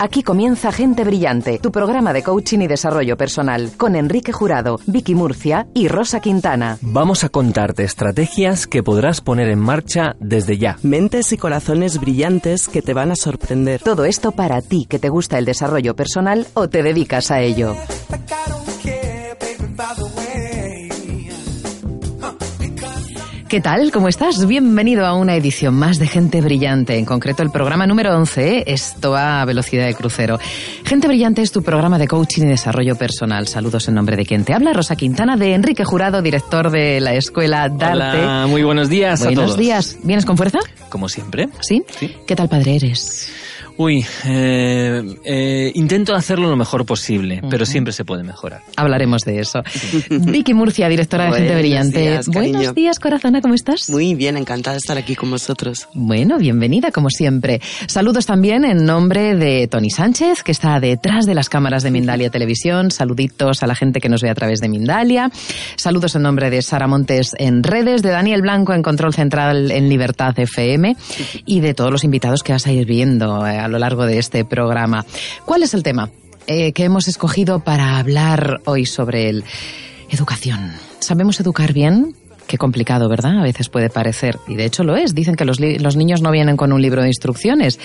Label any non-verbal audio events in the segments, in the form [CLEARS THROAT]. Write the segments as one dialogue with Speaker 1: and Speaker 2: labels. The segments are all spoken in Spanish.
Speaker 1: Aquí comienza Gente Brillante, tu programa de coaching y desarrollo personal, con Enrique Jurado, Vicky Murcia y Rosa Quintana.
Speaker 2: Vamos a contarte estrategias que podrás poner en marcha desde ya.
Speaker 3: Mentes y corazones brillantes que te van a sorprender.
Speaker 1: Todo esto para ti que te gusta el desarrollo personal o te dedicas a ello. ¿Qué tal? ¿Cómo estás? Bienvenido a una edición más de Gente Brillante, en concreto el programa número 11, ¿eh? esto a velocidad de crucero. Gente Brillante es tu programa de coaching y desarrollo personal. Saludos en nombre de quien te habla, Rosa Quintana, de Enrique Jurado, director de la Escuela Darte.
Speaker 2: Hola, muy buenos días
Speaker 1: buenos
Speaker 2: a todos.
Speaker 1: días. ¿Vienes con fuerza?
Speaker 2: Como siempre.
Speaker 1: ¿Sí?
Speaker 2: Sí.
Speaker 1: ¿Qué tal padre eres?
Speaker 2: Uy, eh, eh, intento hacerlo lo mejor posible, pero siempre se puede mejorar.
Speaker 1: Hablaremos de eso. [LAUGHS] Vicky Murcia, directora de Gente
Speaker 3: Buenos
Speaker 1: Brillante.
Speaker 3: días,
Speaker 1: Buenos días, corazona, ¿cómo estás?
Speaker 3: Muy bien, encantada de estar aquí con vosotros.
Speaker 1: Bueno, bienvenida como siempre. Saludos también en nombre de Tony Sánchez, que está detrás de las cámaras de Mindalia Televisión. Saluditos a la gente que nos ve a través de Mindalia. Saludos en nombre de Sara Montes en redes, de Daniel Blanco en Control Central en Libertad FM [LAUGHS] y de todos los invitados que vas a ir viendo eh, lo largo de este programa. ¿Cuál es el tema eh, que hemos escogido para hablar hoy sobre el educación? ¿Sabemos educar bien? Qué complicado, ¿verdad? A veces puede parecer, y de hecho lo es. Dicen que los, los niños no vienen con un libro de instrucciones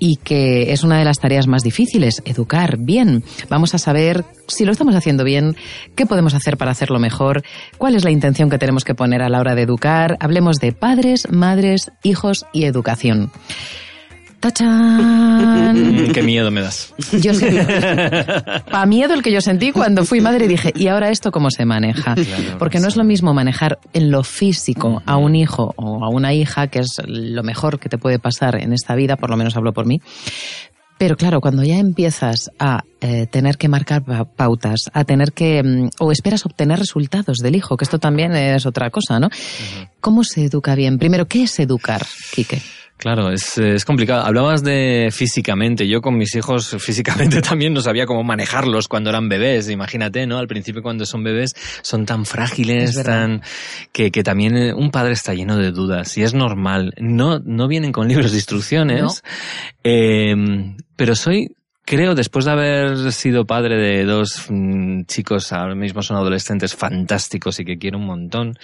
Speaker 1: y que es una de las tareas más difíciles, educar bien. Vamos a saber si lo estamos haciendo bien, qué podemos hacer para hacerlo mejor, cuál es la intención que tenemos que poner a la hora de educar. Hablemos de padres, madres, hijos y educación. ¡Tachán!
Speaker 2: Mm, [LAUGHS] Qué miedo me das.
Speaker 1: Yo sé, [LAUGHS] pa miedo el que yo sentí cuando fui madre dije, ¿y ahora esto cómo se maneja?
Speaker 2: Claro,
Speaker 1: Porque no es lo mismo manejar en lo físico a un hijo o a una hija, que es lo mejor que te puede pasar en esta vida, por lo menos hablo por mí. Pero claro, cuando ya empiezas a eh, tener que marcar pa- pautas, a tener que, mm, o esperas obtener resultados del hijo, que esto también es otra cosa, ¿no? ¿Cómo se educa bien? Primero, ¿qué es educar, Quique?
Speaker 2: Claro, es, es complicado. Hablabas de físicamente. Yo con mis hijos [LAUGHS] físicamente también no sabía cómo manejarlos cuando eran bebés. Imagínate, ¿no? Al principio cuando son bebés son tan
Speaker 1: Es
Speaker 2: frágiles, tan que, que también eh, un padre está lleno de dudas y es normal. No, no vienen con libros de instrucciones. Eh, pero soy Creo, después de haber sido padre de dos mm, chicos, ahora mismo son adolescentes fantásticos y que quiero un montón,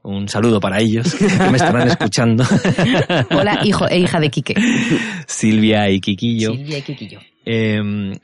Speaker 2: un saludo para ellos, que me [LAUGHS] estarán escuchando,
Speaker 1: Hola, hijo e hija de Quique.
Speaker 2: Silvia y Quiquillo.
Speaker 1: Silvia y Quiquillo.
Speaker 2: Eh,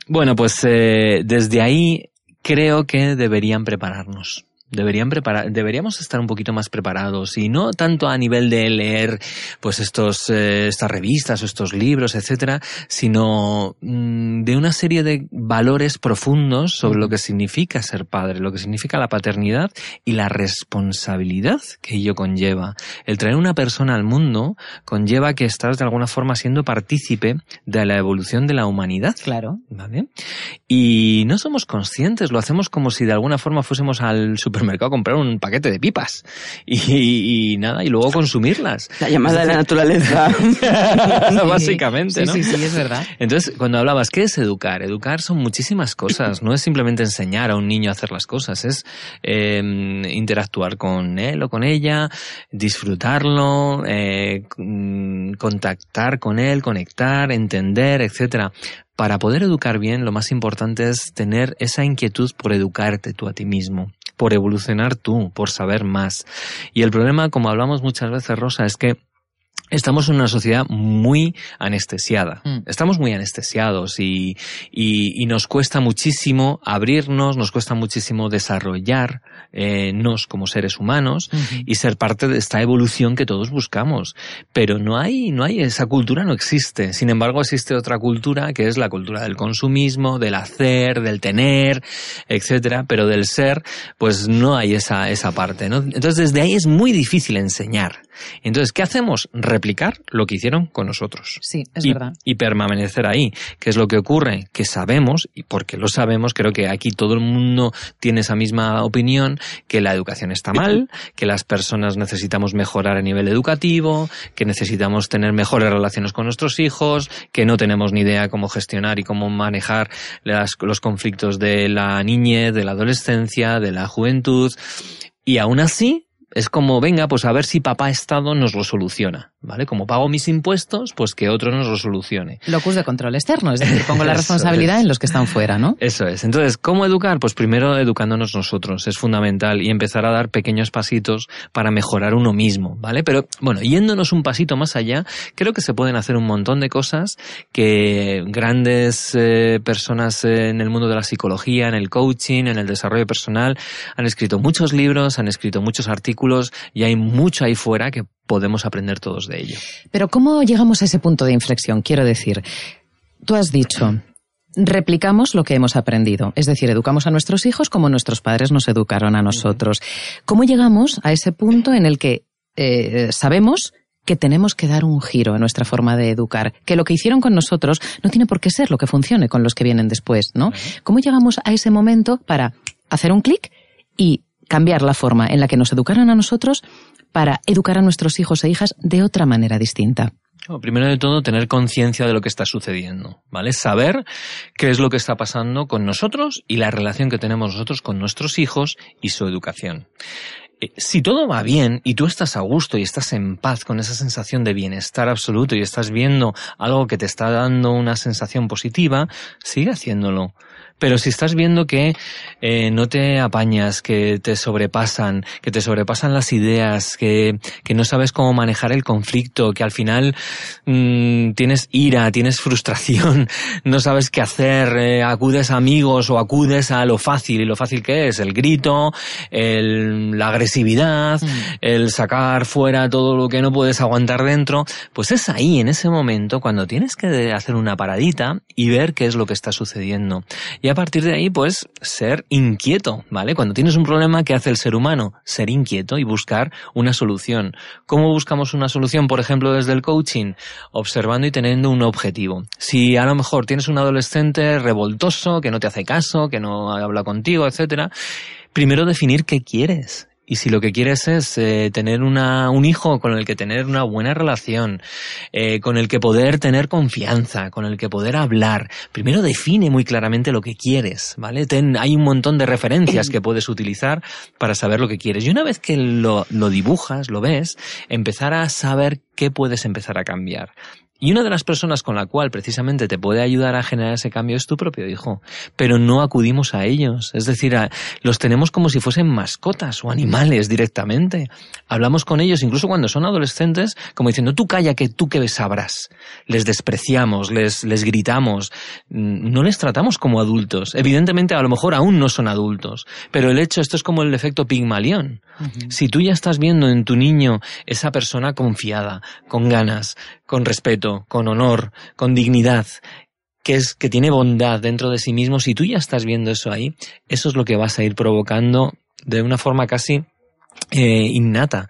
Speaker 2: bueno, pues eh, desde ahí creo que deberían prepararnos. Deberían preparar, deberíamos estar un poquito más preparados y no tanto a nivel de leer pues estos eh, estas revistas o estos libros, etcétera, sino mm, de una serie de valores profundos sobre lo que significa ser padre, lo que significa la paternidad y la responsabilidad que ello conlleva. El traer una persona al mundo conlleva que estás de alguna forma siendo partícipe de la evolución de la humanidad.
Speaker 1: Claro.
Speaker 2: ¿Vale? Y no somos conscientes, lo hacemos como si de alguna forma fuésemos al supermercado a comprar un paquete de pipas y, y nada, y luego consumirlas.
Speaker 3: La llamada de la naturaleza. [LAUGHS]
Speaker 2: Básicamente,
Speaker 1: sí,
Speaker 2: ¿no?
Speaker 1: Sí, sí, es verdad.
Speaker 2: Entonces, cuando hablabas, ¿qué es educar? Educar son muchísimas cosas. No es simplemente enseñar a un niño a hacer las cosas, es eh, interactuar con él o con ella, disfrutarlo, eh, contactar con él, conectar, entender, etcétera. Para poder educar bien, lo más importante es tener esa inquietud por educarte tú a ti mismo, por evolucionar tú, por saber más. Y el problema, como hablamos muchas veces, Rosa, es que Estamos en una sociedad muy anestesiada.
Speaker 1: Mm.
Speaker 2: Estamos muy anestesiados y, y, y nos cuesta muchísimo abrirnos, nos cuesta muchísimo desarrollar eh, como seres humanos y ser parte de esta evolución que todos buscamos. Pero no hay, no hay, esa cultura no existe. Sin embargo, existe otra cultura que es la cultura del consumismo, del hacer, del tener, etcétera, pero del ser, pues no hay esa, esa parte, ¿no? Entonces, desde ahí es muy difícil enseñar. Entonces, ¿qué hacemos? Replicar lo que hicieron con nosotros.
Speaker 1: Sí, es
Speaker 2: y,
Speaker 1: verdad.
Speaker 2: y permanecer ahí. ¿Qué es lo que ocurre? Que sabemos, y porque lo sabemos, creo que aquí todo el mundo tiene esa misma opinión, que la educación está mal, [LAUGHS] que las personas necesitamos mejorar a nivel educativo, que necesitamos tener mejores relaciones con nuestros hijos, que no tenemos ni idea cómo gestionar y cómo manejar las- los conflictos de la niñez, de la adolescencia, de la juventud. Y aún así, es como, venga, pues a ver si papá Estado nos lo soluciona, ¿vale? Como pago mis impuestos, pues que otro nos lo solucione.
Speaker 1: Locus de control externo, es decir, pongo la [LAUGHS] responsabilidad en los que están fuera, ¿no?
Speaker 2: Eso es. Entonces, ¿cómo educar? Pues primero educándonos nosotros, es fundamental, y empezar a dar pequeños pasitos para mejorar uno mismo, ¿vale? Pero, bueno, yéndonos un pasito más allá, creo que se pueden hacer un montón de cosas que grandes eh, personas en el mundo de la psicología, en el coaching, en el desarrollo personal, han escrito muchos libros, han escrito muchos artículos y hay mucho ahí fuera que podemos aprender todos de ello.
Speaker 1: Pero ¿cómo llegamos a ese punto de inflexión? Quiero decir, tú has dicho, replicamos lo que hemos aprendido. Es decir, educamos a nuestros hijos como nuestros padres nos educaron a nosotros. ¿Cómo llegamos a ese punto en el que eh, sabemos que tenemos que dar un giro a nuestra forma de educar, que lo que hicieron con nosotros no tiene por qué ser lo que funcione con los que vienen después, ¿no? ¿Cómo llegamos a ese momento para hacer un clic y cambiar la forma en la que nos educaron a nosotros para educar a nuestros hijos e hijas de otra manera distinta?
Speaker 2: primero de todo, tener conciencia de lo que está sucediendo, ¿vale? Saber qué es lo que está pasando con nosotros y la relación que tenemos nosotros con nuestros hijos y su educación. Eh, si todo va bien y tú estás a gusto y estás en paz con esa sensación de bienestar absoluto y estás viendo algo que te está dando una sensación positiva, sigue haciéndolo. Pero si estás viendo que eh, no te apañas, que te sobrepasan, que te sobrepasan las ideas, que, que no sabes cómo manejar el conflicto, que al final mmm, tienes ira, tienes frustración, [LAUGHS] no sabes qué hacer, eh, acudes a amigos o acudes a lo fácil, y lo fácil que es, el grito, el, la agresividad, mm. el sacar fuera todo lo que no puedes aguantar dentro, pues es ahí, en ese momento, cuando tienes que hacer una paradita y ver qué es lo que está sucediendo. Y y a partir de ahí, pues, ser inquieto, ¿vale? Cuando tienes un problema, ¿qué hace el ser humano? Ser inquieto y buscar una solución. ¿Cómo buscamos una solución, por ejemplo, desde el coaching? Observando y teniendo un objetivo. Si a lo mejor tienes un adolescente revoltoso, que no te hace caso, que no habla contigo, etcétera, primero definir qué quieres. Y si lo que quieres es eh, tener una, un hijo con el que tener una buena relación, eh, con el que poder tener confianza, con el que poder hablar, primero define muy claramente lo que quieres, ¿vale? Ten, hay un montón de referencias que puedes utilizar para saber lo que quieres. Y una vez que lo, lo dibujas, lo ves, empezar a saber qué puedes empezar a cambiar. Y una de las personas con la cual precisamente te puede ayudar a generar ese cambio es tu propio hijo. Pero no acudimos a ellos. Es decir, los tenemos como si fuesen mascotas o animales directamente. Hablamos con ellos incluso cuando son adolescentes como diciendo, tú calla que tú que sabrás. Les despreciamos, les, les gritamos. Mm, no les tratamos como adultos. Evidentemente a lo mejor aún no son adultos. Pero el hecho, esto es como el efecto Pigmalión. Si tú ya estás viendo en tu niño esa persona confiada, con ganas, con respeto, con honor, con dignidad, que es que tiene bondad dentro de sí mismo, si tú ya estás viendo eso ahí, eso es lo que vas a ir provocando de una forma casi eh, innata.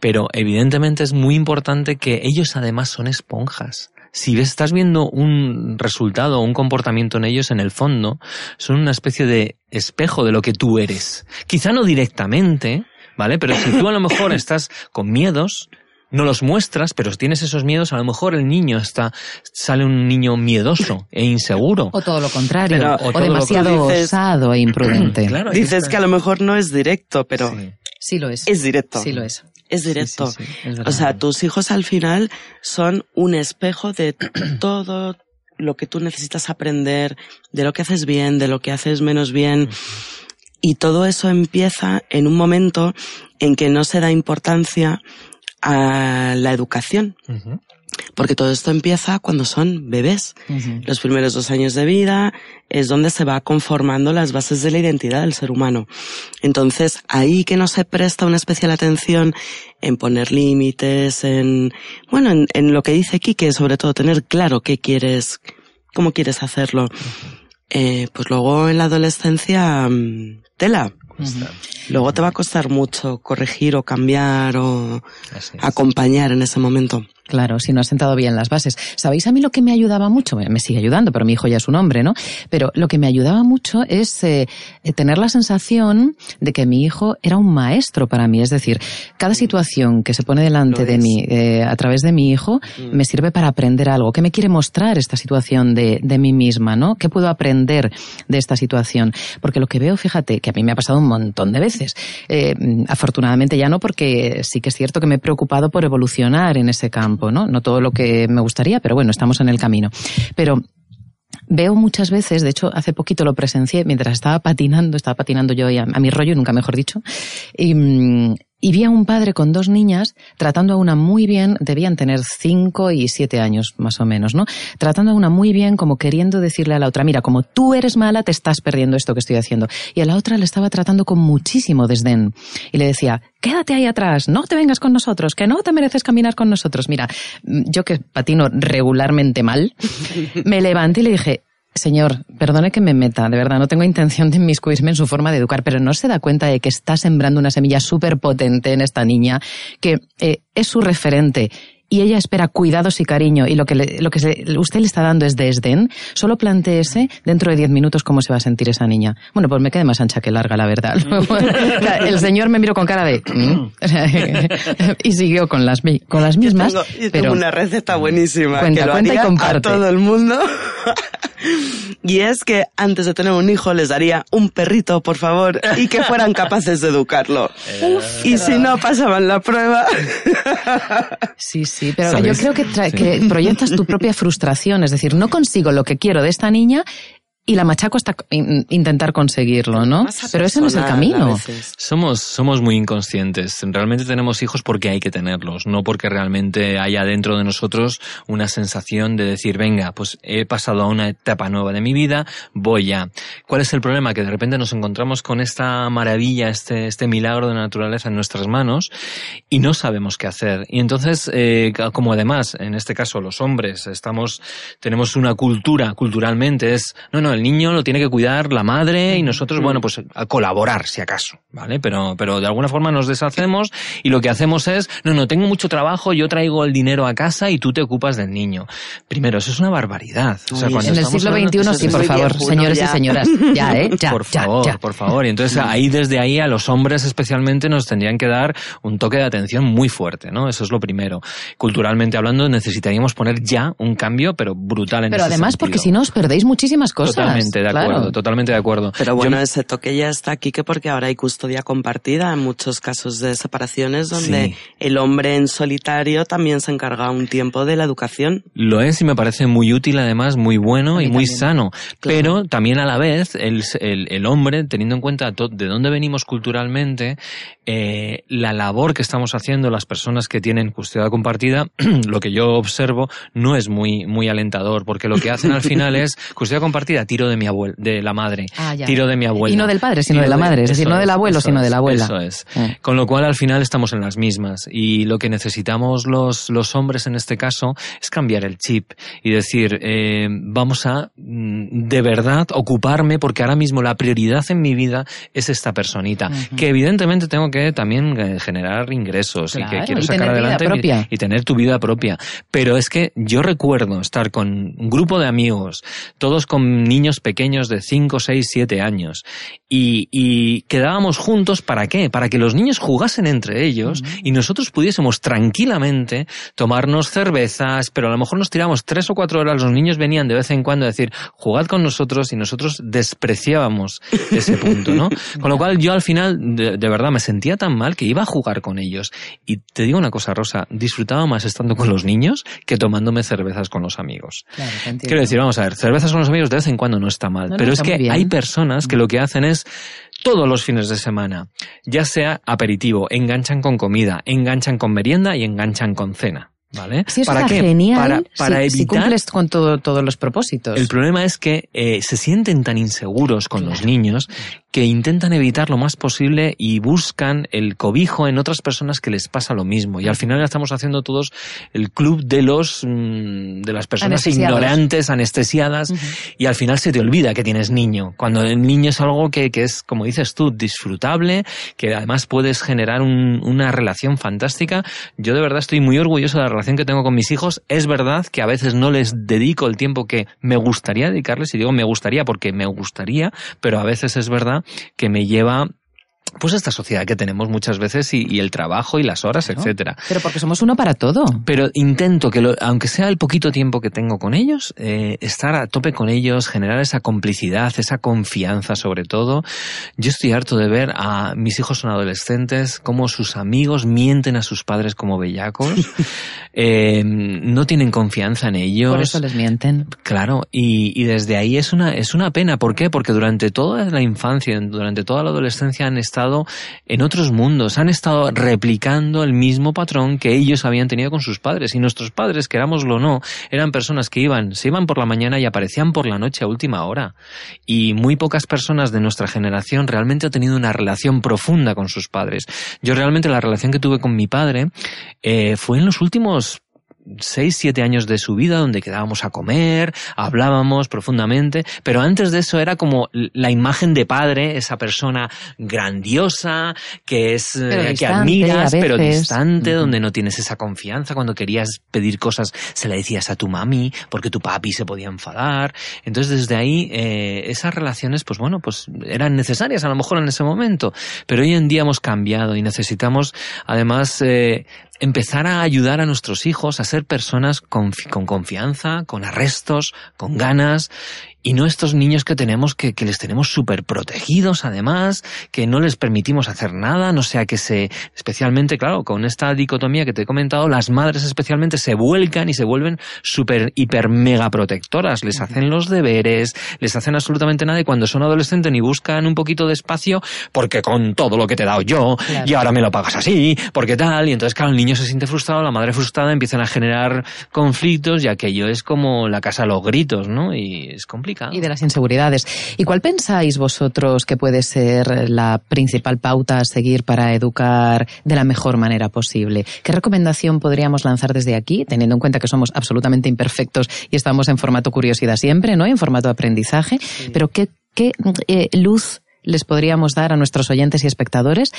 Speaker 2: Pero evidentemente es muy importante que ellos además son esponjas. Si estás viendo un resultado o un comportamiento en ellos, en el fondo, son una especie de espejo de lo que tú eres. Quizá no directamente, ¿vale? Pero si tú a lo mejor estás con miedos, no los muestras, pero tienes esos miedos, a lo mejor el niño está, sale un niño miedoso e inseguro.
Speaker 1: O todo lo contrario, o, demasiado osado e imprudente. [CLEARS THROAT]
Speaker 3: dices que a lo mejor no es directo, pero
Speaker 1: sí. lo es.
Speaker 3: Es directo.
Speaker 1: Sí lo es.
Speaker 3: Es directo. o sea, tus hijos al final son un espejo de [CLEARS THROAT] todo lo que tú necesitas aprender, de lo que haces bien, de lo que haces menos bien. Y todo eso empieza en un momento en que no se da importancia a la educación. Porque todo esto empieza cuando son bebés. Los primeros dos años de vida es donde se va conformando las bases de la identidad del ser humano. Entonces, ahí que no se presta una especial atención en poner límites, en, bueno, en, lo que dice Kike, sobre todo tener claro qué quieres, cómo quieres hacerlo. Eh, pues luego en la adolescencia, Luego te va a costar mucho corregir o cambiar o acompañar en ese momento.
Speaker 1: Claro, si no has sentado bien las bases. ¿Sabéis a mí lo que me ayudaba mucho? Me sigue ayudando, pero mi hijo ya es un hombre, ¿no? Pero lo que me ayudaba mucho es eh, eh, tener la sensación de que mi hijo era un maestro para mí. Es decir, cada situación que se pone delante de mí eh, a través de mi hijo mm. me sirve para aprender algo. ¿Qué me quiere mostrar esta situación de, de mí misma, no? ¿Qué puedo aprender de esta situación? Porque lo que veo, fíjate, que a mí me ha pasado un montón de veces. afortunadamente ya no, porque sí que es cierto que me he preocupado por evolucionar en ese campo. ¿No? Todo lo que me gustaría, pero bueno, estamos en el camino. Pero veo muchas veces, de hecho hace poquito lo presencié mientras estaba patinando, estaba patinando yo a, a mi rollo, nunca mejor dicho, y, mm, y vi a un padre con dos niñas tratando a una muy bien, debían tener cinco y siete años más o menos, ¿no? Tratando a una muy bien, como queriendo decirle a la otra, mira, como tú eres mala, te estás perdiendo esto que estoy haciendo. Y a la otra le estaba tratando con muchísimo desdén. Y le decía, quédate ahí atrás, no te vengas con nosotros, que no te mereces caminar con nosotros. Mira, yo que patino regularmente mal, me levanté y le dije, Señor, perdone que me meta, de verdad, no tengo intención de inmiscuirme en su forma de educar, pero no se da cuenta de que está sembrando una semilla súper potente en esta niña, que eh, es su referente y ella espera cuidados y cariño y lo que, lo que usted le está dando es desdén, solo planteese dentro de diez minutos cómo se va a sentir esa niña. Bueno, pues me quede más ancha que larga, la verdad. [LAUGHS] [LAUGHS] El señor me miró con cara de... Mm". [LAUGHS] y siguió con las, con las mismas.
Speaker 3: Yo tengo, una receta buenísima que lo haría a todo el mundo. y es que antes de tener un hijo les daría un perrito, por favor, y que fueran capaces de educarlo. y si no pasaban la prueba...
Speaker 1: sí, sí Sí, pero yo creo que, que proyectas tu propia frustración, es decir, no consigo lo que quiero de esta niña y la machaco hasta intentar conseguirlo, ¿no? Pero ese no es el camino.
Speaker 2: Somos, somos muy inconscientes. Realmente tenemos hijos porque hay que tenerlos, no porque realmente haya dentro de nosotros una sensación de decir, venga, pues he pasado a una etapa nueva de mi vida, voy ya. ¿Cuál es el problema? Que de repente nos encontramos con esta maravilla, este, este milagro de la naturaleza en nuestras manos y no sabemos qué hacer. Y entonces, eh, como además, en este caso los hombres, estamos, tenemos una cultura, culturalmente es, no, no, el niño lo tiene que cuidar la madre y nosotros, bueno, pues a colaborar si acaso, ¿vale? Pero, pero de alguna forma nos deshacemos y lo que hacemos es, no, no, tengo mucho trabajo, yo traigo el dinero a casa y tú te ocupas del niño. Primero, eso es una barbaridad.
Speaker 1: en el siglo XXI, sí, por favor, señores y señoras. Ya, ¿eh? [LAUGHS] Ya,
Speaker 2: por favor, por favor. Y entonces ahí, desde ahí, a los hombres especialmente nos tendrían que dar un toque de atención muy fuerte, ¿no? Eso es lo primero. Culturalmente hablando, necesitaríamos poner ya un cambio, pero brutal en
Speaker 1: Pero además, porque si no os perdéis muchísimas cosas.
Speaker 2: Totalmente de acuerdo, totalmente de acuerdo.
Speaker 3: Pero bueno, ese toque ya está aquí que porque ahora hay custodia compartida en muchos casos de separaciones donde el hombre en solitario también se encarga un tiempo de la educación.
Speaker 2: Lo es y me parece muy útil además, muy bueno y muy sano. Pero también a la vez el, el, hombre, teniendo en cuenta de dónde venimos culturalmente, eh, la labor que estamos haciendo las personas que tienen custodia compartida, [CLEARS THROAT] lo que yo observo no es muy, muy alentador, porque lo que hacen al final es custodia compartida, tiro de mi abuela, de la madre, ah, tiro de mi abuela.
Speaker 1: Y no del padre, sino de la madre, es decir, no del abuelo, sino de la abuela.
Speaker 2: Eso es. Ah. Con lo cual al final estamos en las mismas y lo que necesitamos los, los hombres en este caso es cambiar el chip y decir, eh, vamos a mm, de verdad ocuparme porque ahora mismo la prioridad en mi vida es esta personita, que evidentemente tengo que también eh, generar ingresos y que quiero sacar adelante y, y tener tu vida propia. Pero es que yo recuerdo estar con un grupo de amigos, todos con niños pequeños de 5, 6, 7 años. Y, y, quedábamos juntos para qué? Para que los niños jugasen entre ellos y nosotros pudiésemos tranquilamente tomarnos cervezas, pero a lo mejor nos tiramos tres o cuatro horas, los niños venían de vez en cuando a decir, jugad con nosotros y nosotros despreciábamos ese punto, ¿no? [LAUGHS] Con lo cual yo al final, de, verdad, me sentía tan mal que iba a jugar con ellos. Y te digo una cosa, Rosa, disfrutaba más estando con los niños que tomándome cervezas con los amigos. Quiero decir, vamos a ver, cervezas con los amigos de vez en cuando no está mal, pero es que hay personas que lo que hacen es todos los fines de semana, ya sea aperitivo, enganchan con comida, enganchan con merienda y enganchan con cena. ¿Vale?
Speaker 1: ¿Para qué? Genial para, evitar... cumples con todos los propósitos.
Speaker 2: El problema es que eh, se sienten tan inseguros con los niños que intentan evitar lo más posible y buscan el cobijo en otras personas que les pasa lo mismo. Y al final estamos haciendo todos el club de los mm, de las personas ignorantes, anestesiadas, y al final se te olvida que tienes niño. Cuando el niño es algo que, que es, como dices tú, disfrutable, que además puedes generar una relación fantástica. Yo de verdad estoy muy orgulloso de la que tengo con mis hijos, es verdad que a veces no les dedico el tiempo que me gustaría dedicarles, y digo me gustaría porque me gustaría, pero a veces es verdad que me lleva pues esta sociedad que tenemos muchas veces y, el trabajo y las horas, etcétera.
Speaker 1: Pero porque somos uno para todo.
Speaker 2: Pero intento que, aunque sea el poquito tiempo que tengo con ellos, eh, estar a tope con ellos, generar esa complicidad, esa confianza sobre todo. Yo estoy harto de ver a mis hijos son adolescentes, cómo sus amigos mienten a sus padres como bellacos, [LAUGHS] eh, no tienen confianza en ellos. Por
Speaker 1: eso les mienten.
Speaker 2: Claro, y, y desde ahí es una, es una pena. ¿Por qué? Porque durante toda la infancia, durante toda la adolescencia han estado en otros mundos, han estado replicando el mismo patrón que ellos habían tenido con sus padres. Y nuestros padres, querámoslo o no, eran personas que iban, se iban por la mañana y aparecían por la noche a última hora. Y muy pocas personas de nuestra generación realmente han tenido una relación profunda con sus padres. Yo realmente la relación que tuve con mi padre eh, fue en los últimos seis, siete años de su vida donde quedábamos a comer, hablábamos profundamente, pero antes de eso era como la imagen de padre, esa persona grandiosa, que es, eh, que admiras, pero distante, donde no tienes esa confianza. Cuando querías pedir cosas, se la decías a tu mami, porque tu papi se podía enfadar. Entonces, desde ahí, eh, esas relaciones, pues bueno, pues eran necesarias a lo mejor en ese momento, pero hoy en día hemos cambiado y necesitamos, además, eh, empezar a ayudar a nuestros hijos a ser personas con, con confianza, con arrestos, con ganas y no estos niños que tenemos que, que les tenemos súper protegidos además, que no les permitimos hacer nada, no sea que se, especialmente, claro, con esta dicotomía que te he comentado, las madres especialmente se vuelcan y se vuelven súper, hiper, mega protectoras, les hacen los deberes, les hacen absolutamente nada y cuando son adolescentes ni buscan un poquito de espacio porque con todo lo que te he dado yo y ahora me lo pagas así, porque tal, y entonces claro, el niño se siente frustrado, la madre frustrada, empiezan a generar conflictos y aquello es como la casa a los gritos, ¿no? Y es complicado.
Speaker 1: Y de las inseguridades. ¿Y cuál pensáis vosotros que puede ser la principal pauta a seguir para educar de la mejor manera posible? ¿Qué recomendación podríamos lanzar desde aquí, teniendo en cuenta que somos absolutamente imperfectos y estamos en formato curiosidad siempre, ¿no? En formato aprendizaje. Pero ¿qué, qué eh, luz les podríamos dar a nuestros oyentes y espectadores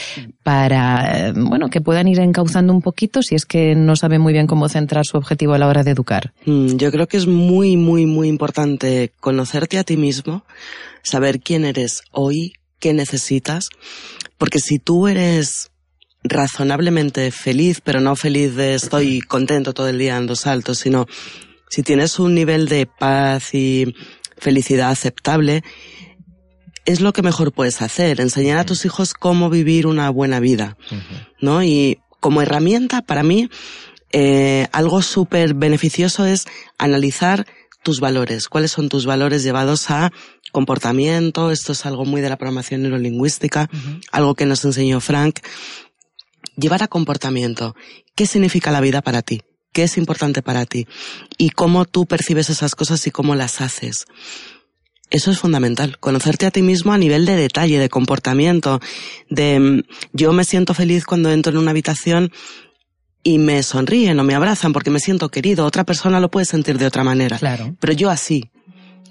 Speaker 1: para, eh, bueno, que puedan ir encauzando un poquito si es que no saben muy bien cómo centrar su objetivo a la hora de educar?
Speaker 3: Mm, yo creo que es muy, muy, muy importante conocerte a ti mismo, saber quién eres hoy, qué necesitas, porque si tú eres razonablemente feliz, pero no feliz de estoy contento todo el día dos saltos, sino si tienes un nivel de paz y felicidad aceptable, es lo que mejor puedes hacer, enseñar a tus hijos cómo vivir una buena vida, ¿no? Y como herramienta, para mí, eh, algo súper beneficioso es analizar tus valores, cuáles son tus valores llevados a comportamiento, esto es algo muy de la programación neurolingüística, algo que nos enseñó Frank, llevar a comportamiento, ¿qué significa la vida para ti? ¿Qué es importante para ti? Y cómo tú percibes esas cosas y cómo las haces. Eso es fundamental, conocerte a ti mismo a nivel de detalle, de comportamiento, de mm, yo me siento feliz cuando entro en una habitación y me sonríen o me abrazan porque me siento querido. Otra persona lo puede sentir de otra manera. Claro. Pero yo así.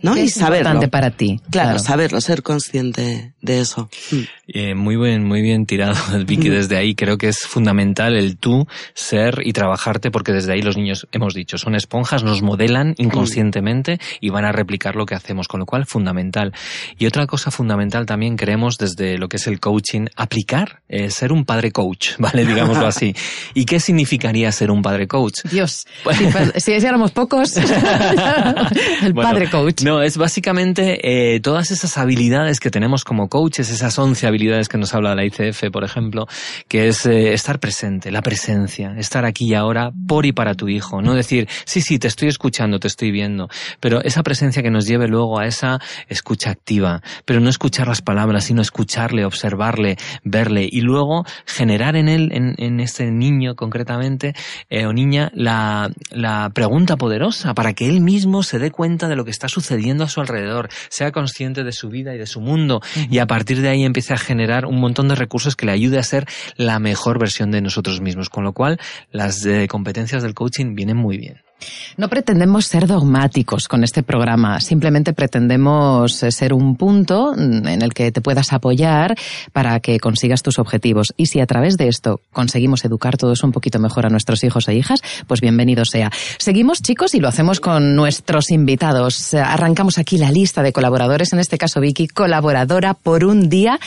Speaker 3: ¿No?
Speaker 1: y saberlo. para ti.
Speaker 3: Claro, saberlo, ser consciente de eso.
Speaker 2: Mm. Eh, muy bien, muy bien tirado, [LAUGHS] Vicky, desde ahí. Creo que es fundamental el tú ser y trabajarte porque desde ahí los niños, hemos dicho, son esponjas, nos modelan inconscientemente y van a replicar lo que hacemos, con lo cual fundamental. Y otra cosa fundamental también queremos desde lo que es el coaching, aplicar, eh, ser un padre coach, [LAUGHS] ¿vale? Digámoslo así. ¿Y qué significaría ser un padre coach?
Speaker 1: Dios, si, si éramos pocos, [LAUGHS] el padre coach.
Speaker 2: No, es básicamente eh, todas esas habilidades que tenemos como coaches, esas once habilidades que nos habla la ICF, por ejemplo, que es eh, estar presente, la presencia, estar aquí y ahora por y para tu hijo. No decir, sí, sí, te estoy escuchando, te estoy viendo, pero esa presencia que nos lleve luego a esa escucha activa, pero no escuchar las palabras, sino escucharle, observarle, verle y luego generar en él, en, este niño concretamente, eh, o niña, la pregunta poderosa para que él mismo se dé cuenta de lo que está sucediendo a su alrededor, sea consciente de su vida y de su mundo y a partir de ahí empiece a generar un montón de recursos que le ayude a ser la mejor versión de nosotros mismos. Con lo cual, las eh, competencias del coaching vienen muy bien.
Speaker 1: No pretendemos ser dogmáticos con este programa, simplemente pretendemos eh, ser un punto mm, en el que te puedas apoyar para que consigas tus objetivos. Y si a través de esto conseguimos educar todos un poquito mejor a nuestros hijos e hijas, pues bienvenido sea. Seguimos, chicos, y lo hacemos con nuestros invitados. Arrancamos aquí la lista de colaboradores, en este caso Vicky, colaboradora por un día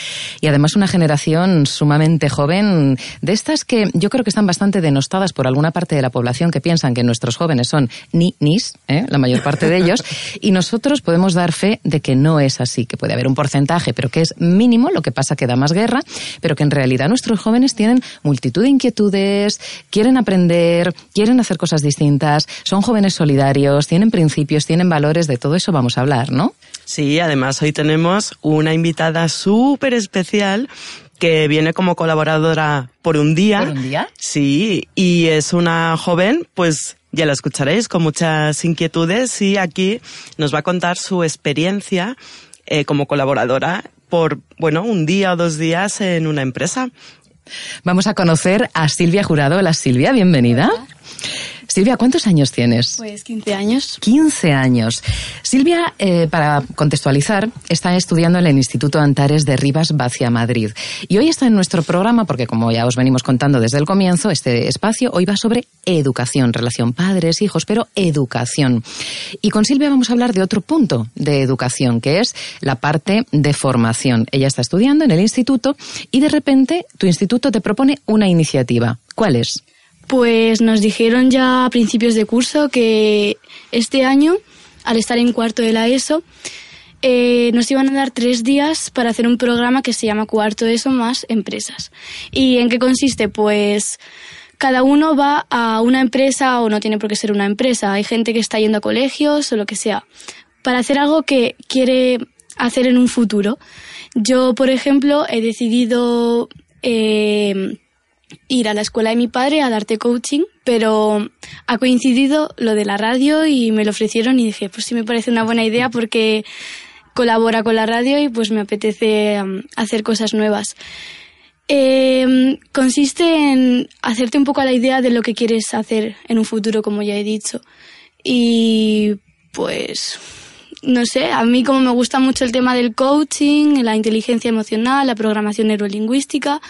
Speaker 1: y además una generación sumamente joven, de estas que yo creo que están bastante denostadas por alguna parte de la población que piensan que nuestros jóvenes son ni nis, ¿eh? la mayor parte de ellos, y nosotros podemos dar fe de que no es así, que puede haber un porcentaje, pero que es mínimo, lo que pasa que da más guerra, pero que en realidad nuestros jóvenes tienen multitud de inquietudes, quieren aprender, quieren hacer cosas distintas, son jóvenes solidarios, tienen principios, tienen valores, de todo eso vamos a hablar, ¿no?
Speaker 3: Sí, además hoy tenemos una invitada súper especial que viene como colaboradora por un día.
Speaker 1: ¿Por un día?
Speaker 3: Sí, y es una joven, pues ya la escucharéis, con muchas inquietudes y aquí nos va a contar su experiencia eh, como colaboradora por, bueno, un día o dos días en una empresa.
Speaker 1: Vamos a conocer a Silvia Jurado. Hola Silvia, bienvenida. Silvia, ¿cuántos años tienes?
Speaker 4: Pues 15 años.
Speaker 1: 15 años. Silvia, eh, para contextualizar, está estudiando en el Instituto Antares de Rivas Vacia Madrid. Y hoy está en nuestro programa, porque como ya os venimos contando desde el comienzo, este espacio hoy va sobre educación, relación padres, hijos, pero educación. Y con Silvia vamos a hablar de otro punto de educación, que es la parte de formación. Ella está estudiando en el instituto y de repente tu instituto te propone una iniciativa. ¿Cuál es?
Speaker 4: Pues nos dijeron ya a principios de curso que este año, al estar en cuarto de la ESO, eh, nos iban a dar tres días para hacer un programa que se llama Cuarto ESO más empresas. ¿Y en qué consiste? Pues cada uno va a una empresa o no tiene por qué ser una empresa. Hay gente que está yendo a colegios o lo que sea, para hacer algo que quiere hacer en un futuro. Yo, por ejemplo, he decidido eh, ir a la escuela de mi padre a darte coaching, pero ha coincidido lo de la radio y me lo ofrecieron y dije, pues sí me parece una buena idea porque colabora con la radio y pues me apetece um, hacer cosas nuevas. Em, consiste en hacerte un poco la idea de lo que quieres hacer en un futuro, como ya he dicho. Y pues, no sé, a mí como me gusta mucho el tema del coaching, la inteligencia emocional, la programación neurolingüística,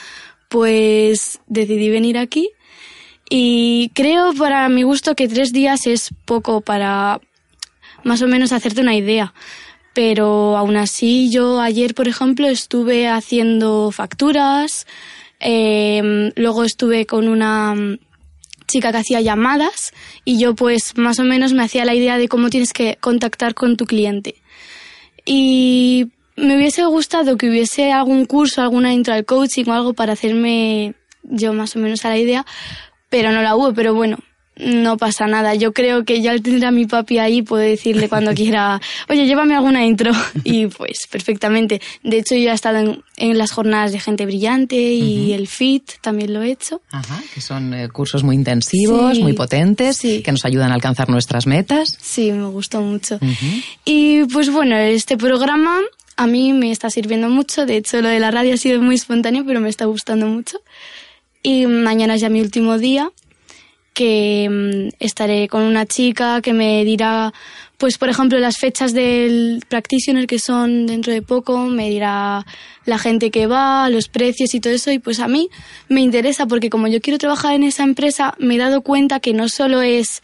Speaker 4: pues decidí venir aquí y creo para mi gusto que tres días es poco para más o menos hacerte una idea. Pero aún así yo ayer, por ejemplo, estuve haciendo facturas, em, luego estuve con una chica que hacía llamadas y yo pues más o menos me hacía la idea de cómo tienes que contactar con tu cliente. Y me hubiese gustado que hubiese algún curso, alguna intro al coaching o algo para hacerme yo más o menos a la idea, pero no la hubo, pero bueno, no pasa nada. Yo creo que ya al tener a mi papi ahí puedo decirle cuando [LAUGHS] quiera, oye, llévame alguna intro. [LAUGHS] Y pues perfectamente. De hecho, yo he estado en, las jornadas de gente brillante y el FIT también lo he hecho.
Speaker 1: Ajá, que son eh, cursos muy intensivos, muy potentes, que nos ayudan a alcanzar nuestras metas.
Speaker 4: Sí, me gustó mucho. Y pues bueno, este programa a mí me está sirviendo mucho. De hecho, lo de la radio ha sido muy espontáneo, pero me está gustando mucho. Y mañana es ya mi último día, que mm, estaré con una chica que me dirá, pues por ejemplo, las fechas del practitioner que son dentro de poco, me dirá la gente que va, los precios y todo eso. Y pues a mí me interesa porque como yo quiero trabajar en esa empresa, me he dado cuenta que no solo es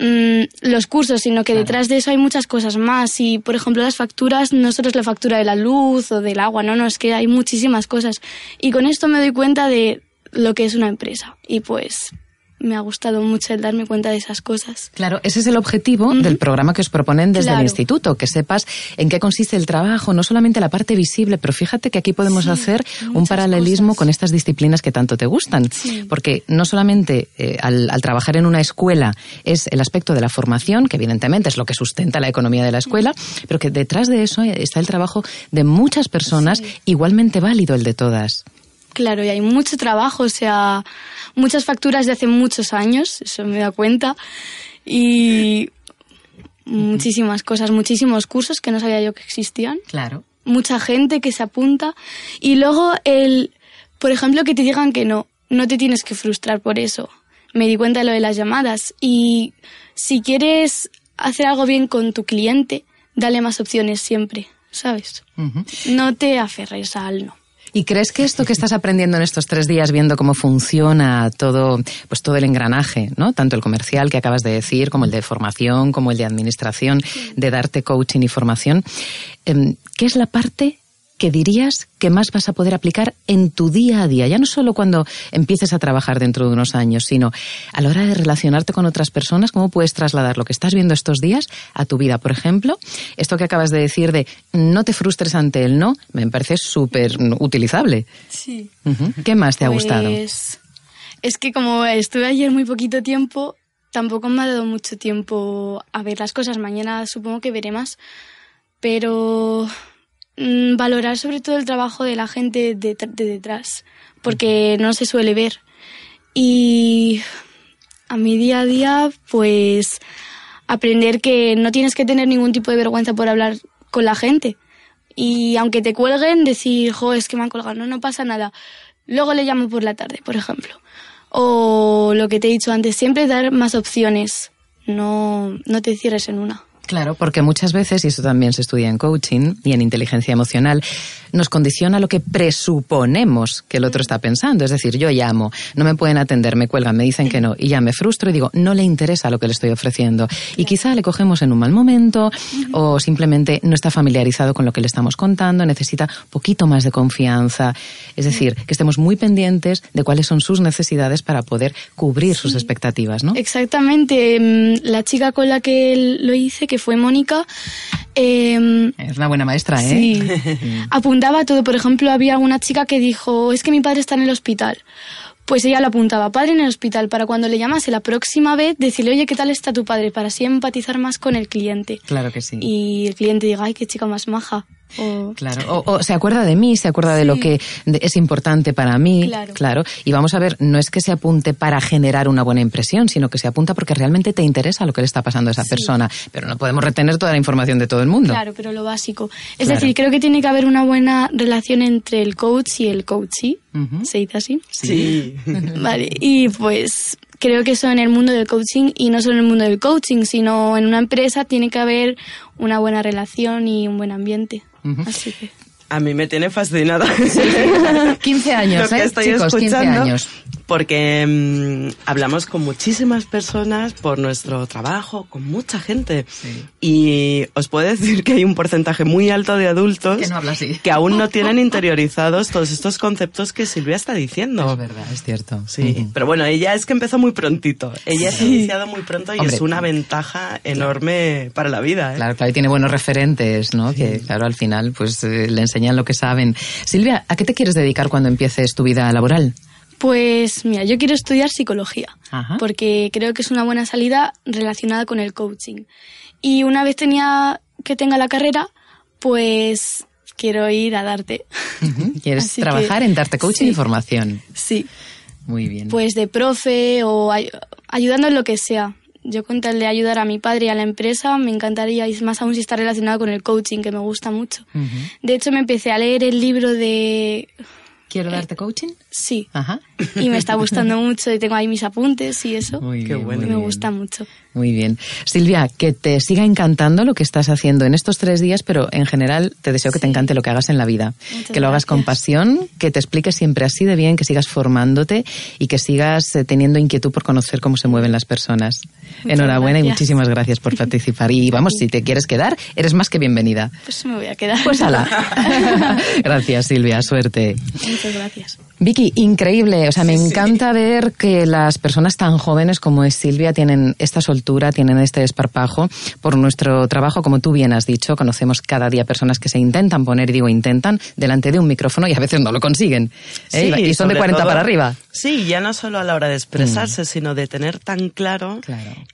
Speaker 4: Mm, los cursos, sino que detrás de eso hay muchas cosas más. Y, por ejemplo, las facturas no solo es la factura de la luz o del agua, no, no, es que hay muchísimas cosas. Y con esto me doy cuenta de lo que es una empresa. Y pues me ha gustado mucho el darme cuenta de esas cosas.
Speaker 1: Claro, ese es el objetivo del programa que os proponen desde el instituto, que sepas en qué consiste el trabajo, no solamente la parte visible, pero fíjate que aquí podemos hacer un paralelismo con estas disciplinas que tanto te gustan, porque no solamente eh, al, trabajar en una escuela es el aspecto de la formación, que evidentemente es lo que sustenta la economía de la escuela, pero que detrás de eso está el trabajo de muchas personas, igualmente válido el de todas.
Speaker 4: Claro, y hay mucho trabajo, o sea, muchas facturas de hace muchos años, eso me da cuenta, y muchísimas cosas, muchísimos cursos que no sabía yo que existían.
Speaker 1: Claro.
Speaker 4: Mucha gente que se apunta. Y luego el, por ejemplo, que te digan que no, no te tienes que frustrar por eso. me di cuenta de lo de las llamadas. Y si quieres hacer algo bien con tu cliente, dale más opciones siempre, ¿sabes? No te aferres al no.
Speaker 1: ¿Y crees que esto que estás aprendiendo en estos tres días, viendo cómo funciona todo, pues todo el engranaje, ¿no? Tanto el comercial que acabas de decir, como el de formación, como el de administración, de darte coaching y formación, em, ¿qué es la parte que dirías que más vas a poder aplicar en tu día a día? Ya no solo cuando empieces a trabajar dentro de unos años, sino a la hora de relacionarte con otras personas, ¿cómo puedes trasladar lo que estás viendo estos días a tu vida? Por ejemplo, esto que acabas de decir de no te frustres ante el no, me parece súper utilizable.
Speaker 4: Sí.
Speaker 1: ¿Qué más te ha gustado?
Speaker 4: Pues, es que como estuve ayer muy poquito tiempo, tampoco me ha dado mucho tiempo a ver las cosas. Mañana supongo que veré más. Pero Mm, valorar sobre todo el trabajo de la gente de, detrás, porque no se suele ver. Y a mi día a día, pues aprender que no tienes que tener ningún tipo de vergüenza por hablar con la gente. Y aunque te cuelguen, decir, jo, es que me han colgado, no, no pasa nada. Luego le llamo por la tarde, por ejemplo. O lo que te he dicho antes, siempre dar más opciones. No, no te cierres en una.
Speaker 1: Claro, porque muchas veces, y eso también se estudia en coaching y en inteligencia emocional, nos condiciona lo que presuponemos que el otro está pensando. Es decir, yo llamo, no me pueden atender, me cuelgan, me dicen que no, y ya me frustro y digo, no le interesa lo que le estoy ofreciendo. Y quizá le cogemos en un mal momento o simplemente no está familiarizado con lo que le estamos contando, necesita poquito más de confianza. Es decir, que estemos muy pendientes de cuáles son sus necesidades para poder cubrir sus expectativas, ¿no?
Speaker 4: Exactamente. Mm, la chica con la que lo hice, que fue Mónica.
Speaker 1: Em, es una buena maestra, ¿eh? [LAUGHS]
Speaker 4: Sí. apuntaba todo. Por ejemplo, había una chica que dijo, es que mi padre está en el hospital. Pues ella lo apuntaba, padre en el hospital, para cuando le llamase la próxima vez, decirle, oye, ¿qué tal está tu padre? Para así empatizar más con el cliente.
Speaker 1: Claro que sí.
Speaker 4: Y el cliente diga, ay, qué chica más maja.
Speaker 1: O... Claro, o, se acuerda de mí, se acuerda de lo que es importante para mí. Claro. Y vamos a ver, no es que se apunte para generar una buena impresión, sino que se apunta porque realmente te interesa lo que le está pasando a esa persona. Pero no podemos retener toda la información de todo el mundo.
Speaker 4: Claro, pero lo básico. Es decir, creo que tiene que haber una buena relación entre el coach y el coachee. ¿Se dice así?
Speaker 3: Sí. [LAUGHS]
Speaker 4: vale, y pues creo que eso en el mundo del coaching y no solo en el mundo del coaching, sino en una empresa tiene que haber una buena relación y un buen ambiente. Así que.
Speaker 3: A mí me tiene fascinada.
Speaker 1: 15 [LAUGHS] años, ¿eh?
Speaker 3: estoy
Speaker 1: Chicos, 15 años.
Speaker 3: Porque mm, hablamos con muchísimas personas por nuestro trabajo, con mucha gente. Y os puedo decir que hay un porcentaje muy alto de adultos que, aún no tienen interiorizados todos estos conceptos que Silvia está diciendo.
Speaker 1: Es verdad, es cierto.
Speaker 3: Sí, pero bueno, ella es que empezó muy prontito. Ella se ha iniciado muy pronto y es una ventaja enorme para la vida. ¿eh?
Speaker 1: Claro, claro, y tiene buenos referentes, ¿no? Que claro, al final pues eh, le enseñan lo que saben. Silvia, ¿a qué te quieres dedicar cuando empieces tu vida laboral?
Speaker 4: Pues mira, yo quiero estudiar psicología, porque creo que es una buena salida relacionada con el coaching. Y una vez tenía que tenga la carrera, pues quiero ir a darte. [LAUGHS]
Speaker 1: ¿Quieres trabajar en darte coaching y formación?
Speaker 4: Sí.
Speaker 1: Muy bien.
Speaker 4: Pues de profe o ayudando en lo que sea. Yo con tal de ayudar a mi padre y a la empresa me encantaría, y más aún si está relacionado con el coaching, que me gusta mucho. De hecho, me empecé a leer el libro de
Speaker 1: ¿Quiero darte coaching?
Speaker 4: Sí. Ajá. Y me está gustando mucho y tengo ahí mis apuntes y eso. Muy bien, bueno. me gusta mucho.
Speaker 1: Muy bien. Silvia, que te siga encantando lo que estás haciendo en estos tres días, pero en general te deseo que te encante lo que hagas en la vida. que lo hagas con pasión, que te expliques siempre así de bien, que sigas formándote y que sigas eh, teniendo inquietud por conocer cómo se mueven las personas. Enhorabuena y muchísimas gracias por participar. Y vamos, si te quieres quedar, eres más que bienvenida.
Speaker 4: Pues me voy a quedar.
Speaker 1: Pues ala. [LAUGHS] [LAUGHS] gracias, Silvia. Suerte.
Speaker 4: Muchas gracias.
Speaker 1: Vicky, increíble. O sea, me encanta ver que las personas tan jóvenes como es Silvia tienen esta soltura, tienen este desparpajo por nuestro trabajo. Como tú bien has dicho, conocemos cada día personas que se intentan poner, y digo intentan, delante de un micrófono y a veces no lo consiguen. ¿eh? y son de 40 para arriba.
Speaker 3: Sí, ya no solo a la hora de expresarse, mm. sino de tener tan claro,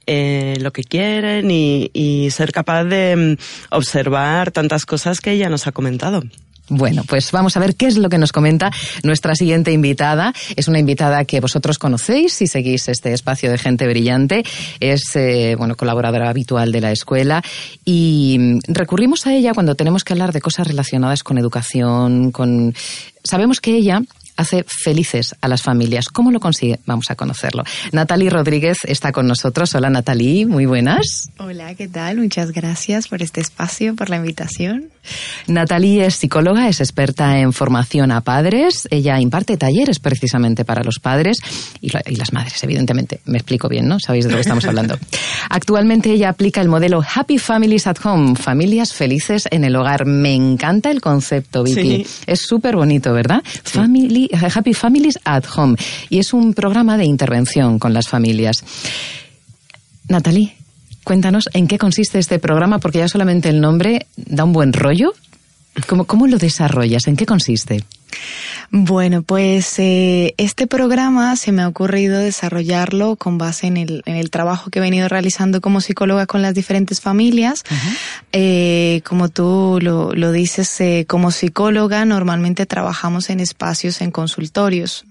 Speaker 3: eh, lo que quieren y, y ser capaz de mm, observar tantas cosas que ella nos ha comentado.
Speaker 1: Bueno, pues vamos a ver qué es lo que nos comenta nuestra siguiente invitada. Es una invitada que vosotros conocéis si seguís este espacio de gente brillante. Es, eh, bueno, colaboradora habitual de la escuela y recurrimos a ella cuando tenemos que hablar de cosas relacionadas con educación, con... Sabemos que ella hace felices a las familias. ¿Cómo lo consigue? Vamos a conocerlo. Natalie Rodríguez está con nosotros. Hola Natalie, muy buenas.
Speaker 5: Hola, ¿qué tal? Muchas gracias por este espacio, por la invitación.
Speaker 1: Natalie es psicóloga, es experta en formación a padres. Ella imparte talleres precisamente para los padres y, las madres, evidentemente. Me explico bien, ¿no? Sabéis de lo que estamos hablando. [LAUGHS] Actualmente ella aplica el modelo Happy Families at Home, familias felices en el hogar. Me encanta el concepto, Vicky. Es súper bonito, ¿verdad? Family, Happy Families at Home. Y es un programa de intervención con las familias. Natalie, cuéntanos en qué consiste este programa, porque ya solamente el nombre da un buen rollo. ¿Cómo, cómo lo desarrollas? ¿En qué consiste?
Speaker 5: Bueno, pues eh, este programa se me ha ocurrido desarrollarlo con base en el, en el, trabajo que he venido realizando como psicóloga con las diferentes familias. Eh, como tú lo, lo dices, eh, como psicóloga normalmente trabajamos en espacios, en consultorios.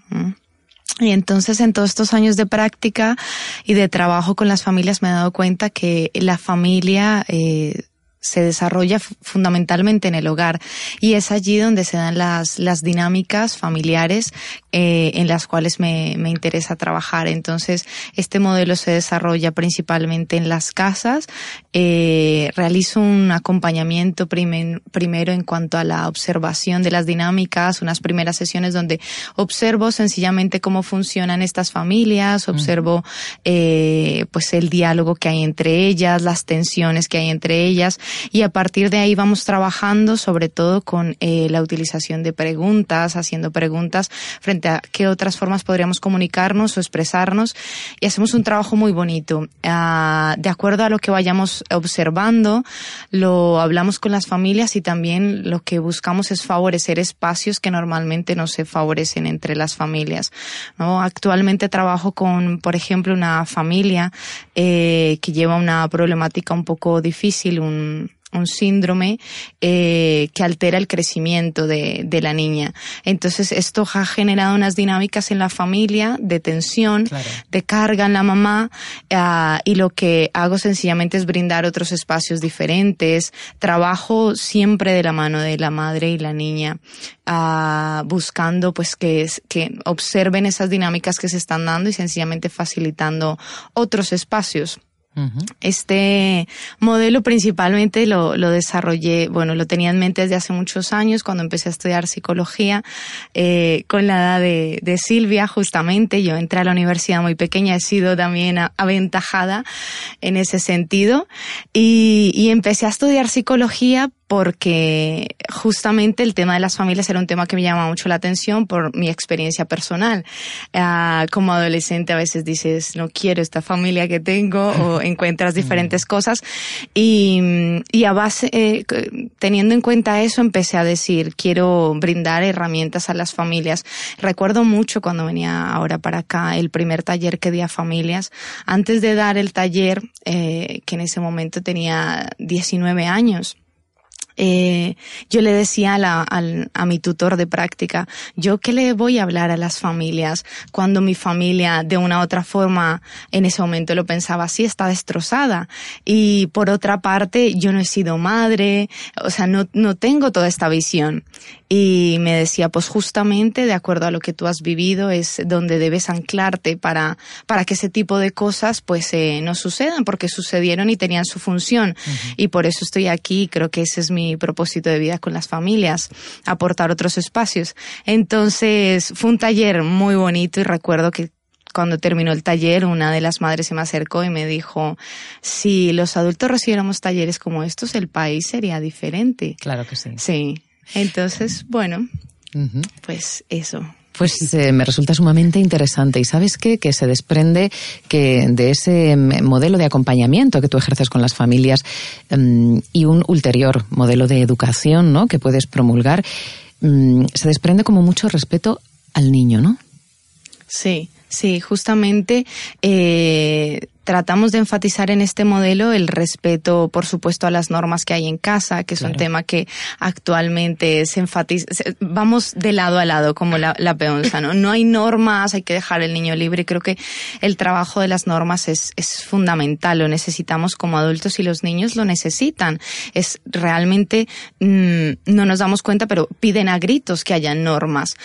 Speaker 5: Y entonces en todos estos años de práctica y de trabajo con las familias me he dado cuenta que la familia eh, se desarrolla fundamentalmente en el hogar. Y es allí donde se dan las, las dinámicas familiares eh, en las cuales me, me, interesa trabajar. Entonces, este modelo se desarrolla principalmente en las casas. Eh, realizo un acompañamiento primero en cuanto a la observación de las dinámicas, unas primeras sesiones donde observo sencillamente cómo funcionan estas familias, observo eh, pues el diálogo que hay entre ellas, las tensiones que hay entre ellas y a partir de ahí vamos trabajando sobre todo con eh, la utilización de preguntas, haciendo preguntas frente qué otras formas podríamos comunicarnos o expresarnos y hacemos un trabajo muy bonito. Ah, de acuerdo a lo que vayamos observando, lo hablamos con las familias y también lo que buscamos es favorecer espacios que normalmente no se favorecen entre las familias. Actualmente trabajo con, por ejemplo, una familia eh, que lleva una problemática un poco difícil, un, un síndrome eh, que altera el crecimiento de, de, la niña. Entonces esto ha generado unas dinámicas en la familia de tensión, de carga en la mamá uh, y lo que hago sencillamente es brindar otros espacios diferentes. Trabajo siempre de la mano de la madre y la niña, uh, buscando pues que, que observen esas dinámicas que se están dando y sencillamente facilitando otros espacios. Este modelo principalmente lo, lo, desarrollé, bueno, lo tenía en mente desde hace muchos años cuando empecé a estudiar psicología, eh, con la edad de, de, Silvia, justamente. Yo entré a la universidad muy pequeña, he sido también aventajada en ese sentido y, y empecé a estudiar psicología porque justamente el tema de las familias era un tema que me llama mucho la atención por mi experiencia personal. Uh, como adolescente a veces dices, no quiero esta familia que tengo o [LAUGHS] encuentras diferentes cosas y, y a base, eh, teniendo en cuenta eso, empecé a decir, quiero brindar herramientas a las familias. Recuerdo mucho cuando venía ahora para acá el primer taller que di a familias. Antes de dar el taller, eh, que en ese momento tenía 19 años, eh, yo le decía a, la, a, mi tutor de práctica, yo qué le voy a hablar a las familias cuando mi familia de una u otra forma en ese momento lo pensaba así, está destrozada. Y por otra parte, yo no he sido madre, o sea, no, no tengo toda esta visión. Y me decía, pues justamente de acuerdo a lo que tú has vivido es donde debes anclarte para, para que ese tipo de cosas pues eh, no sucedan, porque sucedieron y tenían su función. Y por eso estoy aquí, creo que ese es mi propósito de vida con las familias, aportar otros espacios. Entonces, fue un taller muy bonito y recuerdo que cuando terminó el taller, una de las madres se me acercó y me dijo, si los adultos recibiéramos talleres como estos, el país sería diferente.
Speaker 1: Claro que sí.
Speaker 5: Sí. Entonces, bueno, pues eso.
Speaker 1: Pues eh, me resulta sumamente interesante. ¿Y sabes qué? Que se desprende que de ese modelo de acompañamiento que tú ejerces con las familias mm, y un ulterior modelo de educación ¿no? que puedes promulgar, mm, se desprende como mucho respeto al niño, ¿no?
Speaker 5: Sí, sí, justamente eh, tratamos de enfatizar en este modelo el respeto, por supuesto, a las normas que hay en casa, que es un tema que actualmente se enfatiza, vamos de lado a lado como la, la peonza, ¿no? No hay normas, hay que dejar el niño libre y creo que el trabajo de las normas es, es fundamental, lo necesitamos como adultos y los niños lo necesitan. Es realmente, mm, no nos damos cuenta, pero piden a gritos que haya normas.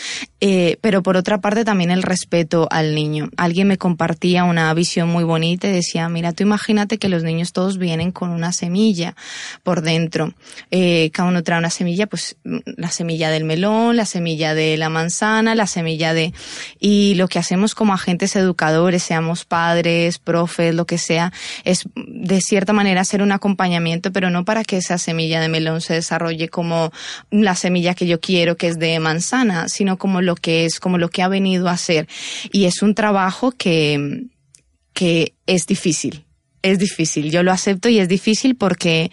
Speaker 5: Eh, pero por otra parte también el respeto al niño. Alguien me compartía una visión muy bonita decía, mira, tú imagínate que los niños todos vienen con una semilla por dentro. Eh, cada uno trae una semilla, pues la semilla del melón, la semilla de la manzana, la semilla de... Y lo que hacemos como agentes educadores, seamos padres, profes, lo que sea, es de cierta manera hacer un acompañamiento, pero no para que esa semilla de melón se desarrolle como la semilla que yo quiero, que es de manzana, sino como lo que es, como lo que ha venido a ser. Y es un trabajo que, que es difícil. Es difícil, yo lo acepto y es difícil porque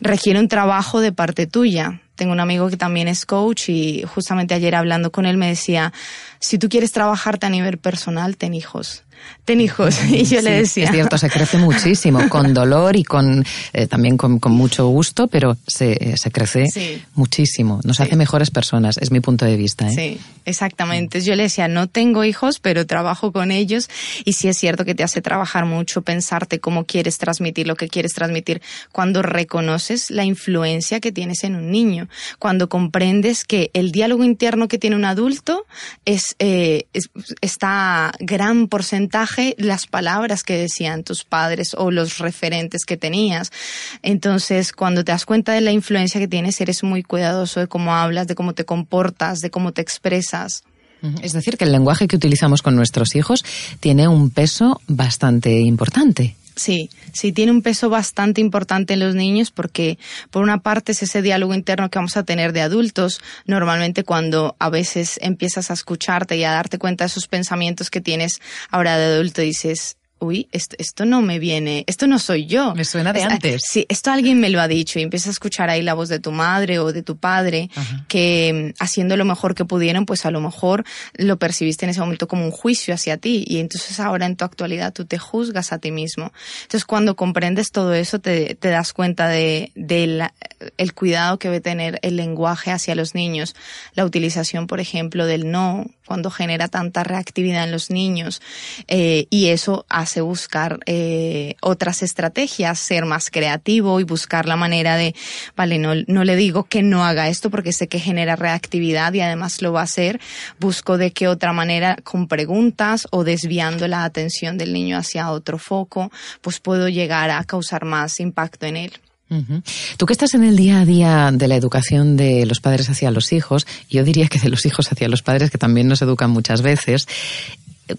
Speaker 5: requiere un trabajo de parte tuya. Tengo un amigo que también es coach y justamente ayer hablando con él me decía, si tú quieres trabajarte a nivel personal, ten hijos ten hijos. [LAUGHS] Y yo le decía.
Speaker 1: Es cierto, se crece muchísimo, con [LAUGHS] dolor y con eh, también con, con, mucho gusto, pero se, se crece muchísimo. Nos hace mejores personas, es mi punto de vista. ¿eh?
Speaker 5: Sí, exactamente. Yo le decía, no tengo hijos, pero trabajo con ellos. Y sí es cierto que te hace trabajar mucho, pensarte cómo quieres transmitir lo que quieres transmitir, cuando reconoces la influencia que tienes en un niño, cuando comprendes que el diálogo interno que tiene un adulto es, eh, es está gran porcentaje las palabras que decían tus padres o los referentes que tenías. Entonces, cuando te das cuenta de la influencia que tienes, eres muy cuidadoso de cómo hablas, de cómo te comportas, de cómo te expresas.
Speaker 1: Es decir, que el lenguaje que utilizamos con nuestros hijos tiene un peso bastante importante.
Speaker 5: Sí, sí, tiene un peso bastante importante en los niños porque, por una parte, es ese diálogo interno que vamos a tener de adultos. Normalmente, cuando a veces empiezas a escucharte y a darte cuenta de esos pensamientos que tienes ahora de adulto, dices, uy, esto, esto, no me viene, esto no soy yo.
Speaker 1: Me suena de antes.
Speaker 5: Sí, esto alguien me lo ha dicho y empiezas a escuchar ahí la voz de tu madre o de tu padre que mm, haciendo lo mejor que pudieron, pues a lo mmejor lo percibiste en ese momento como un juicio hacia ti y entonces ahora en tu actualidad tú te juzgas a ti mismo. Entonces cuando comprendes todo eso te, te das cuenta de, de el cuidado que debe tener el lenguaje hacia los niños, la utilización, por ejemplo, del no, cuando genera tanta reactividad en los niños eh, y eso hace buscar eh, otras estrategias, ser más creativo y buscar la manera de, vale, no, no le digo que no haga esto porque sé que genera reactividad y además lo va a hacer, busco de qué otra manera con preguntas o desviando la atención del niño hacia otro foco, pues puedo llegar a causar más impacto en él.
Speaker 1: Tú que estás en el día a día de la educación de los padres hacia los hijos, yo diría que de los hijos hacia los padres, que también nos educan muchas veces,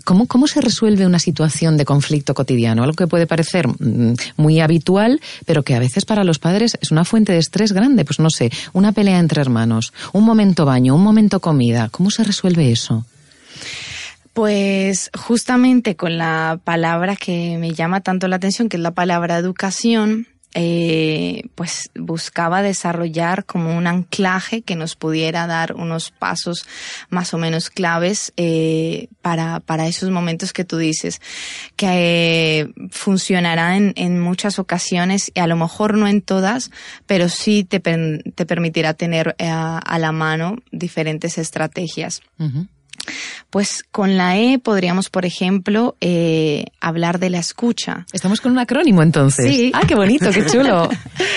Speaker 1: ¿Cómo, ¿Cómo se resuelve una situación de conflicto cotidiano? Algo que puede parecer mm, muy habitual, pero que a veces para los padres es una fuente de estrés grande. Pues no sé, una pelea entre hermanos, un momento baño, un momento comida. ¿Cómo se resuelve eso?
Speaker 5: Pues justamente con la palabra que me llama tanto la atención, que es la palabra educación, eh, pues buscaba desarrollar como un anclaje que nos pudiera dar unos pasos más o menos claves eh, para, para esos momentos que tú dices, que eh, funcionará en, en, muchas ocasiones y a lo mejor no en todas, pero sí te, te permitirá tener eh, a, la mano diferentes estrategias. Pues con la E podríamos, por ejemplo, eh, hablar de la escucha.
Speaker 1: Estamos con un acrónimo entonces.
Speaker 5: Sí.
Speaker 1: Ah, qué bonito, qué chulo.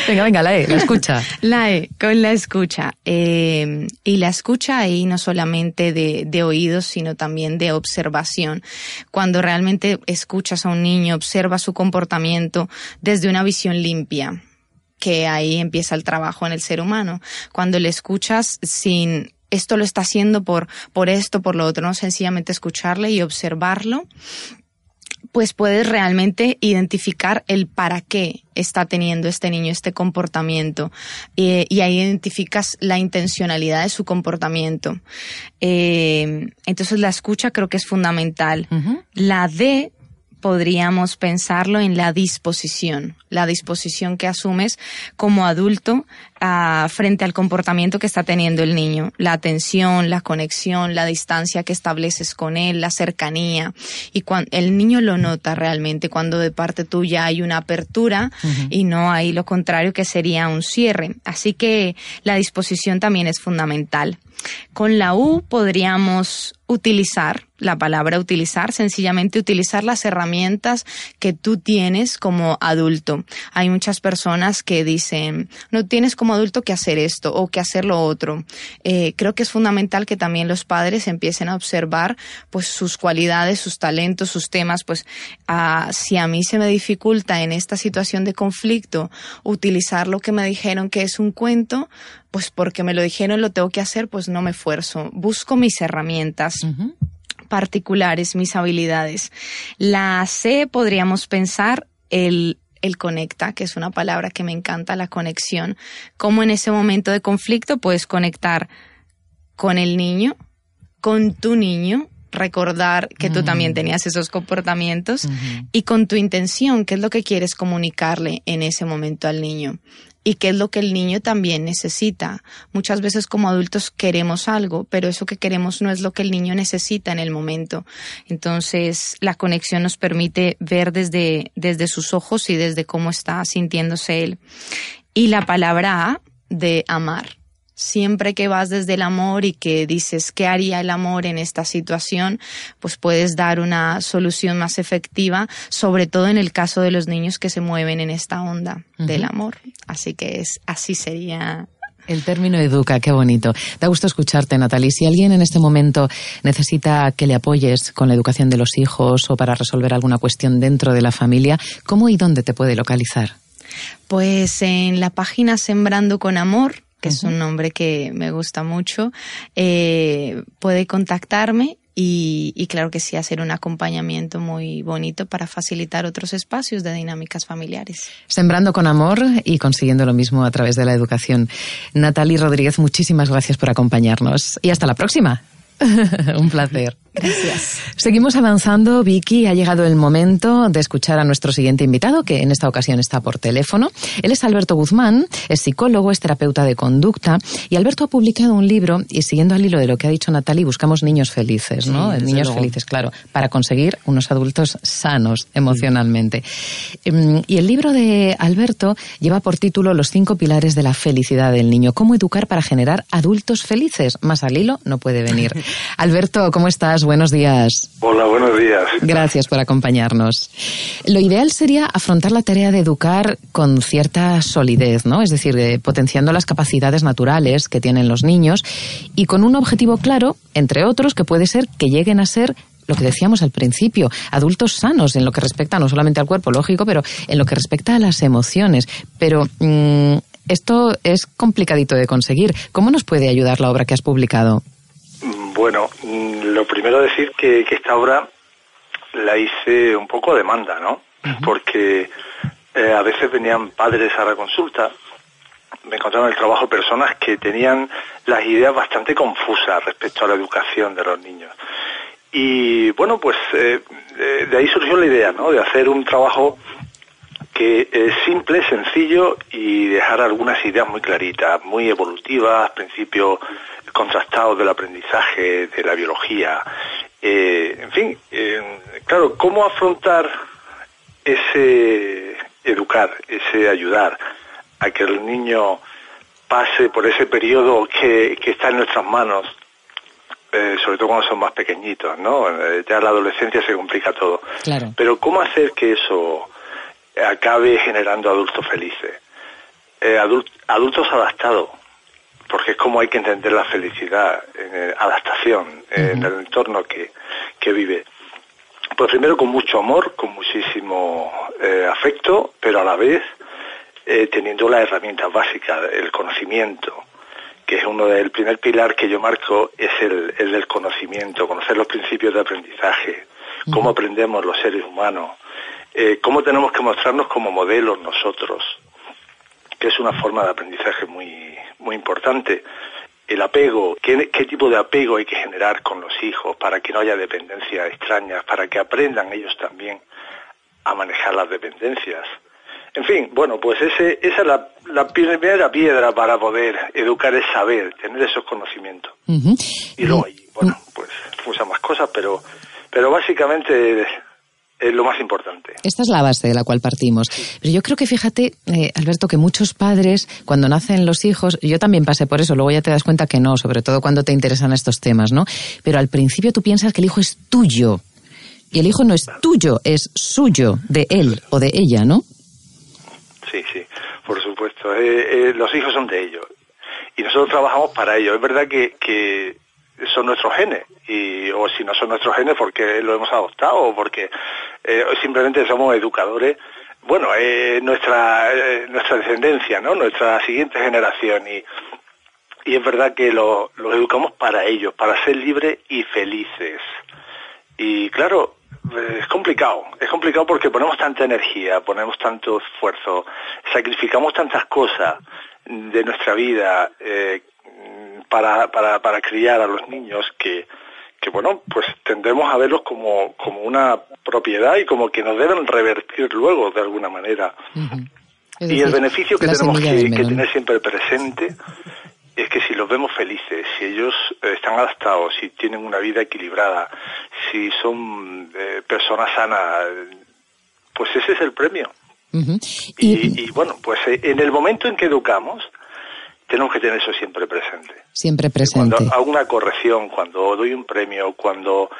Speaker 1: venga, venga, la E, la escucha.
Speaker 5: La E, con la escucha. Eh, y la escucha ahí no solamente de, de oídos, sino también de observación. Cuando realmente escuchas a un niño, observa su comportamiento desde una visión limpia que ahí empieza el trabajo en el ser humano. Cuando le escuchas sin esto lo está haciendo por, por esto, por lo otro, no sencillamente escucharle y observarlo pues puedes realmente identificar el para qué está teniendo este niño este comportamiento eh, y ahí identificas la intencionalidad de su comportamiento. Eh, entonces la escucha creo que es fundamental. La D podríamos pensarlo en la disposición, la disposición que asumes como adulto ah, frente al comportamiento que está teniendo el niño, la atención, la conexión, la distancia que estableces con él, la cercanía. Y cuando el niño lo nota realmente cuando de parte tuya hay una apertura y no hay lo contrario que sería un cierre. Así que la disposición también es fundamental. Con la U podríamos utilizar, la palabra utilizar, sencillamente utilizar las herramientas que tú tienes como adulto. Hay muchas personas que dicen, no tienes como adulto que hacer esto o que hacer lo otro. Eh, creo que es fundamental que también los padres empiecen a observar pues sus cualidades, sus talentos, sus temas, pues si a mí se me dificulta en esta situación de conflicto utilizar lo que me dijeron que es un cuento, pues porque me lo dijeron, lo tengo que hacer, pues no me esfuerzo. Busco mis herramientas. particulares, mis habilidades. La C podríamos pensar el el conecta, que es una palabra que me encanta, la conexión. Cómo en ese momento de conflicto puedes conectar con el niño, con tu niño, recordar que tú también tenías esos comportamientos y con tu intención, qué es lo que quieres comunicarle en ese momento al niño y qué es lo que el niño también necesita. Muchas veces como adultos queremos algo, pero eso que queremos no es lo que el niño necesita en el momento. Entonces, la conexión nos permite ver desde, desde sus ojos y desde cómo está sintiéndose él. Y la palabra A de amar siempre que vas desde el amor y que dices qué haría el amor en esta situación, pues puedes dar una solución más efectiva, sobre todo en el caso de los niños que se mueven en esta onda del amor. Así que es así sería
Speaker 1: el término educa, qué bonito. Da gusto escucharte, Natalie. Si alguien en este momento necesita que le apoyes con la educación de los hijos o para resolver alguna cuestión dentro de la familia, ¿cómo y dónde te puede localizar?
Speaker 5: Pues en la página Sembrando con Amor que es un nombre que me gusta mucho, eh, puede contactarme y, claro que sí, hacer un acompañamiento muy bonito para facilitar otros espacios de dinámicas familiares.
Speaker 1: Sembrando con amor y consiguiendo lo mismo a través de la educación. Natalie Rodríguez, muchísimas gracias por acompañarnos y hasta la próxima. [LAUGHS] un placer.
Speaker 5: Gracias.
Speaker 1: Seguimos avanzando, Vicky. Ha llegado el momento de escuchar a nuestro siguiente invitado, que en esta ocasión está por teléfono. Él es Alberto Guzmán, es psicólogo, es terapeuta de conducta. Y Alberto ha publicado un libro, y siguiendo al hilo de lo que ha dicho Natalie, buscamos niños felices, ¿no? niños felices, claro, para conseguir unos adultos sanos emocionalmente. Em, y el libro de Alberto lleva por título Los cinco pilares de la felicidad del niño. ¿Cómo educar para generar adultos felices? Más al hilo no puede venir. [LAUGHS] Alberto, ¿cómo estás? buenos días.
Speaker 6: Hola, buenos días.
Speaker 1: Gracias por acompañarnos. Lo ideal sería afrontar la tarea de educar con cierta solidez, ¿no? Es decir, potenciando las capacidades naturales que tienen los niños y con un objetivo claro, entre otros, que puede ser que lleguen a ser lo que decíamos al principio, adultos sanos en lo que respecta no solamente al cuerpo lógico, pero en lo que respecta a las emociones. Pero mm, esto es complicadito de conseguir. ¿Cómo nos puede ayudar la obra que has publicado?
Speaker 6: Bueno, mm, lo primero decir que, esta obra la hice un poco a demanda, ¿no? Porque eh, a veces venían padres a la consulta, me encontraban en el trabajo personas que tenían las ideas bastante confusas respecto a la educación de los niños. Y bueno, pues eh, de ahí surgió la idea, ¿no? De hacer un trabajo que es simple, sencillo y dejar algunas ideas muy claritas, muy evolutivas, principios contrastados del aprendizaje, de la biología. Eh, en fin, eh, claro, ¿cómo afrontar ese educar, ese ayudar a que el niño pase por ese periodo que, está en nuestras manos, eh, sobre todo cuando son más pequeñitos, ¿no? ya en la adolescencia se complica todo.
Speaker 1: Claro.
Speaker 6: Pero ¿cómo hacer que eso acabe generando adultos felices? adultos adaptados, porque es como hay que entender la felicidad, en adaptación, en el entorno que, vive. Pues primero con mucho amor, con muchísimo eh, afecto, pero a la vez eh, teniendo las herramientas básicas, el conocimiento, que es uno del primer pilar que yo marco, es el, del conocimiento, conocer los principios de aprendizaje, cómo aprendemos los seres humanos, eh, cómo tenemos que mostrarnos como modelos nosotros, que es una forma de aprendizaje muy, muy importante. el apego, qué, qué, tipo de apego hay que generar con los hijos para que no haya dependencias extrañas, para que aprendan ellos también a manejar las dependencias. En fin, bueno, pues ese, esa es la, la primera piedra para poder educar es saber, tener esos conocimientos. Y luego, bueno, pues muchas más cosas, pero, pero básicamente es lo más importante.
Speaker 1: Esta es la base de la cual partimos. Pero yo creo que fíjate, eh, Alberto, que muchos padres, cuando nacen los hijos, yo también pasé por eso, luego ya te das cuenta que no, sobre todo cuando te interesan estos temas, ¿no? Pero al principio tú piensas que el hijo es tuyo. Y el hijo no es tuyo, es suyo, de él o de ella, ¿no?
Speaker 6: Sí, sí, por supuesto. Eh, eh, los hijos son de ellos. Y nosotros trabajamos para ellos. Es verdad que, que son nuestros genes. Y o si no son nuestros genes porque lo hemos adoptado o porque eh, simplemente somos educadores. Bueno eh, nuestra nuestra descendencia no nuestra siguiente generación. Y y es verdad que los educamos para ellos para ser libres y felices. Y claro es complicado, es complicado porque ponemos tanta energía, ponemos tanto esfuerzo, sacrificamos tantas cosas de nuestra vida, eh, para, para, para criar a los niños que, que bueno, pues tendremos a verlos como, como una propiedad y como que nos deben revertir luego de alguna manera. y el beneficio que tenemos que, tener siempre presente es que si los vemos felices, si ellos eh, están adaptados, si tienen una vida equilibrada, si son eh, personas sanas, pues ese es el premio. y, y, bueno, pues eh, en el momento en que educamos, tenemos que tener eso siempre presente.
Speaker 1: Siempre presente.
Speaker 6: Cuando hago una corrección, cuando doy un premio, cuando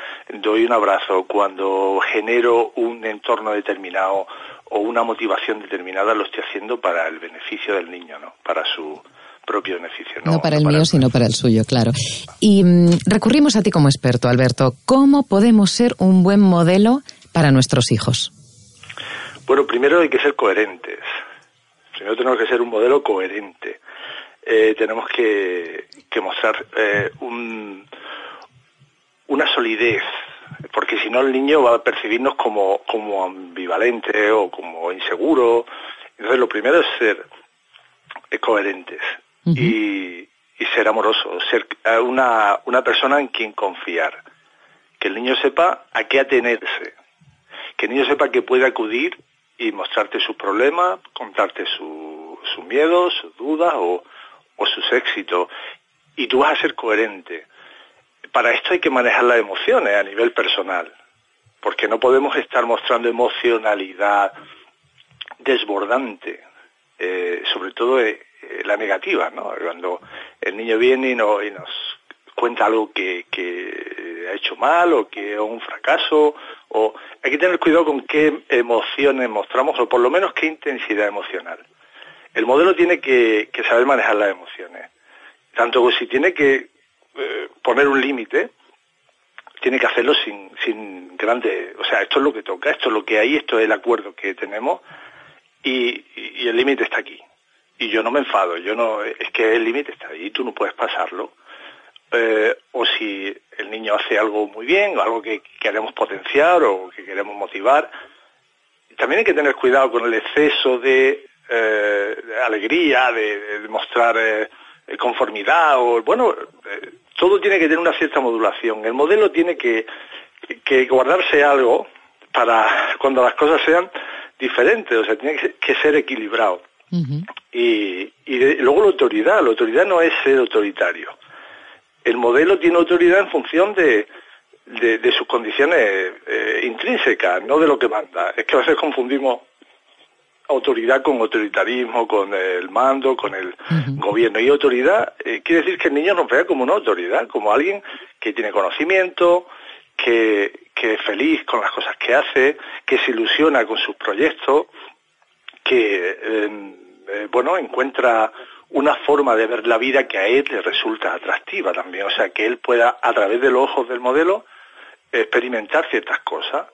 Speaker 6: doy un abrazo, cuando genero un entorno determinado o una motivación determinada, lo estoy haciendo para el beneficio del niño, ¿no? Para su propio beneficio.
Speaker 1: No, para el mío, sino para el suyo, claro. Y mm, recurrimos a ti como experto, Alberto. ¿Cómo podemos ser un buen modelo para nuestros hijos?
Speaker 6: Bueno, primero hay que ser coherentes. Primero tenemos que ser un modelo coherente eh, tenemos que, mostrar eh, una solidez, porque si no el niño va a percibirnos como, como ambivalente o como inseguro. Entonces lo primero es ser coherentes y, ser amorosos, ser una, una persona en quien confiar. Que el niño sepa a qué atenerse, que el niño sepa que puede acudir y mostrarte sus problemas, contarte sus miedos, sus dudas o, o sus éxitos y tú vas a ser coherente. Para esto hay que manejar las emociones a nivel personal, porque no podemos estar mostrando emocionalidad desbordante, eh, sobre todo eh, la negativa, ¿no? Cuando el niño viene y, no, y nos cuenta algo que, que, ha hecho mal o que es un fracaso, o hay que tener cuidado con qué emociones mostramos o por lo menos qué intensidad emocional. El modelo tiene que, saber manejar las emociones. Tanto que si tiene que eh, poner un límite, tiene que hacerlo sin, sin grande, o sea, esto es lo que toca, esto es lo que hay, esto es el acuerdo que tenemos y, el límite está aquí. Y yo no me enfado, yo no, es que el límite está ahí, tú no puedes pasarlo. Eh, o si el niño hace algo muy bien, o algo que queremos potenciar o que queremos motivar. También hay que tener cuidado con el exceso de eh, alegría, de, de mostrar eh, conformidad, o bueno, eh, todo tiene que tener una cierta modulación. El modelo tiene que, que guardarse algo para cuando las cosas sean diferentes, o sea, tiene que ser equilibrado. Y, y luego la autoridad, la autoridad no es ser autoritario. El modelo tiene autoridad en función de, de, sus condiciones eh, intrínsecas, no de lo que manda. Es que a veces confundimos autoridad con autoritarismo, con el mando, con el gobierno. Y autoridad eh, quiere decir que el niño nos vea como una autoridad, como alguien que tiene conocimiento, que, que es feliz con las cosas que hace, que se ilusiona con sus proyectos, que, em, eh, bueno, encuentra una forma de ver la vida que a él le resulta atractiva también. O sea, que él pueda, a través de los ojos del modelo, experimentar ciertas cosas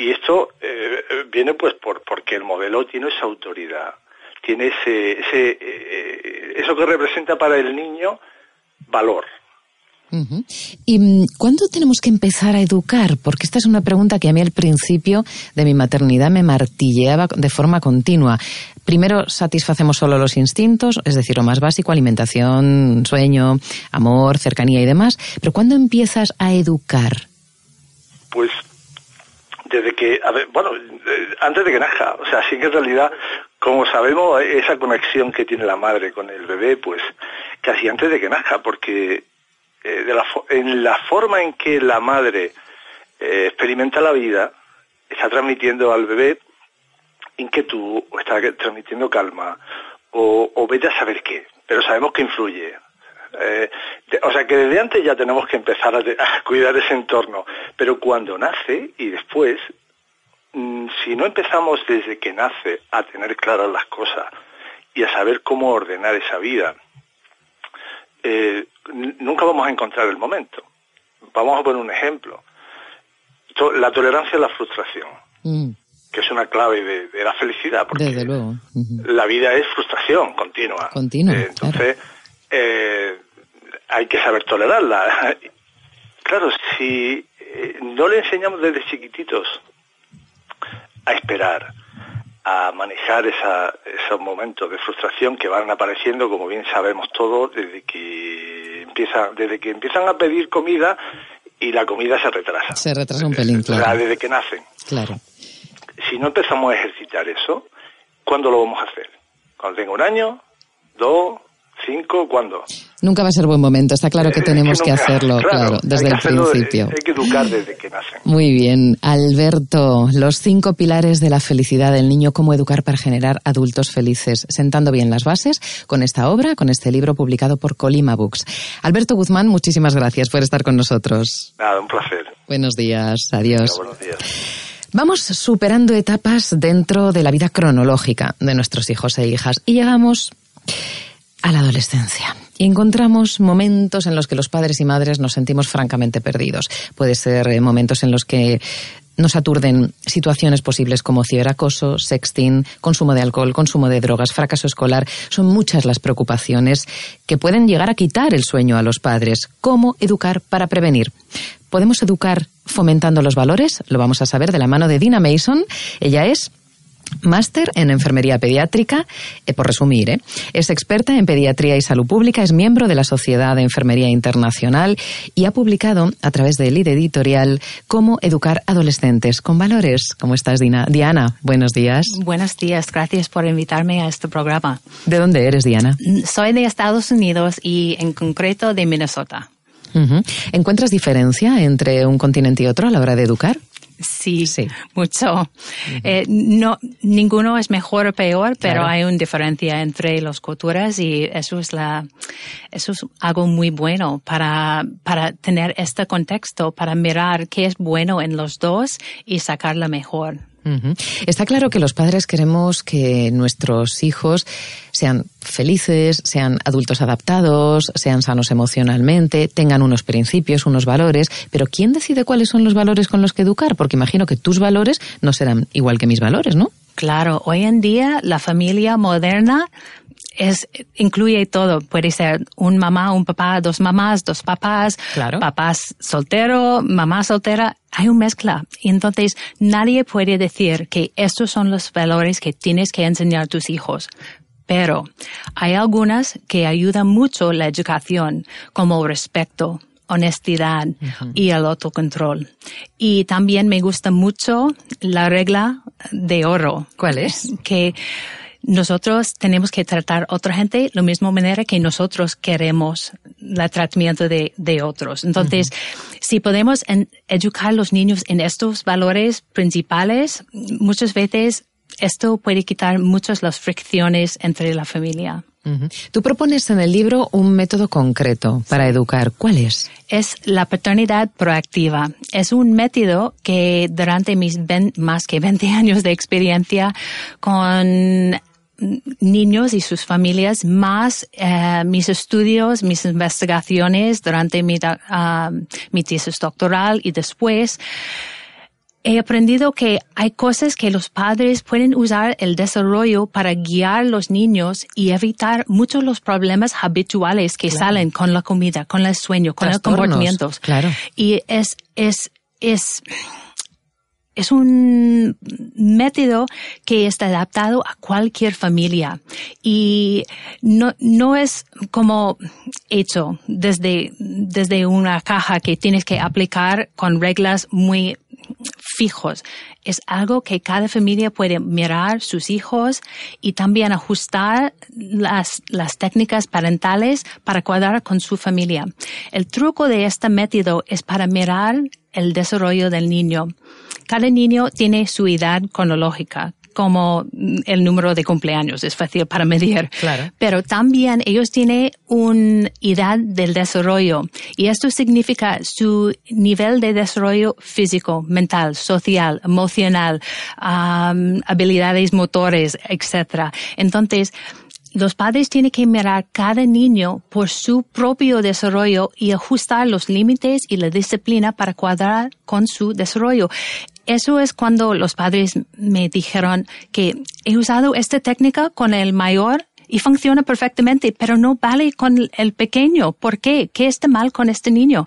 Speaker 6: y esto eh, viene pues por, porque el modelo tiene esa autoridad, tiene ese, ese eh, eso que representa para el niño valor.
Speaker 1: ¿Y mm, cuándo tenemos que empezar a educar? Porque esta es una pregunta que a mí al principio de mi maternidad me martilleaba de forma continua. Primero satisfacemos solo los instintos, es decir, lo más básico, alimentación, sueño, amor, cercanía y demás. Pero ¿cuándo empiezas a educar?
Speaker 6: Pues desde que, bueno, eh, antes de que nazca. O sea, sí que en realidad, como sabemos, esa conexión que tiene la madre con el bebé, pues casi antes de que nazca, porque eh, en la forma en que la madre eh, experimenta la vida, está transmitiendo al bebé inquietud, o está transmitiendo calma, o, o vete a saber qué, pero sabemos que influye. Eh, o sea que desde antes ya tenemos que empezar a, cuidar ese entorno, pero cuando nace y después, mm, si no empezamos desde que nace a tener claras las cosas y a saber cómo ordenar esa vida, eh, nunca vamos a encontrar el momento. Vamos a poner un ejemplo. La tolerancia a la frustración, mm. que es una clave de, la felicidad, porque
Speaker 1: Desde luego.
Speaker 6: la vida es frustración continua.
Speaker 1: Continua.
Speaker 6: Eh, entonces, eh, hay que saber tolerarla. [LAUGHS] claro, si no le enseñamos desde chiquititos a esperar, a manejar esa, esos momentos de frustración que van apareciendo, como bien sabemos todos, desde que empiezan, desde que empiezan a pedir comida y la comida se retrasa.
Speaker 1: Se retrasa un pelín,
Speaker 6: claro. desde que nacen.
Speaker 1: Claro.
Speaker 6: Si no empezamos a ejercitar eso, ¿cuándo lo vamos a hacer? Cuando tenga un año, dos, cinco, ¿cuándo?
Speaker 1: Nunca va a ser buen momento, está claro que tenemos que, hacerlo, claro, desde el principio.
Speaker 6: Hay que educar desde que nacen.
Speaker 1: Muy bien, Alberto, los cinco pilares de la felicidad del niño, cómo educar para generar adultos felices, sentando bien las bases con esta obra, con este libro publicado por Colima Books. Alberto Guzmán, muchísimas gracias por estar con nosotros.
Speaker 6: Nada, un placer.
Speaker 1: Buenos días, adiós.
Speaker 6: buenos días.
Speaker 1: Vamos superando etapas dentro de la vida cronológica de nuestros hijos e hijas y llegamos a la adolescencia. Y encontramos momentos en los que los padres y madres nos sentimos francamente perdidos. Puede ser eh, momentos en los que nos aturden situaciones posibles como ciberacoso, sexting, consumo de alcohol, consumo de drogas, fracaso escolar. Son muchas las preocupaciones que pueden llegar a quitar el sueño a los padres. ¿Cómo educar para prevenir? ¿Podemos educar fomentando los valores? Lo vamos a saber de la mano de Dina Mason. Ella es Máster en Enfermería Pediátrica, eh, por resumir, ¿eh? es experta en pediatría y salud pública, es miembro de la Sociedad de Enfermería Internacional y ha publicado a través del lead editorial Cómo educar adolescentes con valores. ¿Cómo estás, Dina? Diana, buenos días.
Speaker 7: Buenos días, gracias por invitarme a este programa.
Speaker 1: ¿De dónde eres, Diana?
Speaker 7: Soy de Estados Unidos y en concreto de Minnesota.
Speaker 1: ¿Encuentras diferencia entre un continente y otro a la hora de educar?
Speaker 7: Sí, sí. mucho. Eh, no, ninguno es mejor o peor, pero hay una diferencia entre las culturas y eso es la, eso es algo muy bueno para, para tener este contexto, para mirar qué es bueno en los dos y sacar
Speaker 1: Está claro que los padres queremos que nuestros hijos sean felices, sean adultos adaptados, sean sanos emocionalmente, tengan unos principios, unos valores, pero ¿quién decide cuáles son los valores con los que educar? Porque imagino que tus valores no serán igual que mis valores, ¿no?
Speaker 7: Claro, hoy en día la familia moderna es, incluye todo. Puede ser un mamá, un papá, dos mamás, dos papás, papás soltero, mamá soltera. Hay una mezcla. Y entonces nadie puede decir que estos son los valores que tienes que enseñar a tus hijos. Pero hay algunas que ayudan mucho la educación, como respeto, honestidad y el autocontrol. Y también me gusta mucho la regla de oro.
Speaker 1: ¿Cuál es?
Speaker 7: Que nosotros tenemos que tratar a otra gente de la misma manera que nosotros queremos el tratamiento de, de otros. Entonces, si podemos educar a los niños en estos valores principales, muchas veces esto puede quitar muchas las fricciones entre la familia.
Speaker 1: Tú propones en el libro un método concreto para educar. ¿Cuál es?
Speaker 7: Es la paternidad proactiva. Es un método que durante mis más que 20 [LAUGHS] años de experiencia con niños y sus familias, más eh, mis estudios, mis investigaciones durante mi, uh, mi tesis doctoral y después, he aprendido que hay cosas que los padres pueden usar el desarrollo para guiar a los niños y evitar muchos los problemas habituales que salen con la comida, con el sueño, con los comportamientos.
Speaker 1: Claro.
Speaker 7: Y es, es, es, es un método que está adaptado a cualquier familia y no, no es como hecho desde, desde una caja que tienes que aplicar con reglas muy fijos. Es algo que cada familia puede mirar sus hijos y también ajustar las, las técnicas parentales para cuadrar con su familia. El truco de este método es para mirar el desarrollo del niño. Cada niño tiene su edad cronológica, como el número de cumpleaños, es fácil para medir.
Speaker 1: Claro.
Speaker 7: Pero también ellos tienen una edad del desarrollo y esto significa su nivel de desarrollo físico, mental, social, emocional, habilidades motores, etc. Entonces, los padres tienen que mirar cada niño por su propio desarrollo y ajustar los límites y la disciplina para cuadrar con su desarrollo. Eso es cuando los padres me dijeron que he usado esta técnica con el mayor y funciona perfectamente, pero no vale con el pequeño. ¿Por qué? ¿Qué está mal con este niño?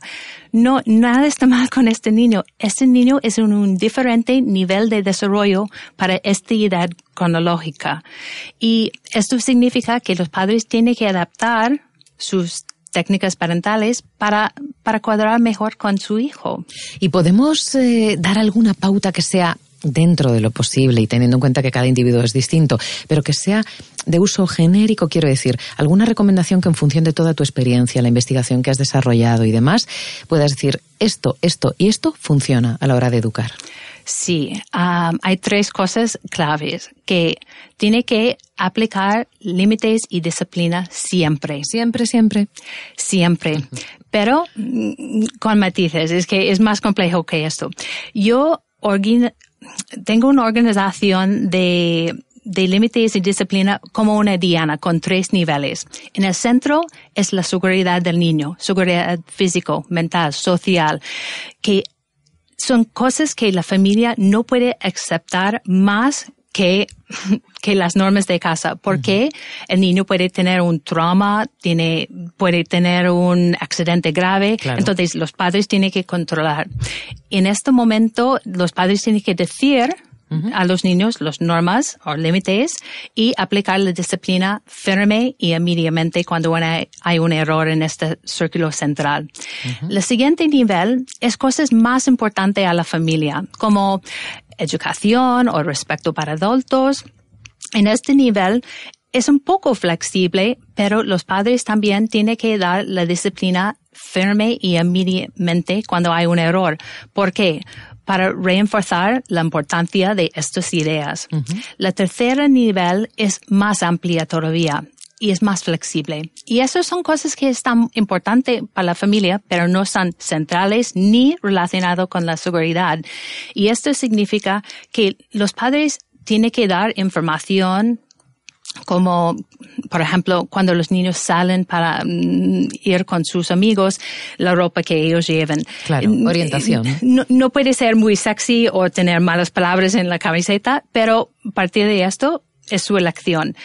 Speaker 7: No, nada está mal con este niño. Este niño es en un diferente nivel de desarrollo para esta edad cronológica. Y esto significa que los padres tienen que adaptar sus técnicas parentales para, para cuadrar mejor con su hijo.
Speaker 1: ¿Y podemos eh, dar alguna pauta que sea dentro de lo posible y teniendo en cuenta que cada individuo es distinto, pero que sea de uso genérico, quiero decir, alguna recomendación que en función de toda tu experiencia, la investigación que has desarrollado y demás, puedas decir esto, esto y esto funciona a la hora de educar.
Speaker 7: Sí, hay tres cosas claves que tiene que aplicar límites y disciplina siempre.
Speaker 1: Siempre, siempre.
Speaker 7: Siempre. Pero mm, con matices, es que es más complejo que esto. Yo tengo una organización de, de límites y disciplina como una diana con tres niveles. En el centro es la seguridad del niño, seguridad físico, mental, social, que son cosas que la familia no puede aceptar más que, que las normas de casa, porque el niño puede tener un trauma, tiene, puede tener un accidente grave, entonces los padres tienen que controlar. En este momento, los padres tienen que decir a los niños las normas o límites y aplicar la disciplina firme y inmediatamente cuando hay un error en este círculo central. El siguiente nivel es cosas más importantes a la familia, como educación o respeto para adultos. En este nivel es un poco flexible, pero los padres también tienen que dar la disciplina firme y inmediatamente cuando hay un error. ¿Por qué? para reforzar la importancia de estas ideas. La tercera nivel es más amplia todavía y es más flexible. Y esas son cosas que están importantes para la familia, pero no son centrales ni relacionadas con la seguridad. Y esto significa que los padres tienen que dar información como por ejemplo cuando los niños salen para mm, ir con sus amigos, la ropa que ellos lleven.
Speaker 1: Claro, mm, orientación. [LAUGHS]
Speaker 7: No, no, puede ser muy sexy o tener malas palabras en la camiseta, pero a partir de esto es su elección.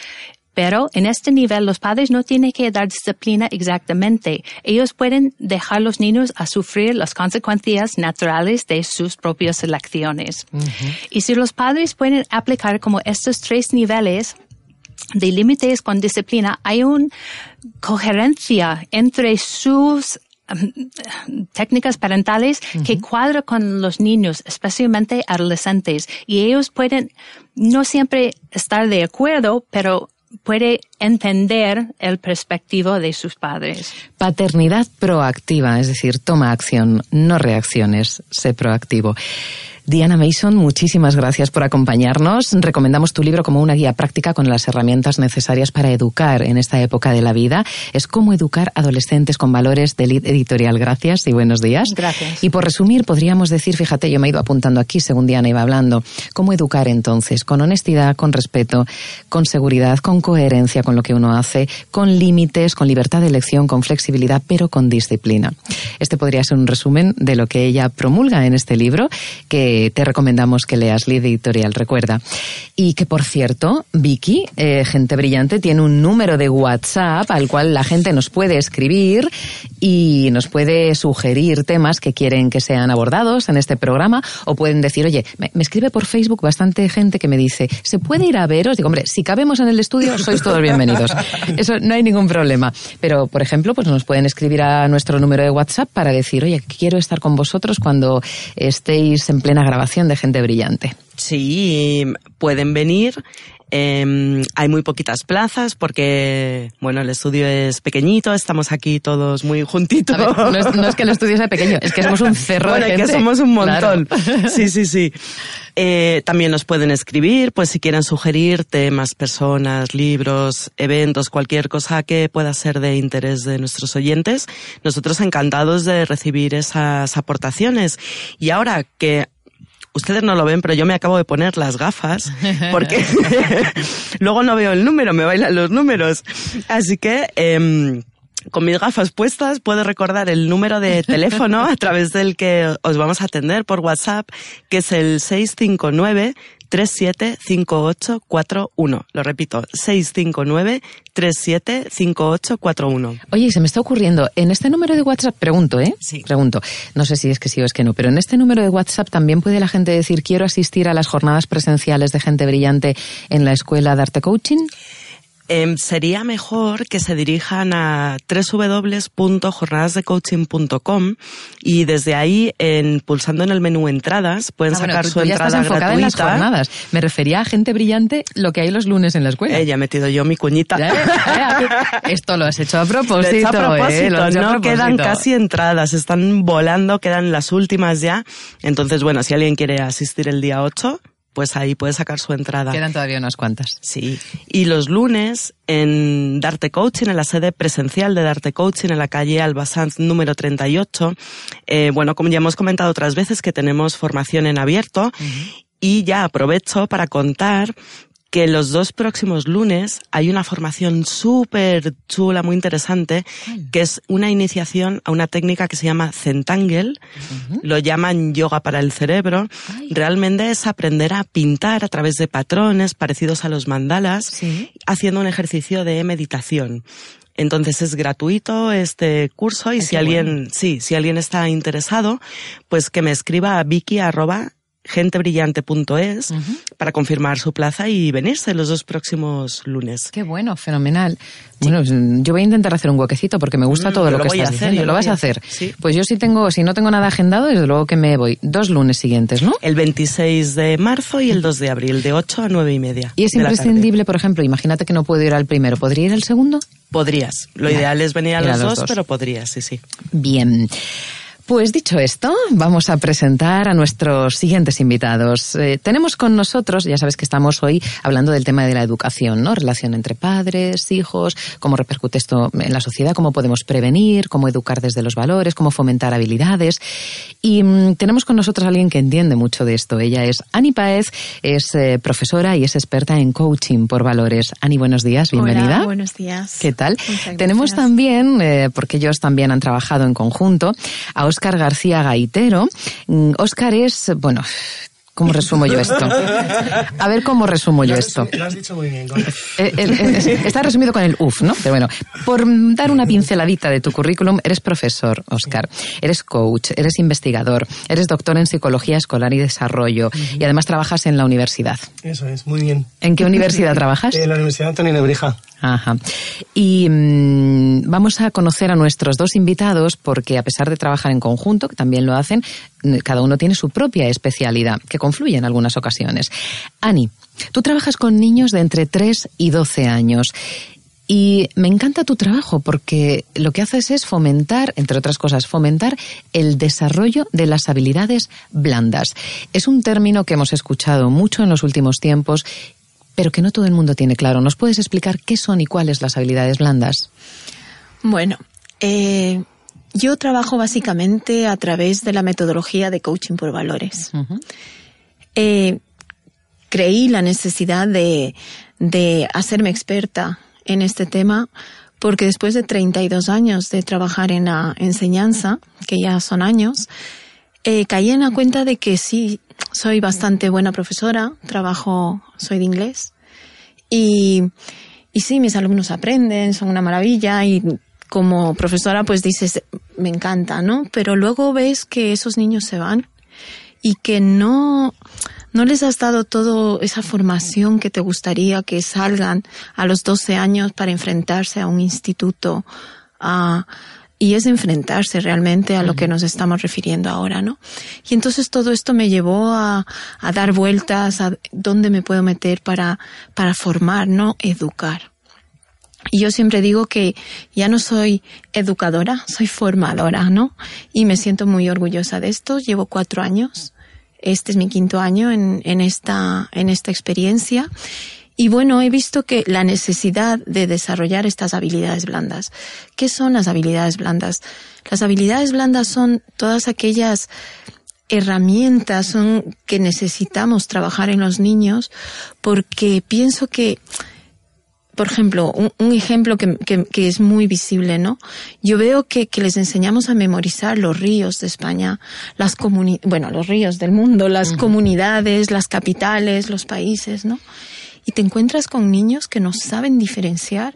Speaker 7: Pero en este nivel los padres no tienen que dar disciplina exactamente. Ellos pueden dejar a los niños a sufrir las consecuencias naturales de sus propias elecciones. Y si los padres pueden aplicar como estos tres niveles, de límites con disciplina, hay una coherencia entre sus um, técnicas parentales que cuadra con los niños, especialmente adolescentes, y ellos pueden no siempre estar de acuerdo, pero puede entender el perspectivo de sus padres.
Speaker 1: Paternidad proactiva, es decir, toma acción, no reacciones, sé proactivo. Diana Mason, muchísimas gracias por acompañarnos. Recomendamos tu libro como una guía práctica con las herramientas necesarias para educar en esta época de la vida. Es cómo educar adolescentes con valores del editorial. Gracias y buenos días.
Speaker 7: Gracias.
Speaker 1: Y por resumir, podríamos decir, fíjate, yo me he ido apuntando aquí según Diana iba hablando, cómo educar entonces, con honestidad, con respeto, con seguridad, con coherencia con lo que uno hace, con límites, con libertad de elección, con flexibilidad, pero con disciplina. Este podría ser un resumen de lo que ella promulga en este libro, que te recomendamos que leas Lead Editorial, recuerda. Y que, por cierto, Vicky, eh, Gente Brillante, tiene un número de WhatsApp al cual la gente nos puede escribir y nos puede sugerir temas que quieren que sean abordados en este programa o pueden decir, oye, me, escribe por Facebook bastante gente que me dice, ¿se puede ir a veros? Digo, hombre, si cabemos en el estudio, sois todos bienvenidos. Eso no hay ningún problema. Pero, por ejemplo, pues nos pueden escribir a nuestro número de WhatsApp para decir, oye, quiero estar con vosotros cuando estéis en plena grabación de Gente Brillante.
Speaker 3: Sí, pueden venir. Em, hay muy poquitas plazas porque, bueno, el estudio es pequeñito, estamos aquí todos muy juntitos.
Speaker 1: no, es, que el estudio sea pequeño, es que somos un cerro de gente.
Speaker 3: que somos un montón. [LAUGHS] Sí, sí, sí. Eh, también nos pueden escribir, pues si quieren sugerir temas, personas, libros, eventos, cualquier cosa que pueda ser de interés de nuestros oyentes. Nosotros encantados de recibir esas aportaciones. Y ahora que ustedes no lo ven, pero yo me acabo de poner las gafas [LAUGHS] porque [LAUGHS] luego no veo el número, me bailan los números. Así que... Eh, con mis gafas puestas puedo recordar el número de teléfono a través del que os vamos a atender por WhatsApp, que es el 659 375841. Lo repito, 659 375841.
Speaker 1: Oye, se me está ocurriendo, en este número de WhatsApp, pregunto, ¿eh?
Speaker 3: Sí.
Speaker 1: Pregunto, no sé si es que sí o es que no, pero en este número de WhatsApp también puede la gente decir, quiero asistir a las jornadas presenciales de gente brillante en la escuela de arte coaching.
Speaker 3: Em, sería mejor que se dirijan a www.jornadasdecoaching.com y desde ahí, en, pulsando en el menú entradas, pueden ah, sacar su entrada estás enfocada
Speaker 1: en las jornadas. Me refería a gente brillante, lo que hay los lunes en la escuela.
Speaker 3: Eh, ya he metido yo mi cuñita. [LAUGHS]
Speaker 1: Esto lo has hecho a propósito.
Speaker 3: a propósito. no quedan casi entradas, están volando, quedan las últimas ya. Entonces, bueno, si alguien quiere asistir el día 8, pues ahí puede sacar su entrada.
Speaker 1: Quedan todavía unas cuantas.
Speaker 3: Sí. Y los lunes en Darte Coaching, en la sede presencial de Darte Coaching, en la calle Albasanz número 38, eh, bueno, como ya hemos comentado otras veces que tenemos formación en abierto, Y ya aprovecho para contar que los dos próximos lunes hay una formación súper chula, muy interesante, que es una iniciación a una técnica que se llama Centangle, lo llaman yoga para el cerebro. Realmente es aprender a pintar a través de patrones parecidos a los mandalas, haciendo un ejercicio de meditación. Entonces es gratuito este curso y si alguien, sí, si alguien está interesado, pues que me escriba a vicky gentebrillante.es para confirmar su plaza y venirse los dos próximos lunes.
Speaker 1: Qué bueno, fenomenal. Bueno, yo voy a intentar hacer un huequecito porque me gusta mm, todo lo, que estás hacer, diciendo. ¿Lo, vas a hacer?
Speaker 3: Sí.
Speaker 1: Pues yo sí tengo, si no tengo nada agendado, desde luego que me voy dos lunes siguientes, ¿no?
Speaker 3: El 26 de marzo y el 2 de abril, de 8 a 9 y media.
Speaker 1: ¿Y es imprescindible, por ejemplo, imagínate que no puedo ir al primero, ¿podría ir al segundo?
Speaker 3: Podrías. Lo ideal es venir a los, dos, pero podrías, sí, sí.
Speaker 1: Bien. Pues dicho esto, vamos a presentar a nuestros siguientes invitados. Eh, tenemos con nosotros, ya sabes que estamos hoy hablando del tema de la educación, ¿no? Relación entre padres, hijos, cómo repercute esto en la sociedad, cómo podemos prevenir, cómo educar desde los valores, cómo fomentar habilidades. Y mm, tenemos con nosotros a alguien que entiende mucho de esto. Ella es Ani Paez, es eh, profesora y es experta en coaching por valores. Ani, buenos días, bienvenida.
Speaker 8: Hola, buenos días.
Speaker 1: ¿Qué tal? Tenemos también, eh, porque ellos también han trabajado en conjunto, a Óscar García Gaitero. Óscar mm, es, bueno, ¿Cómo resumo yo esto? A ver cómo resumo yo esto.
Speaker 9: Lo has dicho muy bien.
Speaker 1: Eh, eh, está resumido con el UF, ¿no? Pero bueno, por dar una pinceladita de tu currículum, eres profesor, Oscar, eres coach, eres investigador, eres doctor en psicología escolar y desarrollo y además trabajas en la universidad.
Speaker 9: Eso es, muy bien.
Speaker 1: ¿En qué universidad trabajas?
Speaker 9: En la Universidad Antonio Nebrija.
Speaker 1: Ajá. Y mm, vamos a conocer a nuestros dos invitados porque a pesar de trabajar en conjunto, que también lo hacen, cada uno tiene su propia especialidad, que confluye en algunas ocasiones. Ani, tú trabajas con niños de entre 3 y 12 años. Y me encanta tu trabajo porque lo que haces es fomentar, entre otras cosas, fomentar el desarrollo de las habilidades blandas. Es un término que hemos escuchado mucho en los últimos tiempos pero que no todo el mundo tiene claro. ¿Nos puedes explicar qué son y cuáles las habilidades blandas?
Speaker 8: Bueno, eh, yo trabajo básicamente a través de la metodología de coaching por valores. Eh, creí la necesidad de, hacerme experta en este tema porque después de 32 años de trabajar en la enseñanza, que ya son años, eh, caí en la cuenta de que sí, soy bastante buena profesora, trabajo, soy de inglés. Y, y sí, mis alumnos aprenden, son una maravilla y como profesora pues dices, me encanta, ¿no? Pero luego ves que esos niños se van y que no, no les has dado toda esa formación que te gustaría que salgan a los 12 años para enfrentarse a un instituto, a, y es enfrentarse realmente a lo que nos estamos refiriendo ahora, ¿no? Y entonces todo esto me llevó a, a dar vueltas a dónde me puedo meter para, para formar, ¿no? Educar. Y yo siempre digo que ya no soy educadora, soy formadora, ¿no? Y me siento muy orgullosa de esto. Llevo cuatro años. Este es mi quinto año en, en esta, en esta experiencia. Y bueno, he visto que la necesidad de desarrollar estas habilidades blandas. ¿Qué son las habilidades blandas? Las habilidades blandas son todas aquellas herramientas son que necesitamos trabajar en los niños porque pienso que por ejemplo, un, ejemplo que, que, es muy visible, ¿no? Yo veo que, que les enseñamos a memorizar los ríos de España, las comuni bueno, los ríos del mundo, las comunidades, las capitales, los países, ¿no? Y te encuentras con niños que no saben diferenciar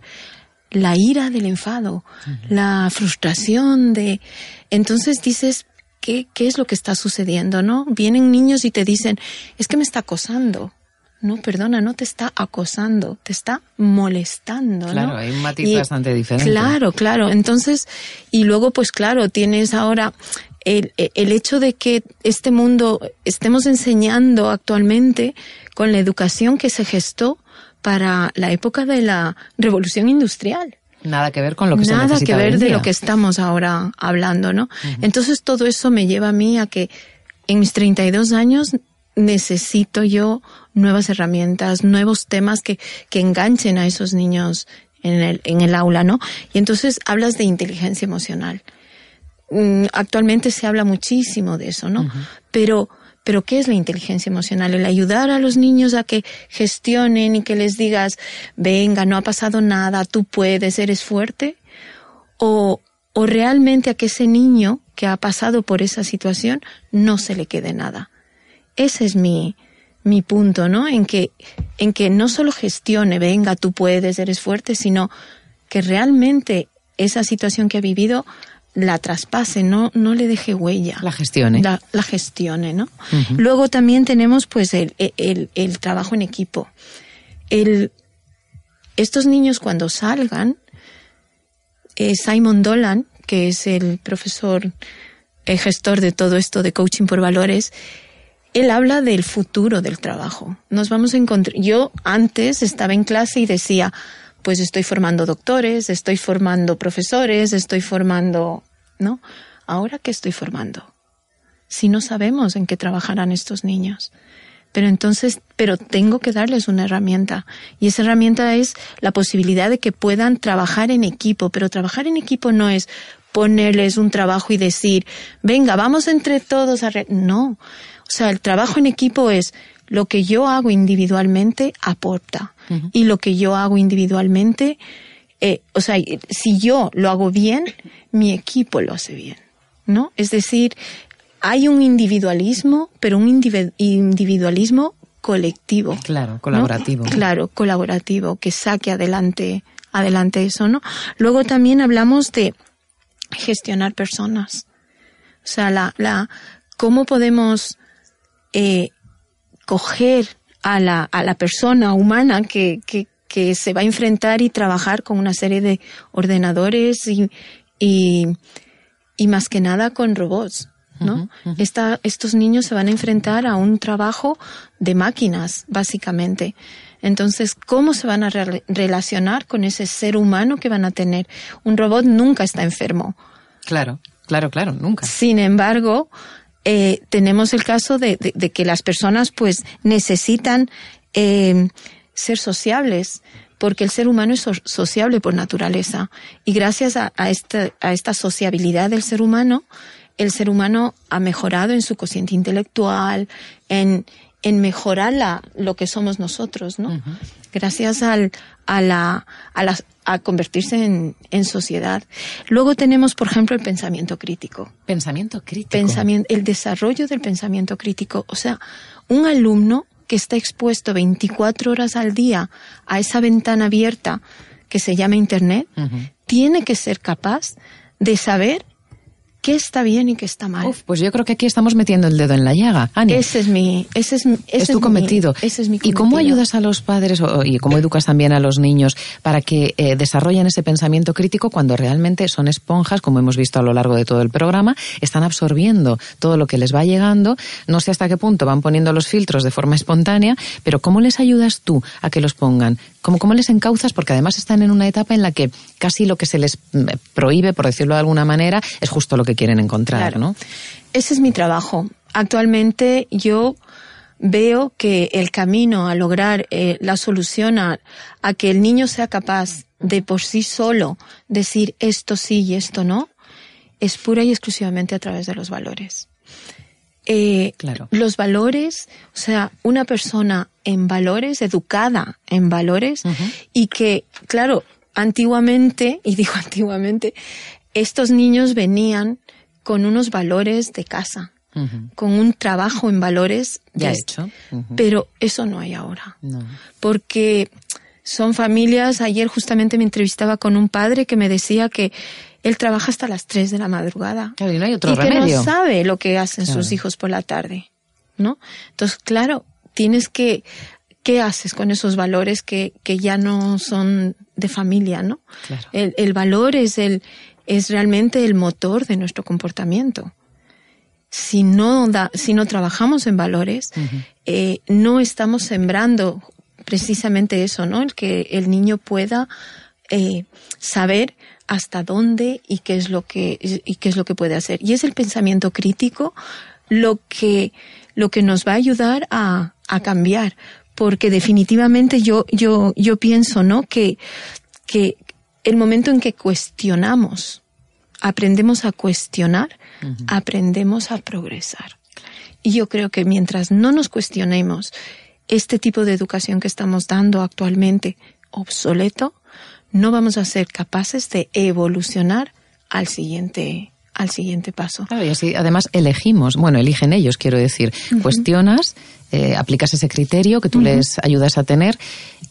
Speaker 8: la ira del enfado, la frustración de... Entonces dices, ¿qué, ¿qué es lo que está sucediendo? ¿No? Vienen niños y te dicen, es que me está acosando. No, perdona, no te está acosando, te está molestando.
Speaker 1: Claro, hay un matiz bastante diferente.
Speaker 8: Claro, claro. Entonces, y luego, pues claro, tienes ahora el, el hecho de que este mundo estemos enseñando actualmente con la educación que se gestó para la época de la revolución industrial.
Speaker 1: Nada que ver con lo que
Speaker 8: Nada
Speaker 1: se
Speaker 8: que ver de lo que estamos ahora hablando, ¿no? Entonces todo eso me lleva a mí a que en mis 32 años necesito yo nuevas herramientas, nuevos temas que, que enganchen a esos niños en el, en el aula, ¿no? Y entonces hablas de inteligencia emocional. Mm, actualmente se habla muchísimo de eso, ¿no? Pero pero ¿qué es la inteligencia emocional? El ayudar a los niños a que gestionen y que les digas, venga, no ha pasado nada, tú puedes, eres fuerte. O, o realmente a que ese niño que ha pasado por esa situación no se le quede nada. Ese es mi, mi punto, ¿no? En que, en que no solo gestione, venga, tú puedes, eres fuerte, sino que realmente esa situación que ha vivido la traspase, no, no le deje huella.
Speaker 1: La gestione.
Speaker 8: La, la gestione, ¿no? Luego también tenemos pues el, el, el, trabajo en equipo. El, estos niños cuando salgan, eh, Simon Dolan, que es el profesor, el gestor de todo esto de coaching por valores, él habla del futuro del trabajo. Nos vamos a encontrar. Yo antes estaba en clase y decía, pues estoy formando doctores, estoy formando profesores, estoy formando, ¿no? Ahora qué estoy formando? Si no sabemos en qué trabajarán estos niños. Pero entonces, pero tengo que darles una herramienta. Y esa herramienta es la posibilidad de que puedan trabajar en equipo. Pero trabajar en equipo no es ponerles un trabajo y decir, venga, vamos entre todos a... No. O sea, el trabajo en equipo es lo que yo hago individualmente aporta y lo que yo hago individualmente, eh, o sea, si yo lo hago bien, mi equipo lo hace bien, ¿no? Es decir, hay un individualismo, pero un individualismo colectivo.
Speaker 1: Claro, colaborativo.
Speaker 8: Claro, colaborativo, que saque adelante, adelante eso, ¿no? Luego también hablamos de gestionar personas. O sea, la, la, cómo podemos eh, coger a la, a la persona humana que, que, que, se va a enfrentar y trabajar con una serie de ordenadores y, y, y más que nada con robots. ¿no? Esta, estos niños se van a enfrentar a un trabajo de máquinas, básicamente. Entonces, ¿cómo se van a relacionar con ese ser humano que van a tener? Un robot nunca está enfermo.
Speaker 1: Claro, claro, claro, nunca.
Speaker 8: Sin embargo, eh, tenemos el caso de, que las personas pues necesitan eh, ser sociables porque el ser humano es sociable por naturaleza. Y gracias a, esta, a esta sociabilidad del ser humano el ser humano ha mejorado en su cociente intelectual en en mejorar la, lo que somos nosotros, ¿no? Gracias al, a, la, a, las, a convertirse en, en, sociedad. Luego tenemos, por ejemplo, el pensamiento crítico.
Speaker 1: Pensamiento crítico.
Speaker 8: Pensamiento, el desarrollo del pensamiento crítico. O sea, un alumno que está expuesto 24 horas al día a esa ventana abierta que se llama Internet, tiene que ser capaz de saber qué está bien y qué está mal. Uf,
Speaker 1: pues yo creo que aquí estamos metiendo el dedo en la llaga.
Speaker 8: Ese es mi, ese es,
Speaker 1: es tu cometido.
Speaker 8: ese es mi
Speaker 1: cometido. ¿Y cómo ayudas a los padres y cómo educas también a los niños para que eh, desarrollen ese pensamiento crítico cuando realmente son esponjas, como hemos visto a lo largo de todo el programa, están absorbiendo todo lo que les va llegando, no sé hasta qué punto van poniendo los filtros de forma espontánea, pero ¿cómo les ayudas tú a que los pongan? ¿Cómo, cómo les encauzas? Porque además están en una etapa en la que casi lo que se les mm, prohíbe, por decirlo de alguna manera, es justo lo que quieren encontrar, ¿no?
Speaker 8: Ese es mi trabajo. Actualmente yo veo que el camino a lograr eh, la solución a, que el niño sea capaz de por sí solo decir esto sí y esto no, es pura y exclusivamente a través de los valores. Eh, claro. Los valores, o sea, una persona en valores, educada en valores, y que, claro, antiguamente, y digo [LAUGHS] antiguamente, estos niños venían con unos valores de casa, con un trabajo en valores
Speaker 1: ya hecho.
Speaker 8: Pero eso no hay ahora. Porque son familias, ayer justamente me entrevistaba con un padre que me decía que él trabaja hasta las 3 de la madrugada.
Speaker 1: y no hay otro
Speaker 8: que no sabe lo que hacen sus hijos por la tarde. ¿No? Entonces, claro, tienes que ¿qué haces con esos valores que, que ya no son de familia, no? El, el, valor es el, es realmente el motor de nuestro comportamiento. Si no, da, si no trabajamos en valores, eh, no estamos sembrando precisamente eso, ¿no? El que el niño pueda eh, saber hasta dónde y qué es lo que y qué es lo que puede hacer. Y es el pensamiento crítico lo que lo que nos va a ayudar a, a cambiar, porque definitivamente yo yo yo pienso, ¿no? Que que el momento en que cuestionamos, aprendemos a cuestionar, aprendemos a progresar. Y yo creo que mientras no nos cuestionemos este tipo de educación que estamos dando actualmente obsoleto, no vamos a ser capaces de evolucionar al siguiente al siguiente paso.
Speaker 1: Claro, y así además elegimos, bueno, eligen ellos, quiero decir, cuestionas, eh, aplicas ese criterio que tú les ayudas a tener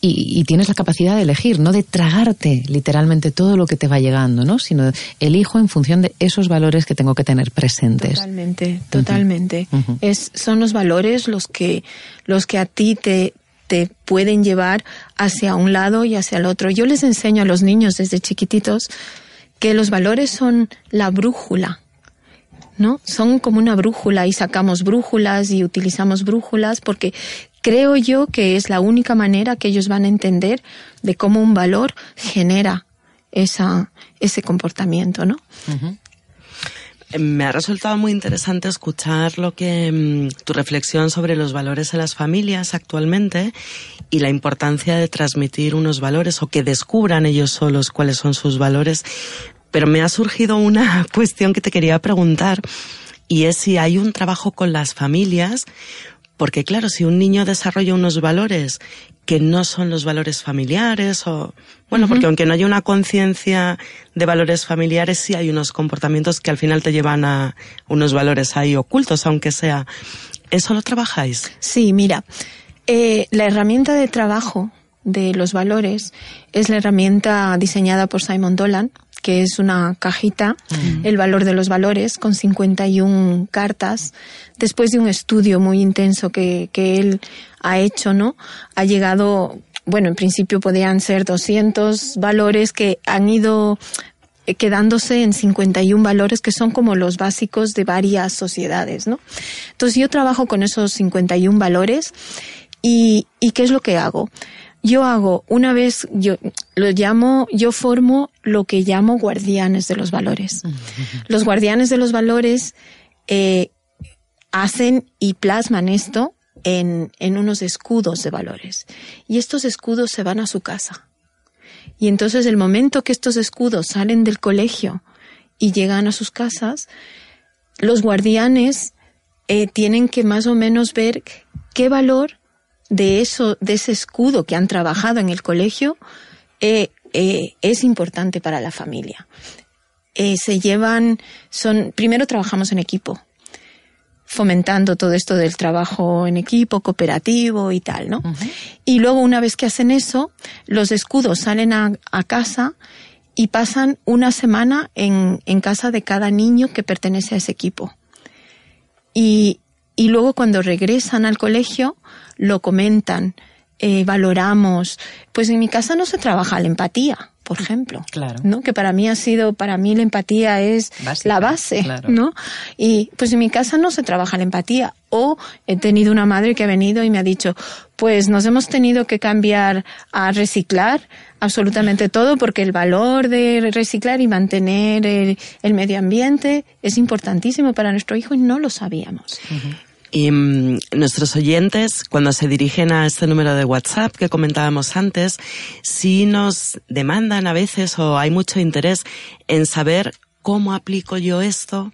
Speaker 1: y, tienes la capacidad de elegir, no de tragarte literalmente todo lo que te va llegando, ¿no? Sino elijo en función de esos valores que tengo que tener presentes.
Speaker 8: Totalmente, totalmente. es, son los valores los que, los que a ti te, te pueden llevar hacia un lado y hacia el otro. Yo les enseño a los niños desde chiquititos que los valores son la brújula, ¿no? Son como una brújula y sacamos brújulas y utilizamos brújulas porque creo yo que es la única manera que ellos van a entender de cómo un valor genera esa, ese comportamiento, ¿no?
Speaker 3: Me ha resultado muy interesante escuchar lo que mm, tu reflexión sobre los valores en las familias actualmente y la importancia de transmitir unos valores o que descubran ellos solos cuáles son sus valores. Pero me ha surgido una [LAUGHS] cuestión que te quería preguntar y es si hay un trabajo con las familias porque claro, si un niño desarrolla unos valores que no son los valores familiares o bueno, porque aunque no haya una conciencia de valores familiares, sí hay unos comportamientos que al final te llevan a unos valores ahí ocultos, aunque sea. ¿Eso lo trabajáis?
Speaker 8: Sí, mira, eh, la herramienta de trabajo de los valores es la herramienta diseñada por Simon Dolan, que es una cajita, el valor de los valores, con 51 cartas, después de un estudio muy intenso que, que él ha hecho, ¿no? Ha llegado, bueno, en principio podían ser 200 valores que han ido quedándose en 51 valores que son como los básicos de varias sociedades, ¿no? Entonces yo trabajo con esos 51 valores y, y ¿qué es lo que hago? Yo hago una vez, yo lo llamo, yo formo lo que llamo guardianes de los valores. Los guardianes de los valores eh, hacen y plasman esto en, en unos escudos de valores. Y estos escudos se van a su casa. Y entonces el momento que estos escudos salen del colegio y llegan a sus casas, los guardianes eh, tienen que más o menos ver qué valor de eso, de ese escudo que han trabajado en el colegio, eh, eh, es importante para la familia. Eh, se llevan, son, primero trabajamos en equipo, fomentando todo esto del trabajo en equipo, cooperativo y tal, ¿no? Y luego una vez que hacen eso, los escudos salen a, casa y pasan una semana en, en, casa de cada niño que pertenece a ese equipo. Y, y luego cuando regresan al colegio, lo comentan, eh, valoramos. Pues en mi casa no se trabaja la empatía por ejemplo, claro. ¿no? Que para mí ha sido, para mí la empatía es la base, ¿no? Y pues en mi casa no se trabaja la empatía. O he tenido una madre que ha venido y me ha dicho, pues nos hemos tenido que cambiar a reciclar absolutamente todo porque el valor de reciclar y mantener el, medio ambiente es importantísimo para nuestro hijo y no lo sabíamos.
Speaker 3: Y mm, nuestros oyentes, cuando se dirigen a este número de WhatsApp que comentábamos antes, sí nos demandan a veces o hay mucho interés en saber cómo aplico yo esto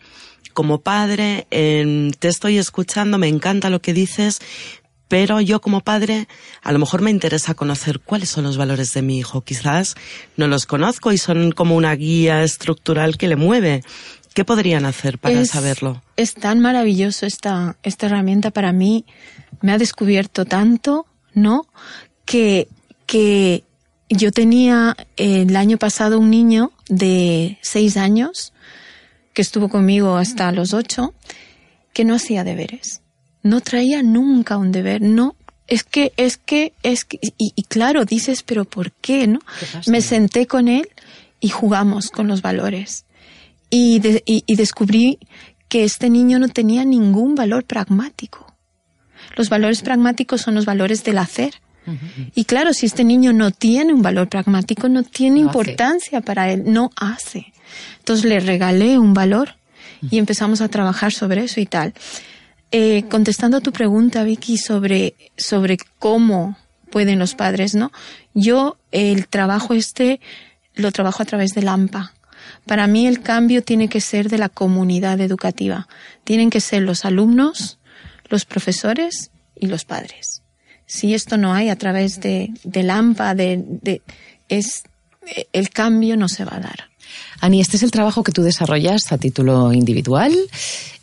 Speaker 3: como padre. te estoy escuchando, me encanta lo que dices, pero yo como padre a lo mejor me interesa conocer cuáles son los valores de mi hijo. Quizás no los conozco y son como una guía estructural que le mueve. ¿Qué podrían hacer para saberlo?
Speaker 8: Es tan maravilloso esta, esta herramienta para mí. Me ha descubierto tanto, ¿no? Que, que yo tenía el año pasado un niño de seis años que estuvo conmigo hasta los ocho, que no hacía deberes. No traía nunca un deber, no. Es que, es que, es que, y, y claro, dices, pero ¿por qué, no? Me senté con él y jugamos con los valores y, y, descubrí que este niño no tenía ningún valor pragmático. Los valores pragmáticos son los valores del hacer. Y claro, si este niño no tiene un valor pragmático, no tiene importancia para él, no hace. Entonces le regalé un valor y empezamos a trabajar sobre eso y tal. Eh, contestando a tu pregunta, Vicky, sobre, sobre cómo pueden los padres, ¿no? Yo el trabajo este lo trabajo a través del AMPA, para mí el cambio tiene que ser de la comunidad educativa. Tienen que ser los alumnos, los profesores y los padres. Si esto no hay a través de, del AMPA, de, es, el cambio no se va a dar.
Speaker 1: Ani, este es el trabajo que tú desarrollas a título individual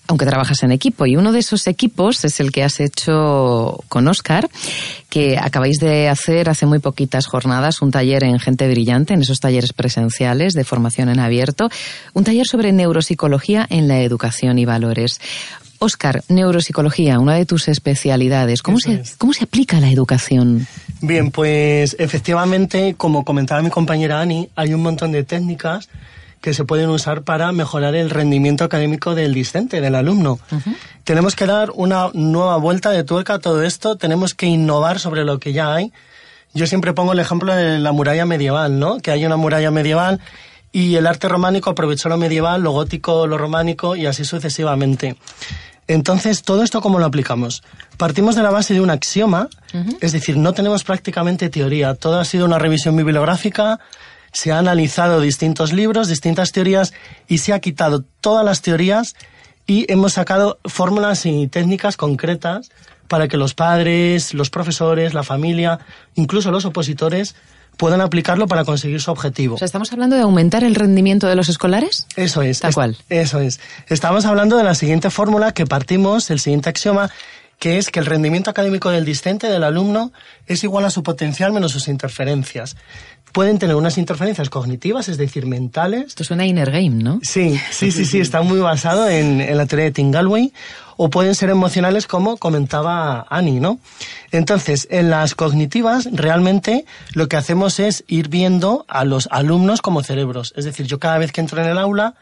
Speaker 1: aunque trabajas en equipo. Y uno de esos equipos es el que has hecho con Oscar, que acabáis de hacer hace muy poquitas jornadas un taller en Gente Brillante, en esos talleres presenciales de formación en abierto, un taller sobre neuropsicología en la educación y valores. Oscar, neuropsicología, una de tus especialidades. ¿Cómo se, ¿Cómo se aplica la educación?
Speaker 9: Bien, pues efectivamente, como comentaba mi compañera Ani, hay un montón de técnicas que se pueden usar para mejorar el rendimiento académico del discente, del alumno. Tenemos que dar una nueva vuelta de tuerca a todo esto, tenemos que innovar sobre lo que ya hay. Yo siempre pongo el ejemplo de la muralla medieval, ¿no? Que hay una muralla medieval y el arte románico aprovechó lo medieval, lo gótico, lo románico y así sucesivamente. Entonces, ¿todo esto cómo lo aplicamos? Partimos de la base de un axioma, es decir, no tenemos prácticamente teoría, todo ha sido una revisión bibliográfica, se han analizado distintos libros, distintas teorías y se ha quitado todas las teorías y hemos sacado fórmulas y técnicas concretas para que los padres, los profesores, la familia, incluso los opositores puedan aplicarlo para conseguir su objetivo.
Speaker 1: O sea, ¿estamos hablando de aumentar el rendimiento de los escolares?
Speaker 9: Eso es.
Speaker 1: Tal cual.
Speaker 9: Eso es. Estamos hablando de la siguiente fórmula que partimos, el siguiente axioma, que es que el rendimiento académico del discente, del alumno, es igual a su potencial menos sus interferencias pueden tener unas interferencias cognitivas, es decir, mentales.
Speaker 1: Esto suena inner game, ¿no?
Speaker 9: Sí, sí, sí, sí, está muy basado en, la teoría de Tim Galway, o pueden ser emocionales como comentaba Annie, ¿no? Entonces, en las cognitivas, realmente lo que hacemos es ir viendo a los alumnos como cerebros. Es decir, yo cada vez que entro en el aula,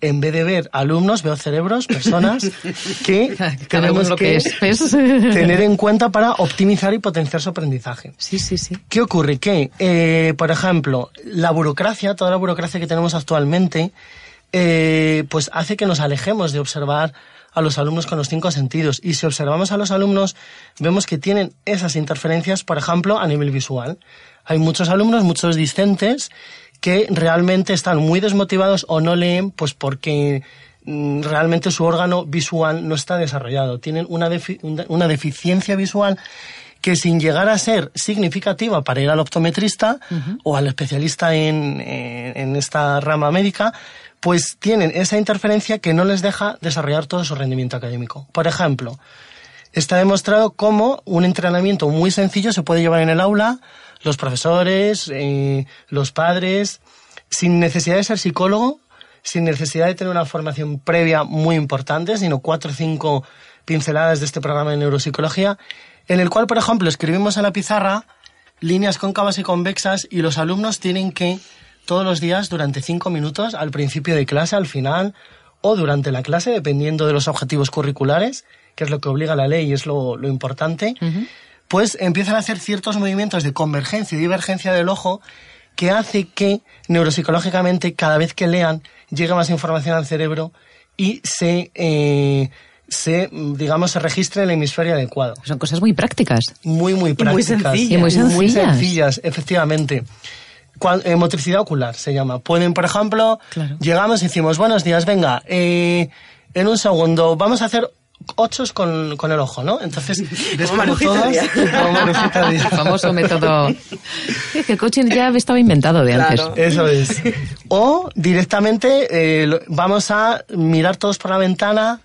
Speaker 9: en vez de ver alumnos, veo cerebros, personas [LAUGHS] que tenemos que, [LAUGHS] tener en cuenta para optimizar y potenciar su aprendizaje.
Speaker 1: Sí, sí, sí.
Speaker 9: ¿Qué ocurre? Que, eh, por ejemplo, la burocracia, toda la burocracia que tenemos actualmente, eh, pues hace que nos alejemos de observar a los alumnos con los cinco sentidos. Y si observamos a los alumnos, vemos que tienen esas interferencias, por ejemplo, a nivel visual. Hay muchos alumnos, muchos discentes, que realmente están muy desmotivados o no leen, pues porque mm, realmente su órgano visual no está desarrollado. Tienen una, una deficiencia visual que sin llegar a ser significativa para ir al optometrista o al especialista en, en, esta rama médica, pues tienen esa interferencia que no les deja desarrollar todo su rendimiento académico. Por ejemplo, está demostrado cómo un entrenamiento muy sencillo se puede llevar en el aula, los profesores, eh, los padres, sin necesidad de ser psicólogo, sin necesidad de tener una formación previa muy importante, sino cuatro o cinco pinceladas de este programa de neuropsicología, en el cual, por ejemplo, escribimos en la pizarra líneas cóncavas y convexas y los alumnos tienen que todos los días durante cinco minutos, al principio de clase, al final o durante la clase, dependiendo de los objetivos curriculares, que es lo que obliga la ley y es lo, importante, pues empiezan a hacer ciertos movimientos de convergencia y divergencia del ojo que hace que neuropsicológicamente cada vez que lean llegue más información al cerebro y se... Eh, se, digamos, se registre el hemisferio adecuado.
Speaker 1: Son cosas muy prácticas.
Speaker 9: Muy, muy prácticas.
Speaker 1: muy sencillas. Y muy sencillas. Muy
Speaker 9: sencillas, efectivamente. Eh, motricidad ocular se llama. Pueden, por ejemplo, llegamos y decimos, buenos días, venga, eh, en un segundo, vamos a hacer ocho con, con el ojo, ¿no? Entonces, [LAUGHS]
Speaker 3: como todos,
Speaker 1: El famoso método. que [LAUGHS] el coaching ya estaba inventado de antes.
Speaker 9: Eso es. O directamente eh, vamos a mirar todos por la ventana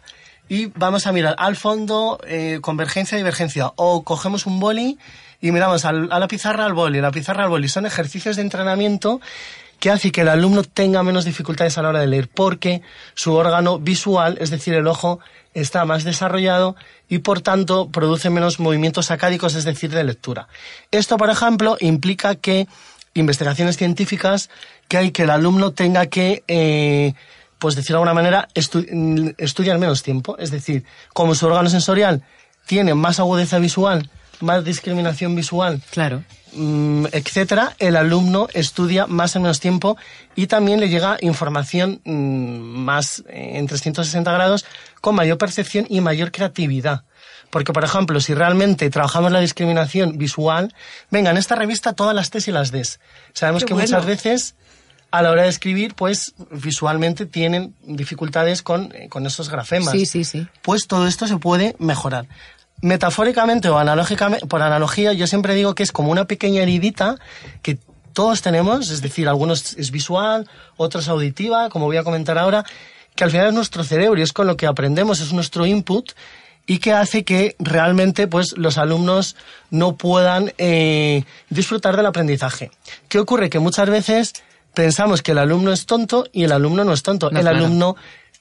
Speaker 9: y vamos a mirar al fondo eh, convergencia y divergencia. O cogemos un boli y miramos a la pizarra al boli, la pizarra al boli. Son ejercicios de entrenamiento que hace que el alumno tenga menos dificultades a la hora de leer, porque su órgano visual, es decir, el ojo, está más desarrollado y por tanto produce menos movimientos sacádicos, es decir, de lectura. Esto, por ejemplo, implica que investigaciones científicas que hay que el alumno tenga que eh, pues decirlo de alguna manera, estudian menos tiempo. Es decir, como su órgano sensorial tiene más agudeza visual, más discriminación visual,
Speaker 1: claro.
Speaker 9: Mm, etcétera, el alumno estudia más en menos tiempo y también le llega información mm, más eh, en 360 grados con mayor percepción y mayor creatividad. Porque, por ejemplo, si realmente trabajamos la discriminación visual, venga, en esta revista todas las T y las Ds. Sabemos que muchas veces a la hora de escribir, pues visualmente tienen dificultades con, eh, con esos grafemas.
Speaker 1: Sí, sí, sí.
Speaker 9: Pues todo esto se puede mejorar. Metafóricamente o analógicamente, por analogía, yo siempre digo que es como una pequeña heridita que todos tenemos, es decir, algunos es visual, otros auditiva, como voy a comentar ahora, que al final es nuestro cerebro y es con lo que aprendemos, es nuestro input y que hace que realmente pues los alumnos no puedan eh, disfrutar del aprendizaje. ¿Qué ocurre? Que muchas veces pensamos que el alumno es tonto y el alumno no es tonto. el alumno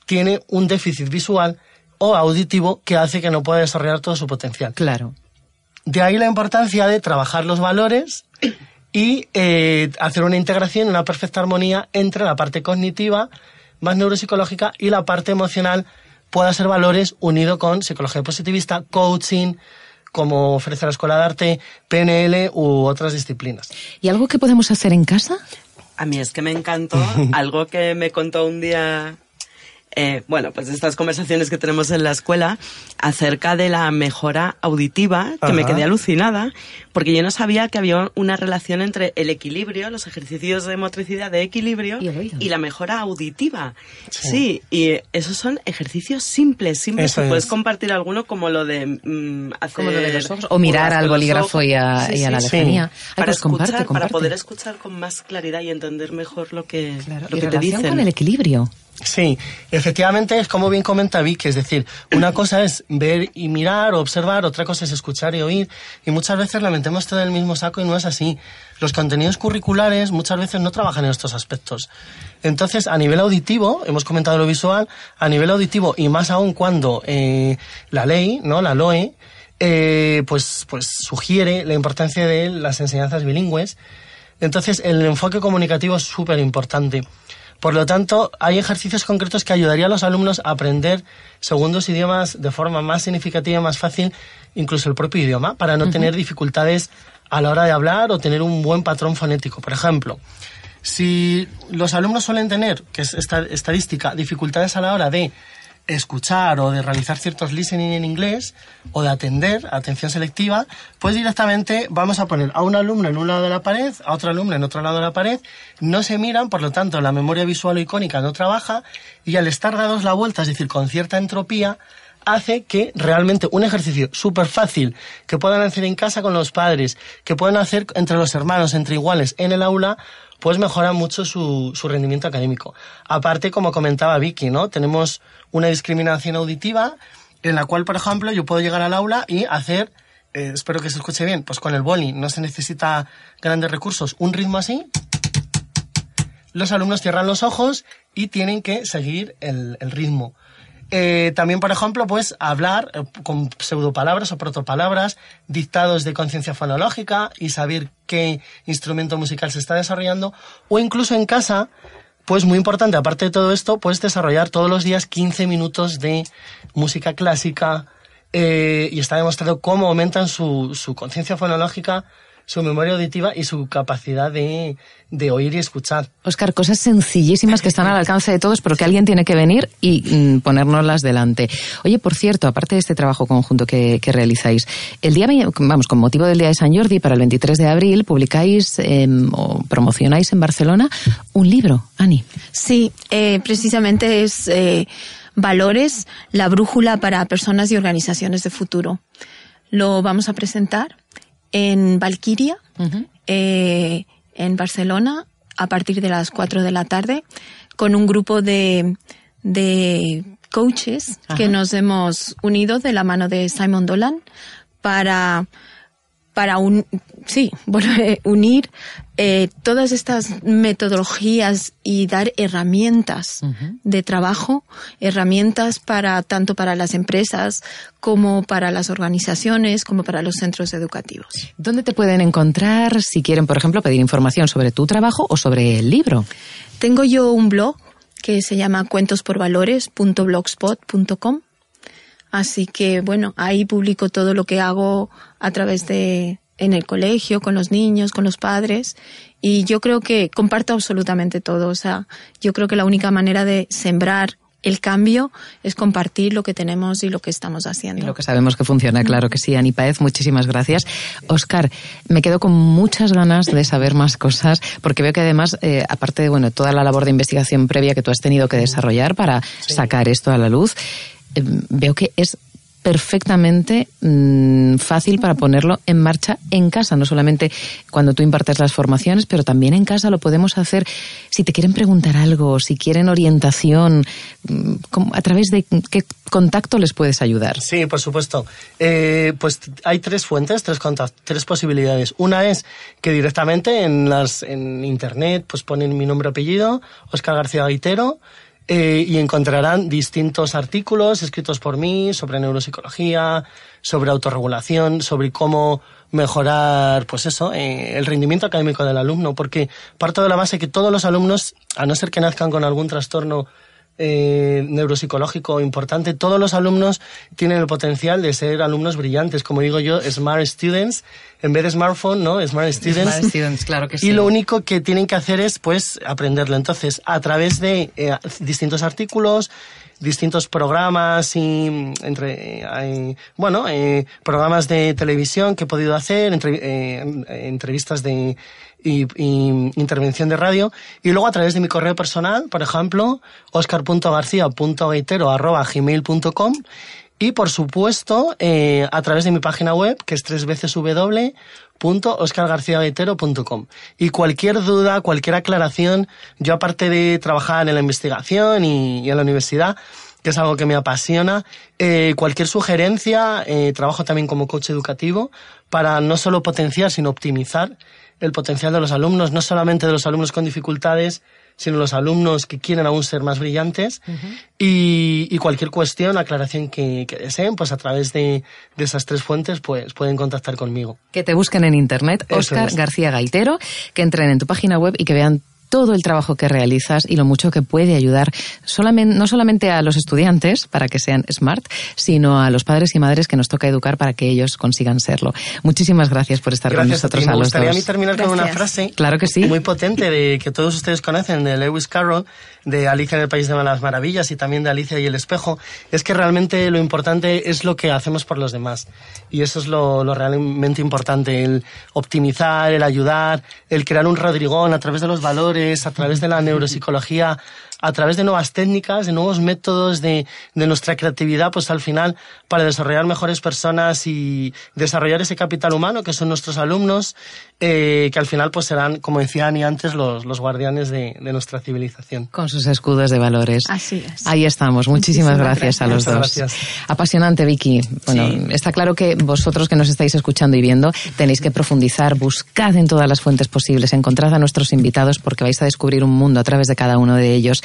Speaker 9: tiene un déficit visual o auditivo que hace que no pueda desarrollar todo su potencial.
Speaker 1: Claro.
Speaker 9: De ahí la importancia de trabajar los valores y eh, hacer una integración, una perfecta armonía entre la parte cognitiva, más neuropsicológica, y la parte emocional, pueda ser valores unido con psicología positivista, coaching, como ofrece la Escuela de Arte, PNL u otras disciplinas.
Speaker 1: ¿Y algo que podemos hacer en casa?
Speaker 3: A mí es que me encantó [LAUGHS] algo que me contó un día eh, bueno, pues estas conversaciones que tenemos en la escuela acerca de la mejora auditiva, que me quedé alucinada, porque yo no sabía que había una relación entre el equilibrio, los ejercicios de motricidad de equilibrio y, la mejora auditiva. Sí. y esos son ejercicios simples, simples. Puedes compartir alguno como lo de mm, hacer...
Speaker 1: los ojos, o mirar al bolígrafo y a, la lejanía.
Speaker 3: Para, pues escuchar, para poder escuchar con más claridad y entender mejor lo que, lo que te dicen.
Speaker 1: con el equilibrio.
Speaker 9: Sí, efectivamente es como bien comenta Vicky, es decir, una cosa es ver y mirar o observar, otra cosa es escuchar y oír, y muchas veces la metemos todo en el mismo saco y no es así. Los contenidos curriculares muchas veces no trabajan en estos aspectos. Entonces, a nivel auditivo, hemos comentado lo visual, a nivel auditivo, y más aún cuando eh, la ley, ¿no? La LOE, eh, pues, pues sugiere la importancia de las enseñanzas bilingües. Entonces, el enfoque comunicativo es súper importante. Por lo tanto, hay ejercicios concretos que ayudarían a los alumnos a aprender segundos idiomas de forma más significativa y más fácil, incluso el propio idioma, para no tener dificultades a la hora de hablar o tener un buen patrón fonético. Por ejemplo, si los alumnos suelen tener, que es esta estadística, dificultades a la hora de escuchar o de realizar ciertos listening en inglés o de atender, atención selectiva, pues directamente vamos a poner a un alumno en un lado de la pared, a otro alumno en otro lado de la pared, no se miran, por lo tanto la memoria visual o icónica no trabaja y al estar dados la vuelta, es decir, con cierta entropía, hace que realmente un ejercicio súper fácil que puedan hacer en casa con los padres, que puedan hacer entre los hermanos, entre iguales en el aula, pues mejora mucho su, su rendimiento académico. Aparte, como comentaba Vicky, ¿no? Tenemos una discriminación auditiva en la cual, por ejemplo, yo puedo llegar al aula y hacer, eh, espero que se escuche bien, pues con el boli no se necesita grandes recursos, un ritmo así. Los alumnos cierran los ojos y tienen que seguir el, el ritmo. Eh, también, por ejemplo, pues hablar eh, con pseudopalabras o protopalabras, dictados de conciencia fonológica y saber qué instrumento musical se está desarrollando, o incluso en casa, pues muy importante, aparte de todo esto, puedes desarrollar todos los días 15 minutos de música clásica eh, y está demostrado cómo aumentan su, su conciencia fonológica, su memoria auditiva y su capacidad de, de oír y escuchar.
Speaker 1: Oscar, cosas sencillísimas que están al alcance de todos, pero que alguien tiene que venir y mm, ponérnoslas delante. Oye, por cierto, aparte de este trabajo conjunto que, que, realizáis, el día, vamos, con motivo del Día de San Jordi, para el 23 de abril, publicáis eh, o promocionáis en Barcelona un libro, Ani.
Speaker 8: Sí, eh, precisamente es eh, Valores, la brújula para personas y organizaciones de futuro. Lo vamos a presentar en uh -huh. eh, en Barcelona, a partir de las 4 de la tarde, con un grupo de, de coaches Ajá. que nos hemos unido de la mano de Simon Dolan para, para un, sí, bueno, [LAUGHS] unir eh, todas estas metodologías y dar herramientas uh -huh. de trabajo, herramientas para tanto para las empresas como para las organizaciones, como para los centros educativos.
Speaker 1: ¿Dónde te pueden encontrar si quieren, por ejemplo, pedir información sobre tu trabajo o sobre el libro?
Speaker 8: Tengo yo un blog que se llama cuentosporvalores.blogspot.com. Así que, bueno, ahí publico todo lo que hago a través de, en el colegio, con los niños, con los padres. Y yo creo que comparto absolutamente todo. O sea, yo creo que la única manera de sembrar el cambio es compartir lo que tenemos y lo que estamos haciendo.
Speaker 1: Y lo que sabemos que funciona, claro que sí. Ani Paez, muchísimas gracias. Oscar, me quedo con muchas ganas de saber más cosas, porque veo que además, eh, aparte de bueno, toda la labor de investigación previa que tú has tenido que desarrollar para sí. sacar esto a la luz, veo que es perfectamente mmm, fácil para ponerlo en marcha en casa, no solamente cuando tú impartes las formaciones, pero también en casa lo podemos hacer si te quieren preguntar algo, si quieren orientación, mmm, a través de qué contacto les puedes ayudar.
Speaker 9: Sí, por supuesto. Eh, pues hay tres fuentes, tres contactos, tres posibilidades. Una es que directamente en las en internet pues ponen mi nombre apellido, Oscar García Gaitero, eh, y encontrarán distintos artículos escritos por mí sobre neuropsicología, sobre autorregulación, sobre cómo mejorar, pues eso, eh, el rendimiento académico del alumno, porque parto de la base que todos los alumnos, a no ser que nazcan con algún trastorno eh, neuropsicológico importante, todos los alumnos tienen el potencial de ser alumnos brillantes, como digo yo, smart students, en vez de smartphone, ¿no? Smart students.
Speaker 1: Smart students, claro que sí.
Speaker 9: Y lo único que tienen que hacer es, pues, aprenderlo. Entonces, a través de eh, distintos artículos, distintos programas y entre eh, bueno eh, programas de televisión que he podido hacer entre, eh, entrevistas de y, y, intervención de radio. Y luego a través de mi correo personal por ejemplo oscar.garcia.gaitero.gmail.com y por supuesto eh, a través de mi página web que es tres veces www.oscargarciagaitero.com y cualquier duda, cualquier aclaración, yo aparte de trabajar en la investigación y, en la universidad, que es algo que me apasiona. Eh, cualquier sugerencia, eh, trabajo también como coach educativo para no solo potenciar, sino optimizar el potencial de los alumnos, no solamente de los alumnos con dificultades, sino los alumnos que quieren aún ser más brillantes. Uh -huh. y, y, cualquier cuestión, aclaración que, que, deseen, pues a través de, de, esas tres fuentes, pues pueden contactar conmigo.
Speaker 1: Que te busquen en internet, Oscar. García Gaitero, que entren en tu página web y que vean todo el trabajo que realizas y lo mucho que puede ayudar solamente, no solamente a los estudiantes para que sean smart, sino a los padres y madres que nos toca educar para que ellos consigan serlo. Muchísimas gracias por estar con nosotros a,
Speaker 9: Me
Speaker 1: gustaría
Speaker 9: a mí terminar con una frase
Speaker 1: claro que sí.
Speaker 9: muy potente de que todos ustedes conocen de Lewis Carroll, de Alicia en el País de las Maravillas y también de Alicia y el Espejo, es que realmente lo importante es lo que hacemos por los demás. Y eso es lo, lo realmente importante, el optimizar, el ayudar, el crear un Rodrigón a través de los valores, a través de la neuropsicología, a través de nuevas técnicas, de nuevos métodos, de, de, nuestra creatividad, pues al final, para desarrollar mejores personas y desarrollar ese capital humano que son nuestros alumnos, eh, que al final pues serán, como decía Ani antes, los, los guardianes de, de, nuestra civilización.
Speaker 1: Con sus escudos de valores.
Speaker 8: Así es.
Speaker 1: Ahí estamos. Muchísimas, gracias, a los dos. Gracias. Apasionante, Vicky. Bueno, sí. está claro que vosotros que nos estáis escuchando y viendo tenéis que profundizar, buscad en todas las fuentes posibles, encontrad a nuestros invitados porque vais a descubrir un mundo a través de cada uno de ellos.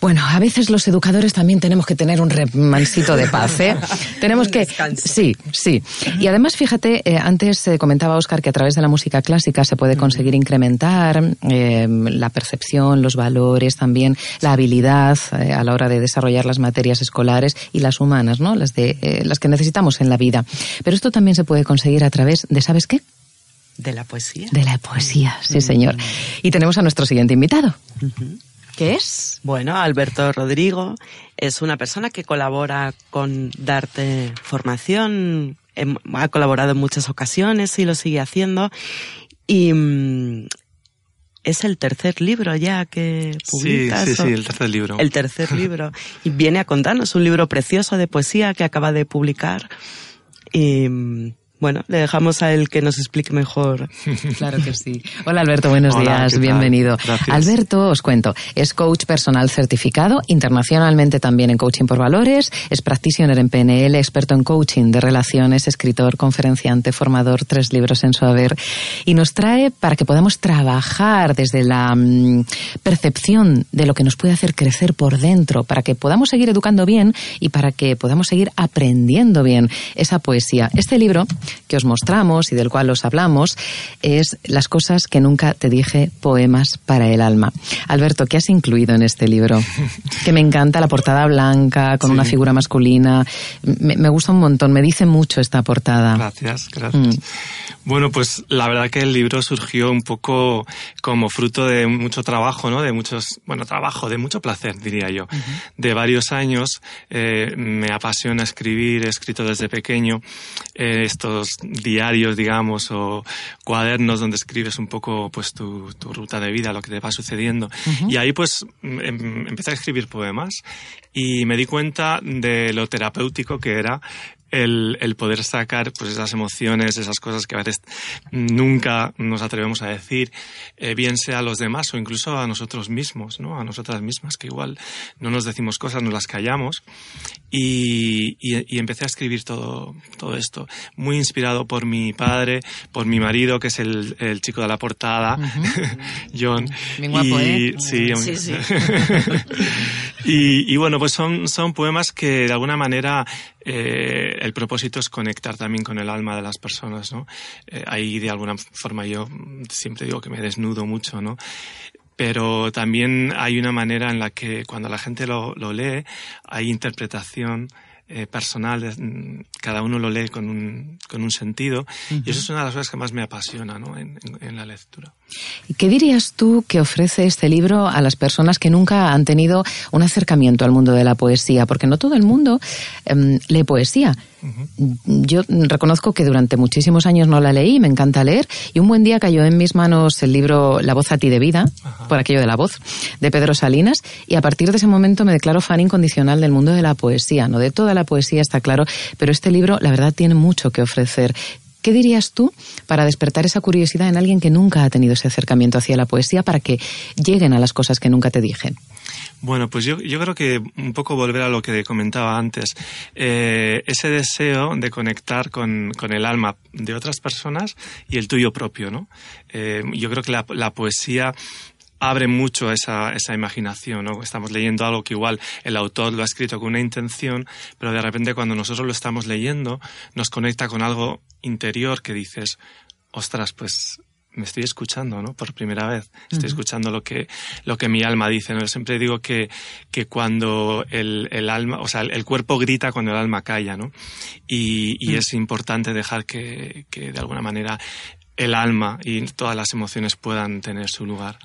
Speaker 1: Bueno, a veces los educadores también tenemos que tener un remansito de paz, ¿eh? [LAUGHS] tenemos que... Sí, sí. Y además, fíjate, eh, antes eh, comentaba Oscar que a través de la música clásica se puede conseguir incrementar eh, la percepción, los valores, también la habilidad eh, a la hora de desarrollar las materias escolares y las humanas, ¿no? Las, de, las que necesitamos en la vida. Pero esto también se puede conseguir a través de, ¿sabes qué?
Speaker 3: De la poesía.
Speaker 1: De la poesía, sí, señor. Y tenemos a nuestro siguiente invitado. Uh -huh. ¿Qué es?
Speaker 3: Bueno, Alberto Rodrigo es una persona que colabora con Darte Formación, ha colaborado en muchas ocasiones y lo sigue haciendo. Y mm, es el tercer libro ya que publicas.
Speaker 10: Sí, sí, sí, el tercer libro.
Speaker 3: El tercer [LAUGHS] libro. Y viene a contarnos un libro precioso de poesía que acaba de publicar. Y mm, bueno, le dejamos a él que nos explique mejor. [LAUGHS]
Speaker 1: Claro que sí. Hola Alberto, buenos
Speaker 10: Hola,
Speaker 1: días, bienvenido.
Speaker 10: Gracias.
Speaker 1: Alberto, os cuento, es coach personal certificado, internacionalmente también en coaching por valores, es practitioner en PNL, experto en coaching de relaciones, escritor, conferenciante, formador, tres libros en su haber, y nos trae para que podamos trabajar desde la mmm, percepción de lo que nos puede hacer crecer por dentro, para que podamos seguir educando bien y para que podamos seguir aprendiendo bien esa poesía. Este libro que os mostramos y del cual os hablamos es Las cosas que nunca te dije, poemas para el alma. Alberto, ¿qué has incluido en este libro? [LAUGHS] Que me encanta la portada blanca, con sí. una figura masculina. Me, me, gusta un montón, me dice mucho esta portada.
Speaker 10: Gracias, gracias. Mm. Bueno, pues la verdad que el libro surgió un poco como fruto de mucho trabajo, ¿no? De muchos, bueno, trabajo, de mucho placer, diría yo. Uh -huh. De varios años eh, me apasiona escribir, he escrito desde pequeño eh, diarios, digamos, o cuadernos donde escribes un poco pues tu, tu ruta de vida, lo que te va sucediendo. Uh -huh. Y ahí pues em, empecé a escribir poemas y me di cuenta de lo terapéutico que era el, el, poder sacar pues esas emociones, esas cosas que a veces nunca nos atrevemos a decir, eh, bien sea a los demás o incluso a nosotros mismos, ¿no? A nosotras mismas, que igual no nos decimos cosas, nos las callamos. Y, y, y empecé a escribir todo, todo esto, muy inspirado por mi padre, por mi marido, que es el, el chico de la portada, uh [LAUGHS] -huh. John.
Speaker 1: Bien guapo,
Speaker 10: y,
Speaker 1: ¿eh?
Speaker 10: Sí,
Speaker 1: sí, sí. [LAUGHS] [LAUGHS]
Speaker 10: y, y bueno, pues son, son poemas que de alguna manera eh, el propósito es conectar también con el alma de las personas, ¿no? Eh, ahí de alguna forma yo siempre digo que me desnudo mucho, ¿no? Pero también hay una manera en la que cuando la gente lo, lo lee hay interpretación eh, personal, de, cada uno lo lee con un, con un sentido uh -huh. y eso es una de las cosas que más me apasiona ¿no? en, en, en la lectura.
Speaker 1: ¿Qué dirías tú que ofrece este libro a las personas que nunca han tenido un acercamiento al mundo de la poesía? Porque no todo el mundo eh, lee poesía. Uh -huh. Yo reconozco que durante muchísimos años no la leí, me encanta leer, y un buen día cayó en mis manos el libro La voz a ti de vida, Ajá. por aquello de la voz, de Pedro Salinas, y a partir de ese momento me declaro fan incondicional del mundo de la poesía, no de toda la poesía, está claro, pero este libro, la verdad, tiene mucho que ofrecer. ¿Qué dirías tú para despertar esa curiosidad en alguien que nunca ha tenido ese acercamiento hacia la poesía para que lleguen a las cosas que nunca te dije?
Speaker 10: Bueno, pues yo, yo creo que un poco volver a lo que comentaba antes, eh, ese deseo de conectar con, con, el alma de otras personas y el tuyo propio, ¿no? Eh, yo creo que la, poesía abre mucho esa, esa imaginación, ¿no? Estamos leyendo algo que igual el autor lo ha escrito con una intención, pero de repente cuando nosotros lo estamos leyendo nos conecta con algo interior que dices, ostras, pues me estoy escuchando, ¿no? Por primera vez. Estoy escuchando lo que, lo que mi alma dice, ¿no? Yo siempre digo que, que cuando el, el alma, o sea, el, cuerpo grita cuando el alma calla, ¿no? Y, y es importante dejar que, que de alguna manera el alma y todas las emociones puedan tener su lugar.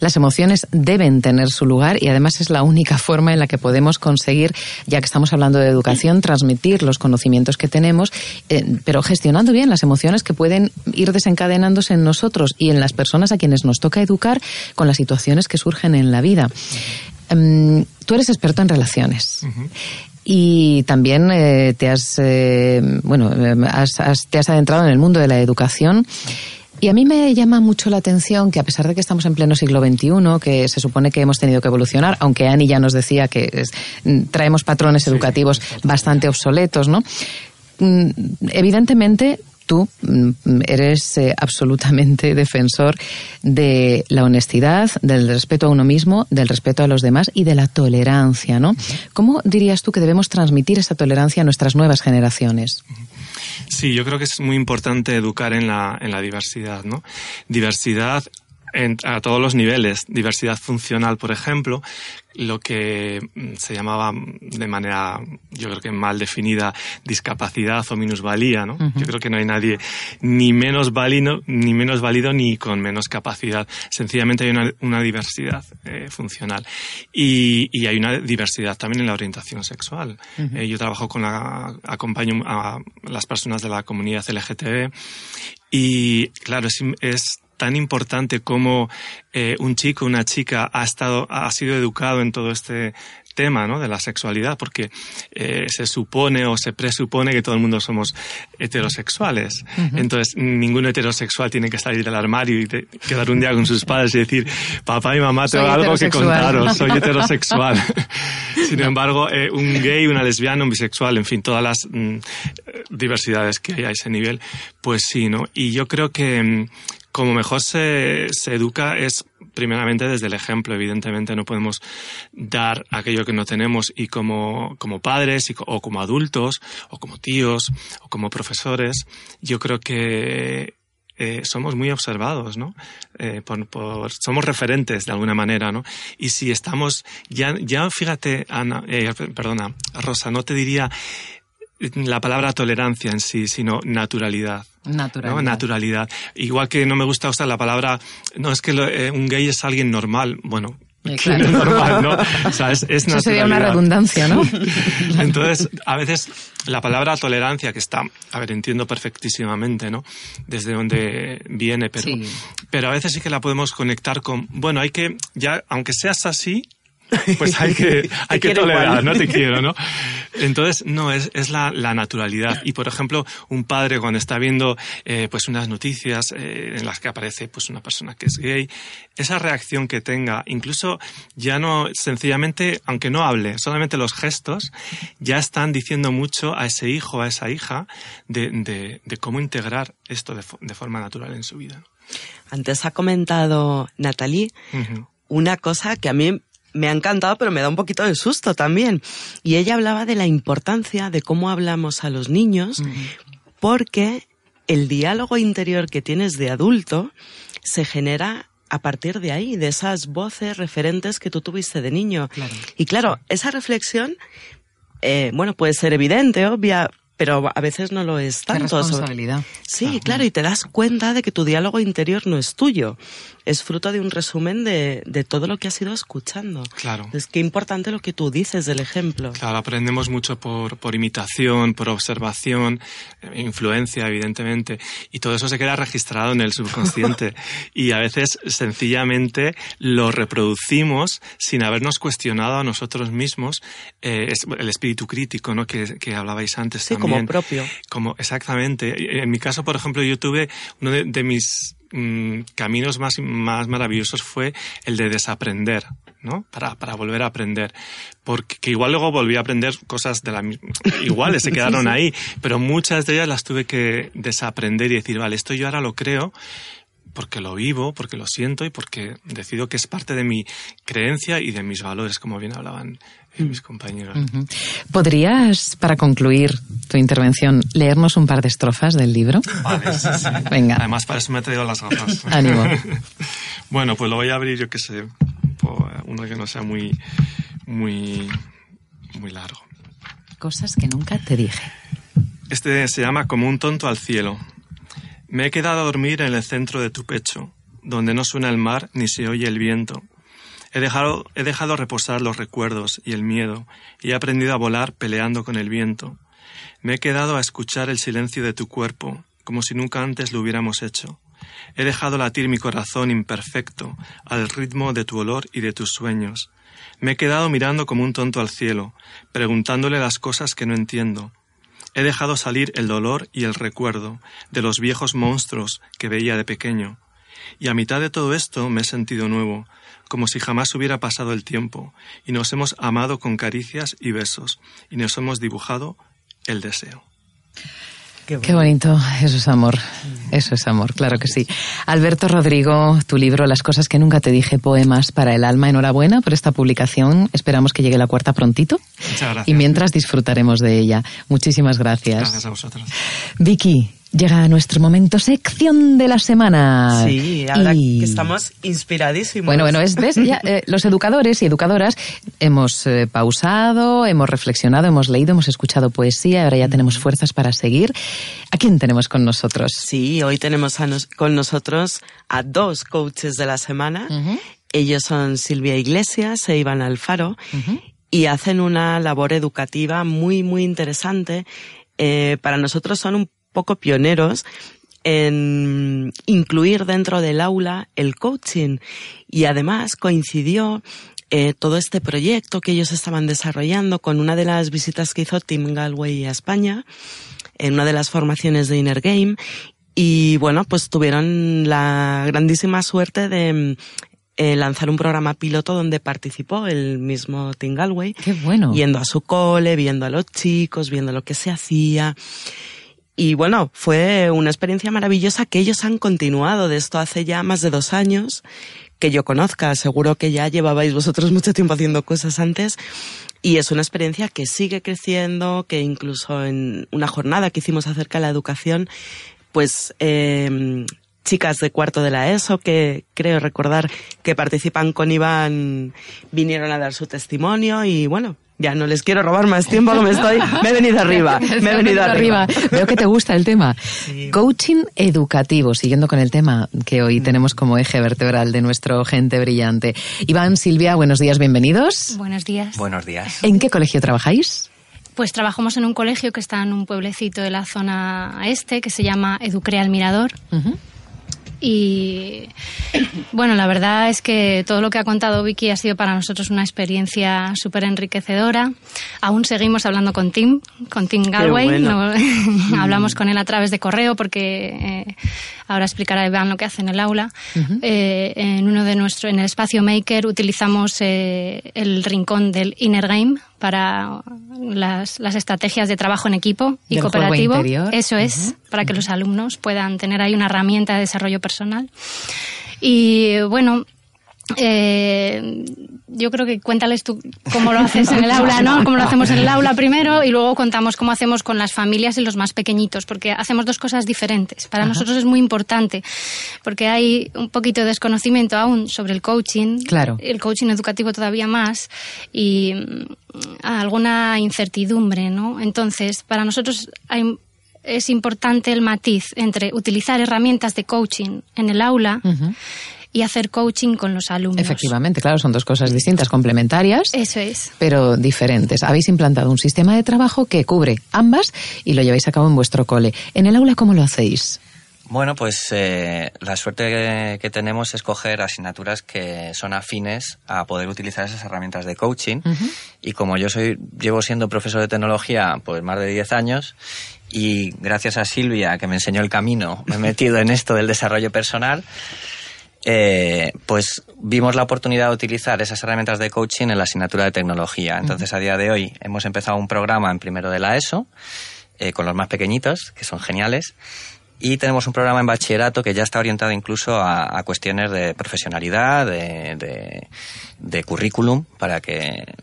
Speaker 1: Las emociones deben tener su lugar y además es la única forma en la que podemos conseguir, ya que estamos hablando de educación, transmitir los conocimientos que tenemos, eh, pero gestionando bien las emociones que pueden ir desencadenándose en nosotros y en las personas a quienes nos toca educar con las situaciones que surgen en la vida. Em, tú eres experto en relaciones. Y también eh, te has, eh, bueno, te has adentrado en el mundo de la educación. Y a mí me llama mucho la atención que a pesar de que estamos en pleno siglo XXI, que se supone que hemos tenido que evolucionar, aunque Ani ya nos decía que mm, traemos patrones educativos bastante obsoletos, ¿no? Mm, evidentemente, tú mm, eres eh, absolutamente [LAUGHS] defensor de la honestidad, del respeto a uno mismo, del respeto a los demás y de la tolerancia, ¿no? ¿Cómo dirías tú que debemos transmitir esa tolerancia a nuestras nuevas generaciones?
Speaker 10: Sí, yo creo que es muy importante educar en la, en la diversidad, ¿no? Diversidad a todos los niveles. Diversidad funcional, por ejemplo, lo que mm, se llamaba de manera, yo creo que mal definida, discapacidad o minusvalía, ¿no? Yo creo que no hay nadie ni menos válido, ni menos válido ni con menos capacidad. Sencillamente hay una, una diversidad eh, funcional. Y, y, hay una diversidad también en la orientación sexual. Eh, yo trabajo con la, acompaño a las personas de la comunidad LGTB y, claro, es, es tan importante como eh, un chico, una chica ha estado, ha sido educado en todo este tema ¿no? de la sexualidad, porque eh, se supone o se presupone que todo el mundo somos heterosexuales. Entonces, ningún heterosexual tiene que salir del armario y quedar un día con sus padres y decir, papá y mamá, tengo algo que contaros, soy [LAUGHS] heterosexual. [LAUGHS] Sin embargo, eh, un gay, una lesbiana, un bisexual, en fin, todas las mm, diversidades que hay a ese nivel, pues sí, ¿no? Y yo creo que, mm, como mejor se, se, educa es primeramente desde el ejemplo. Evidentemente no podemos dar aquello que no tenemos y como, como padres o como adultos o como tíos o como profesores, yo creo que eh, somos muy observados, ¿no? Eh, por, por, somos referentes de alguna manera, ¿no? Y si estamos, ya, ya fíjate, Ana, eh, perdona, Rosa, no te diría la palabra tolerancia en sí, sino naturalidad.
Speaker 1: Naturalidad.
Speaker 10: ¿no? Naturalidad. Igual que no me gusta usar la palabra, no es que eh, un gay es alguien normal. Bueno, [LAUGHS]
Speaker 1: Claro.
Speaker 10: normal, ¿no? O sea, es, es [LAUGHS]
Speaker 1: Eso sería una redundancia, ¿no? [LAUGHS]
Speaker 10: Entonces, a veces la palabra tolerancia, que está, a ver, entiendo perfectísimamente, ¿no? Desde dónde viene, pero, pero a veces sí que la podemos conectar con, bueno, hay que, ya, aunque seas así, pues hay que, [LAUGHS] hay que tolerar, no te quiero, ¿no? [LAUGHS] Entonces, no, es, es la, la, naturalidad. Y, por ejemplo, un padre cuando está viendo eh, pues unas noticias eh, en las que aparece pues una persona que es gay, esa reacción que tenga, incluso ya no, sencillamente, aunque no hable, solamente los gestos, ya están diciendo mucho a ese hijo, a esa hija, de, de, de cómo integrar esto de, de, forma natural en su vida.
Speaker 3: Antes ha comentado Natalie una cosa que a mí me ha encantado, pero me da un poquito de susto también. Y ella hablaba de la importancia de cómo hablamos a los niños, porque el diálogo interior que tienes de adulto se genera a partir de ahí, de esas voces referentes que tú tuviste de niño. Y claro, esa reflexión, eh, bueno, puede ser evidente, obvia, pero a veces no lo es tanto.
Speaker 1: responsabilidad.
Speaker 3: Sí, claro, y te das cuenta de que tu diálogo interior no es tuyo, es fruto de un resumen de, de todo lo que has ido escuchando.
Speaker 10: Claro.
Speaker 3: Es que importante lo que tú dices del ejemplo.
Speaker 10: Claro, aprendemos mucho por, por imitación, por observación, eh, influencia, evidentemente, y todo eso se queda registrado en el subconsciente. [LAUGHS] y a veces sencillamente lo reproducimos sin habernos cuestionado a nosotros mismos eh, es el espíritu crítico, ¿no? Que, que hablabais antes
Speaker 3: sí,
Speaker 10: también.
Speaker 3: como propio.
Speaker 10: Como, exactamente. En mi caso, por ejemplo, yo tuve uno de, de mis Mm, caminos más, más maravillosos fue el de desaprender, ¿no? Para, para volver a aprender. Porque que igual luego volví a aprender cosas de la iguales, se [LAUGHS] quedaron ahí, pero muchas de ellas las tuve que desaprender y decir, vale, esto yo ahora lo creo, porque lo vivo, porque lo siento y porque decido que es parte de mi creencia y de mis valores, como bien hablaban eh, mis compañeros.
Speaker 1: ¿Podrías, para concluir tu intervención, leernos un par de estrofas del libro?
Speaker 10: Vale, sí, sí. [LAUGHS]
Speaker 1: Venga.
Speaker 10: Además, para eso me he traído las gafas. [LAUGHS]
Speaker 1: Ánimo. [LAUGHS]
Speaker 10: bueno, pues lo voy a abrir, yo que sé, uno que no sea muy, muy, muy largo.
Speaker 1: Cosas que nunca te dije.
Speaker 10: Este se llama Como un tonto al cielo. Me he quedado a dormir en el centro de tu pecho, donde no suena el mar ni se oye el viento. He dejado, he dejado reposar los recuerdos y el miedo, y he aprendido a volar peleando con el viento. Me he quedado a escuchar el silencio de tu cuerpo, como si nunca antes lo hubiéramos hecho. He dejado latir mi corazón imperfecto al ritmo de tu olor y de tus sueños. Me he quedado mirando como un tonto al cielo, preguntándole las cosas que no entiendo. He dejado salir el dolor y el recuerdo de los viejos monstruos que veía de pequeño. Y a mitad de todo esto me he sentido nuevo, como si jamás hubiera pasado el tiempo, y nos hemos amado con caricias y besos, y nos hemos dibujado el deseo.
Speaker 1: Qué, bonito, eso es amor, eso es amor, claro que sí. Alberto Rodrigo, tu libro Las cosas que nunca te dije, poemas para el alma, enhorabuena por esta publicación, esperamos que llegue la cuarta prontito.
Speaker 10: Muchas gracias.
Speaker 1: Y mientras disfrutaremos de ella. Muchísimas gracias.
Speaker 10: Gracias a vosotros.
Speaker 1: Vicky, Llega nuestro momento sección de la semana.
Speaker 3: Sí, ahora que estamos inspiradísimos.
Speaker 1: Bueno, bueno, es, ¿ves? [LAUGHS] Eh, los educadores y educadoras hemos eh, pausado, hemos reflexionado, hemos leído, hemos escuchado poesía, ahora ya tenemos fuerzas para seguir. ¿A quién tenemos con nosotros?
Speaker 3: Sí, hoy tenemos con nosotros a dos coaches de la semana. Ellos son Silvia Iglesias e Iván Alfaro. Y hacen una labor educativa muy, muy interesante. Eh, para nosotros son un poco pioneros en incluir dentro del aula el coaching y además coincidió eh, todo este proyecto que ellos estaban desarrollando con una de las visitas que hizo Tim Galway a España en una de las formaciones de Inner Game y bueno pues tuvieron la grandísima suerte de eh, lanzar un programa piloto donde participó el mismo Tim Galway.
Speaker 1: Qué bueno.
Speaker 3: Yendo a su cole, viendo a los chicos, viendo lo que se hacía. Y bueno, fue una experiencia maravillosa que ellos han continuado de esto hace ya más de dos años, que yo conozca, seguro que ya llevabais vosotros mucho tiempo haciendo cosas antes. Y es una experiencia que sigue creciendo, que incluso en una jornada que hicimos acerca de la educación, pues eh, chicas de cuarto de la ESO que creo recordar que participan con Iván vinieron a dar su testimonio y bueno, ya no les quiero robar más tiempo que me estoy. Me he venido arriba. [LAUGHS] Me he venido arriba.
Speaker 1: Veo que te gusta el tema. Coaching educativo, siguiendo con el tema que hoy tenemos como eje vertebral de nuestro gente brillante. Iván, Silvia, buenos días, bienvenidos.
Speaker 11: Buenos días.
Speaker 2: Buenos días.
Speaker 1: ¿En qué colegio trabajáis?
Speaker 11: Pues trabajamos en un colegio que está en un pueblecito de la zona este que se llama Educrea Mirador. Y bueno, la verdad es que todo lo que ha contado Vicky ha sido para nosotros una experiencia súper enriquecedora. Aún seguimos hablando con Tim, con Tim Galway. [LAUGHS] [LAUGHS] hablamos con él a través de correo porque eh, ahora explicará Iván lo que hace en el aula. Eh, en uno de nuestro, en el espacio Maker utilizamos eh, el rincón del Inner Game para las, las, estrategias de trabajo en equipo y cooperativo. Eso es, para que los alumnos puedan tener ahí una herramienta de desarrollo personal. Y bueno, eh, yo creo que cuéntales tú cómo lo haces en el aula, ¿no? Cómo lo hacemos en el aula primero y luego contamos cómo hacemos con las familias y los más pequeñitos, porque hacemos dos cosas diferentes. Para nosotros es muy importante, porque hay un poquito de desconocimiento aún sobre el coaching,
Speaker 1: claro.
Speaker 11: el coaching educativo todavía más, y mm, alguna incertidumbre, ¿no? Entonces, para nosotros hay es importante el matiz entre utilizar herramientas de coaching en el aula y hacer coaching con los alumnos.
Speaker 1: Efectivamente, claro, son dos cosas distintas, complementarias.
Speaker 11: Eso es.
Speaker 1: Pero diferentes. Habéis implantado un sistema de trabajo que cubre ambas y lo lleváis a cabo en vuestro cole. ¿En el aula cómo lo hacéis?
Speaker 12: Bueno, pues eh, la suerte que, tenemos es coger asignaturas que son afines a poder utilizar esas herramientas de coaching. Y como yo soy, llevo siendo profesor de tecnología pues más de 10 años y gracias a Silvia que me enseñó el camino, me he metido en esto del desarrollo personal. Eh, pues vimos la oportunidad de utilizar esas herramientas de coaching en la asignatura de tecnología. Entonces, a día de hoy hemos empezado un programa en primero de la ESO, eh, con los más pequeñitos, que son geniales, Y tenemos un programa en bachillerato que ya está orientado incluso a, cuestiones de profesionalidad, de, de, currículum, para que,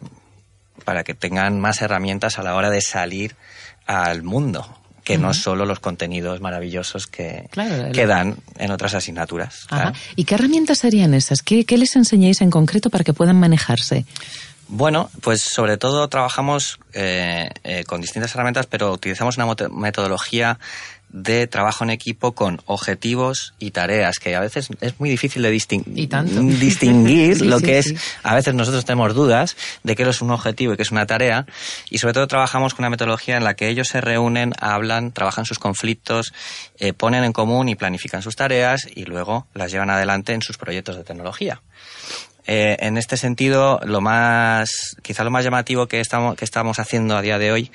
Speaker 12: para que tengan más herramientas a la hora de salir al mundo que no solo los contenidos maravillosos que, dan en otras asignaturas.
Speaker 1: ¿Y qué herramientas serían esas? ¿Qué, les enseñáis en concreto para que puedan manejarse?
Speaker 12: Bueno, pues sobre todo trabajamos eh, eh, con distintas herramientas, pero utilizamos una metodología de trabajo en equipo con objetivos y tareas, que a veces es muy difícil de [LAUGHS] distinguir [LAUGHS] lo que es. A veces nosotros tenemos dudas de qué es un objetivo y qué es una tarea, y sobre todo trabajamos con una metodología en la que ellos se reúnen, hablan, trabajan sus conflictos, eh, ponen en común y planifican sus tareas y luego las llevan adelante en sus proyectos de tecnología. Eh, en este sentido, lo más, quizá lo más llamativo que estamos, que estamos haciendo a día de hoy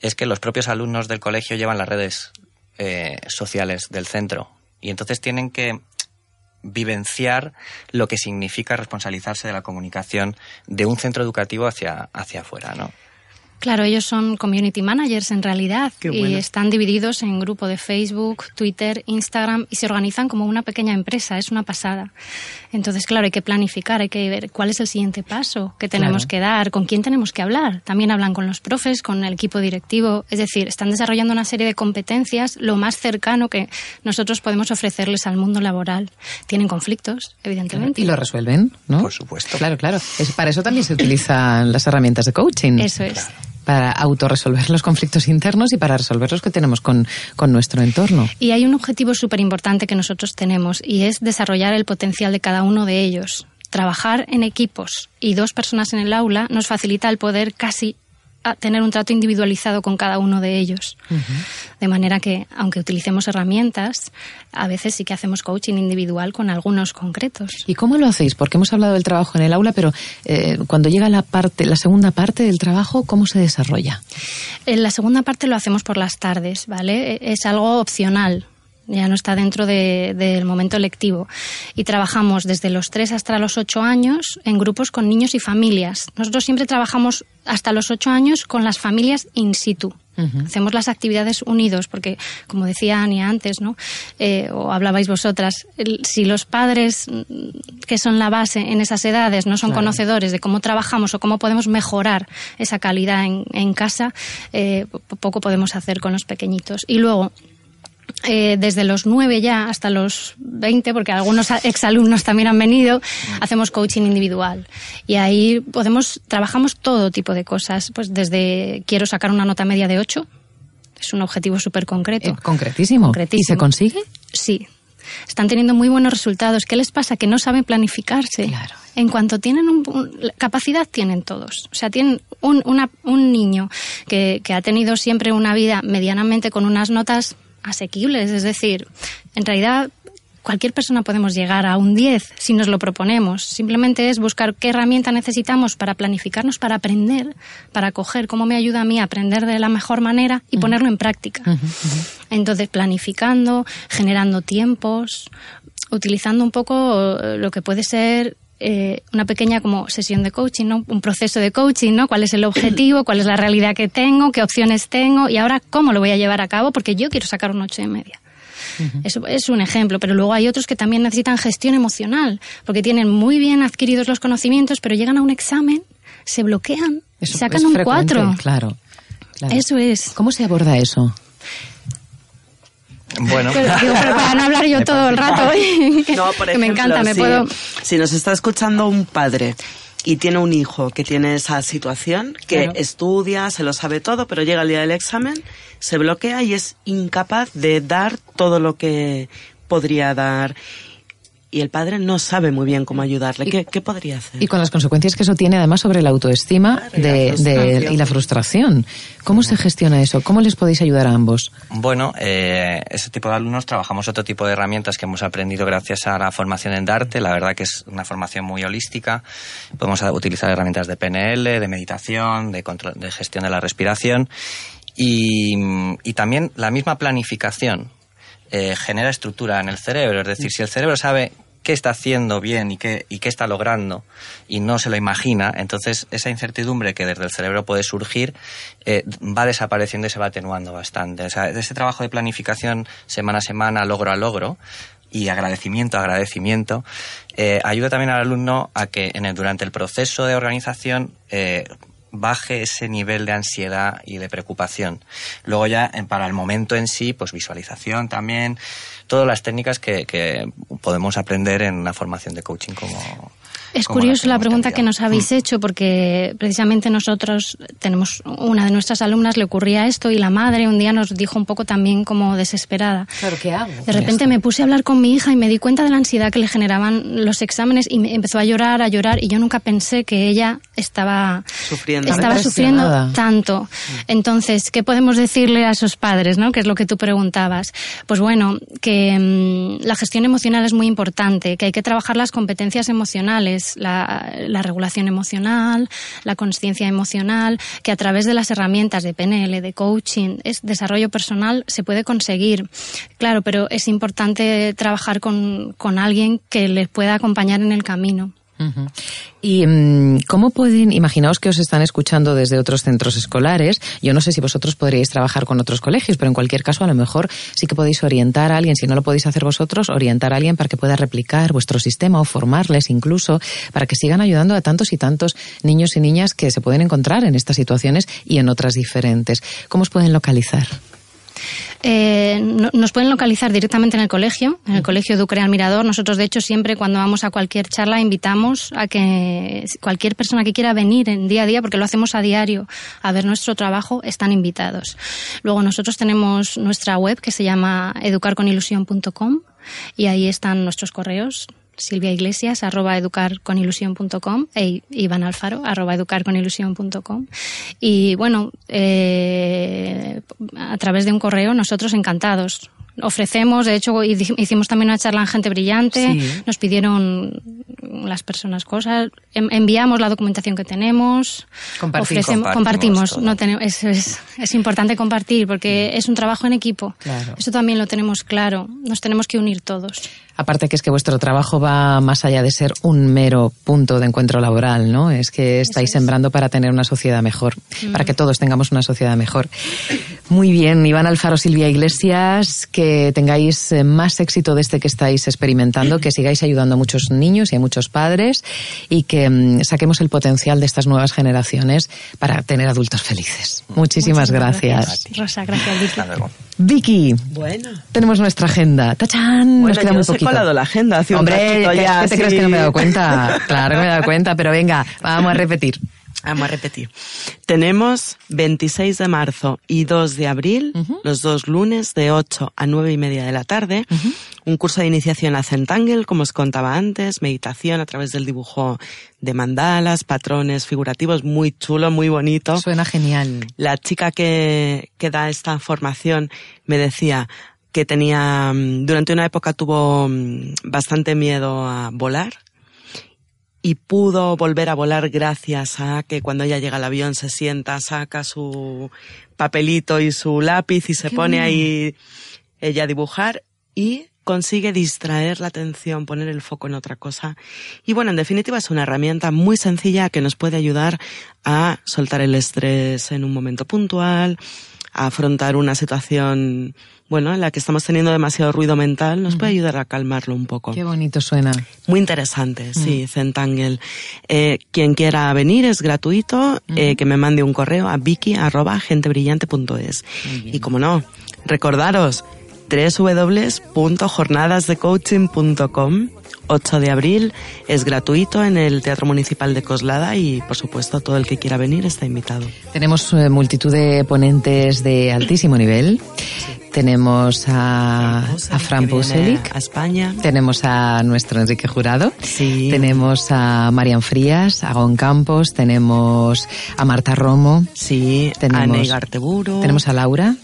Speaker 12: es que los propios alumnos del colegio llevan las redes eh, sociales del centro. Y entonces tienen que vivenciar lo que significa responsabilizarse de la comunicación de un centro educativo hacia, hacia afuera, ¿no?
Speaker 11: Claro, ellos son community managers en realidad y están divididos en grupo de Facebook, Twitter, Instagram y se organizan como una pequeña empresa, es una pasada. Entonces, claro, hay que planificar, hay que ver cuál es el siguiente paso que tenemos que dar, con quién tenemos que hablar. También hablan con los profes, con el equipo directivo, es decir, están desarrollando una serie de competencias lo más cercano que nosotros podemos ofrecerles al mundo laboral. Tienen conflictos, evidentemente.
Speaker 1: Y lo resuelven, ¿no?
Speaker 12: Por supuesto.
Speaker 1: Claro, claro. Es, para eso también se utilizan las herramientas de coaching.
Speaker 11: Eso es
Speaker 1: para autorresolver los conflictos internos y para resolver los que tenemos con, con nuestro entorno.
Speaker 11: Y hay un objetivo súper importante que nosotros tenemos y es desarrollar el potencial de cada uno de ellos. Trabajar en equipos y dos personas en el aula nos facilita el poder casi tener un trato individualizado con cada uno de ellos. De manera que, aunque utilicemos herramientas, a veces sí que hacemos coaching individual con algunos concretos.
Speaker 1: ¿Y cómo lo hacéis? Porque hemos hablado del trabajo en el aula, pero eh, cuando llega la parte, la segunda parte del trabajo, ¿cómo se desarrolla?
Speaker 11: En la segunda parte lo hacemos por las tardes, ¿vale? E, es algo opcional ya no está dentro del momento lectivo. Y trabajamos desde los 3 hasta los 8 años en grupos con niños y familias. Nosotros siempre trabajamos hasta los 8 años con las familias in situ. Hacemos las actividades unidos, porque, como decía Ani antes, ¿no? Eh, o hablabais vosotras, si los padres, mm, que son la base en esas edades, no son conocedores de cómo trabajamos o cómo podemos mejorar esa calidad en, casa, eh, poco podemos hacer con los pequeñitos. Y luego, eh, desde los nueve ya hasta los 20, porque algunos exalumnos también han venido, hacemos coaching individual. Y ahí podemos, trabajamos todo tipo de cosas, pues desde quiero sacar una nota media de 8, es un objetivo súper concreto.
Speaker 1: Eh, concretísimo. ¿Y se consigue?
Speaker 11: Sí. Están teniendo muy buenos resultados. ¿Qué les pasa? Que no saben planificarse.
Speaker 1: Claro.
Speaker 11: En cuanto tienen un, capacidad, tienen todos. O sea, tienen un, un niño que, que ha tenido siempre una vida medianamente con unas notas asequibles. Es decir, en realidad cualquier persona podemos llegar a un 10 si nos lo proponemos. Simplemente es buscar qué herramienta necesitamos para planificarnos, para aprender, para coger cómo me ayuda a mí a aprender de la mejor manera y ponerlo en práctica. Entonces, planificando, generando tiempos, utilizando un poco lo que puede ser eh, una pequeña como sesión de coaching, ¿no? Un proceso de coaching, ¿no? ¿Cuál es el objetivo? ¿Cuál es la realidad que tengo? ¿Qué opciones tengo? Y ahora, ¿cómo lo voy a llevar a cabo? Porque yo quiero sacar un ocho y media. Eso es un ejemplo, pero luego hay otros que también necesitan gestión emocional, porque tienen muy bien adquiridos los conocimientos, pero llegan a un examen, se bloquean, y sacan un cuatro.
Speaker 1: Claro,
Speaker 11: claro. Eso es.
Speaker 1: ¿Cómo se aborda eso?
Speaker 12: Bueno,
Speaker 11: pero, para no hablar yo todo el rato, que, me encanta, me
Speaker 3: si,
Speaker 11: puedo.
Speaker 3: Si nos está escuchando un padre y tiene un hijo que tiene esa situación, que estudia, se lo sabe todo, pero llega el día del examen, se bloquea y es incapaz de dar todo lo que podría dar y el padre no sabe muy bien cómo ayudarle. ¿Qué, podría hacer?
Speaker 1: Y con las consecuencias que eso tiene además sobre la autoestima de, y, la frustración. ¿Cómo se gestiona eso? ¿Cómo les podéis ayudar a ambos?
Speaker 12: Bueno, eh, ese tipo de alumnos trabajamos otro tipo de herramientas que hemos aprendido gracias a la formación en Darte. La verdad que es una formación muy holística. Podemos utilizar herramientas de PNL, de meditación, de, control, de gestión de la respiración y, y también la misma planificación eh, genera estructura en el cerebro. Es decir, si el cerebro sabe qué está haciendo bien y qué, y qué está logrando y no se lo imagina, entonces esa incertidumbre que desde el cerebro puede surgir eh, va desapareciendo y se va atenuando bastante. O sea, ese trabajo de planificación semana a semana, logro a logro, y agradecimiento agradecimiento, eh, ayuda también al alumno a que en el, durante el proceso de organización baje ese nivel de ansiedad y de preocupación. Luego ya para el momento en sí, pues visualización también, todas las técnicas que, que podemos aprender en una formación de coaching como,
Speaker 11: es curioso la, pregunta que nos habéis mm. hecho porque precisamente nosotros tenemos una de nuestras alumnas le ocurría esto y la madre un día nos dijo un poco también como desesperada.
Speaker 1: Claro, ¿qué hago?
Speaker 11: De repente me puse a hablar con mi hija y me di cuenta de la ansiedad que le generaban los exámenes y me empezó a llorar, a llorar y yo nunca pensé que ella estaba
Speaker 3: sufriendo,
Speaker 11: estaba sufriendo tanto. Entonces, ¿qué podemos decirle a esos padres, no? Que es lo que tú preguntabas. Pues bueno, que mm, la gestión emocional es muy importante, que hay que trabajar las competencias emocionales la, regulación emocional, la conciencia emocional, que a través de las herramientas de PNL, de coaching, es desarrollo personal, se puede conseguir. Claro, pero es importante trabajar con, con alguien que les pueda acompañar en el camino.
Speaker 1: ¿Y mm, cómo pueden, imaginaos que os están escuchando desde otros centros escolares, yo no sé si vosotros podríais trabajar con otros colegios, pero en cualquier caso a lo mejor sí que podéis orientar a alguien, si no lo podéis hacer vosotros, orientar a alguien para que pueda replicar vuestro sistema o formarles incluso, para que sigan ayudando a tantos y tantos niños y niñas que se pueden encontrar en estas situaciones y en otras diferentes. ¿Cómo os pueden localizar?
Speaker 11: Eh, nos pueden localizar directamente en el colegio, en el colegio Ducre al Mirador. Nosotros, de hecho, siempre cuando vamos a cualquier charla invitamos a que cualquier persona que quiera venir en día a día, porque lo hacemos a diario, a ver nuestro trabajo, están invitados. Luego nosotros tenemos nuestra web que se llama educarconilusión.com y ahí están nuestros correos Silvia Iglesias, arroba educarconilusión.com e Iván Alfaro, arroba educarconilusión.com. Y bueno, eh, a través de un correo, nosotros encantados. Ofrecemos, de hecho hicimos también una charla en Gente Brillante, nos pidieron las personas cosas, enviamos la documentación que tenemos,
Speaker 1: compartimos,
Speaker 11: compartimos, no tenemos, es, es, es, importante compartir porque es un trabajo en equipo, eso también lo tenemos claro, nos tenemos que unir todos.
Speaker 1: Aparte que es que vuestro trabajo va más allá de ser un mero punto de encuentro laboral, ¿no? Es que estáis sembrando para tener una sociedad mejor, mm. para que todos tengamos una sociedad mejor. Muy bien, Iván Alfaro, Silvia Iglesias, que tengáis eh, más éxito de este que estáis experimentando, que sigáis ayudando a muchos niños y a muchos padres y que mm, saquemos el potencial de estas nuevas generaciones para tener adultos felices. Muchísimas gracias.
Speaker 11: Rosa, gracias, Vicky.
Speaker 1: Vicky,
Speaker 3: bueno.
Speaker 1: tenemos nuestra agenda. ¡Tachán!
Speaker 3: Nos queda muy poquito colado la agenda hace
Speaker 1: Hombre,
Speaker 3: un
Speaker 1: ya. ¿qué te crees que no me he dado cuenta? Claro que me he dado cuenta, pero venga, vamos a repetir.
Speaker 3: Vamos a repetir. Tenemos 26 de marzo y 2 de abril, los dos lunes, de 8 a 9 y media de la tarde, un curso de iniciación a Centangle, como os contaba antes, meditación a través del dibujo de mandalas, patrones figurativos, muy chulo, muy bonito.
Speaker 1: Suena genial.
Speaker 3: La chica que, que da esta formación me decía, que tenía, mm, durante una época tuvo mm, bastante miedo a volar y pudo volver a volar gracias a que cuando ella llega al avión se sienta, saca su papelito y su lápiz y se pone ahí ella a dibujar y consigue distraer la atención, poner el foco en otra cosa. Y bueno, en definitiva es una herramienta muy sencilla que nos puede ayudar a soltar el estrés en un momento puntual, a afrontar una situación bueno, en la que estamos teniendo demasiado ruido mental, nos puede ayudar a calmarlo un poco.
Speaker 1: Qué bonito suena.
Speaker 3: Muy interesante, sí, mm. Centangle. Eh, quien quiera venir es gratuito, eh, que me mande un correo a vicky.gentebrillante.es. Y como no, recordaros www.jornadasdecoaching.com 8 de abril es gratuito en el Teatro Municipal de Coslada y, por supuesto, todo el que quiera venir está invitado.
Speaker 1: Tenemos eh, multitud de ponentes de altísimo nivel. Tenemos a, a Fran Puselic.
Speaker 3: A España.
Speaker 1: Tenemos a nuestro Enrique Jurado.
Speaker 3: Sí.
Speaker 1: Tenemos a Marian Frías, a Gon Campos. Tenemos a Marta Romo.
Speaker 3: Sí. Tenemos, a
Speaker 1: Tenemos a Laura.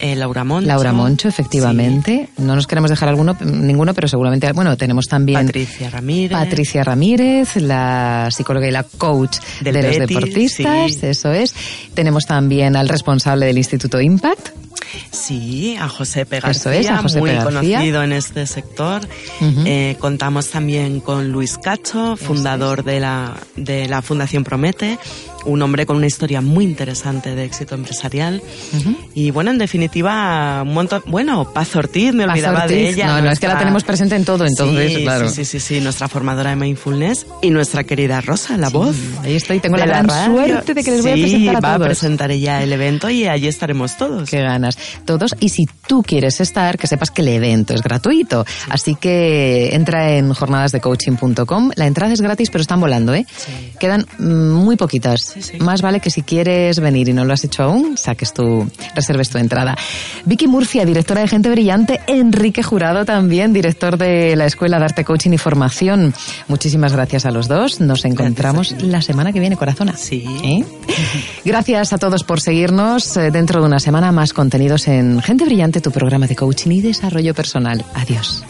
Speaker 3: Eh, Laura Moncho.
Speaker 1: Laura Moncho, efectivamente. No nos queremos dejar alguno, ninguno, pero seguramente, bueno, tenemos también
Speaker 3: Patricia Ramírez.
Speaker 1: Patricia Ramírez, la psicóloga y la coach de los deportistas, eso es. Tenemos también al responsable del Instituto Impact.
Speaker 3: Sí, a José García, muy conocido en este sector. Eh, contamos también con Luis Cacho, fundador de la, de la Fundación Promete, un hombre con una historia muy interesante de éxito empresarial. Y bueno, en definitiva, un montón. Bueno, Paz Ortiz, me olvidaba de ella.
Speaker 1: No, no, es que la tenemos presente en todo, entonces,
Speaker 3: sí,
Speaker 1: claro.
Speaker 3: Sí, sí, sí, nuestra formadora de mindfulness y nuestra querida Rosa, la voz.
Speaker 1: Ahí estoy, tengo la, gran suerte de que les voy a presentar a
Speaker 3: va
Speaker 1: todos.
Speaker 3: a presentar ella el evento y allí estaremos todos.
Speaker 1: Qué ganas. Todos. Y si tú quieres estar, que sepas que el evento es gratuito. Así que entra en jornadasdecoaching.com. La entrada es gratis, pero están volando, ¿eh? Quedan mm, muy poquitas. Más vale que si quieres venir y no lo has hecho aún, saques tu, reserves tu entrada. Vicky Murcia, directora de Gente Brillante. Enrique Jurado también, director de la Escuela de Arte Coaching y Formación. Muchísimas gracias a los dos. Nos encontramos la semana que viene, corazona.
Speaker 3: Sí.
Speaker 1: ¿Eh? Gracias a todos por seguirnos. Eh, dentro de una semana más contenidos en Gente Brillante, tu programa de coaching y desarrollo personal. Adiós.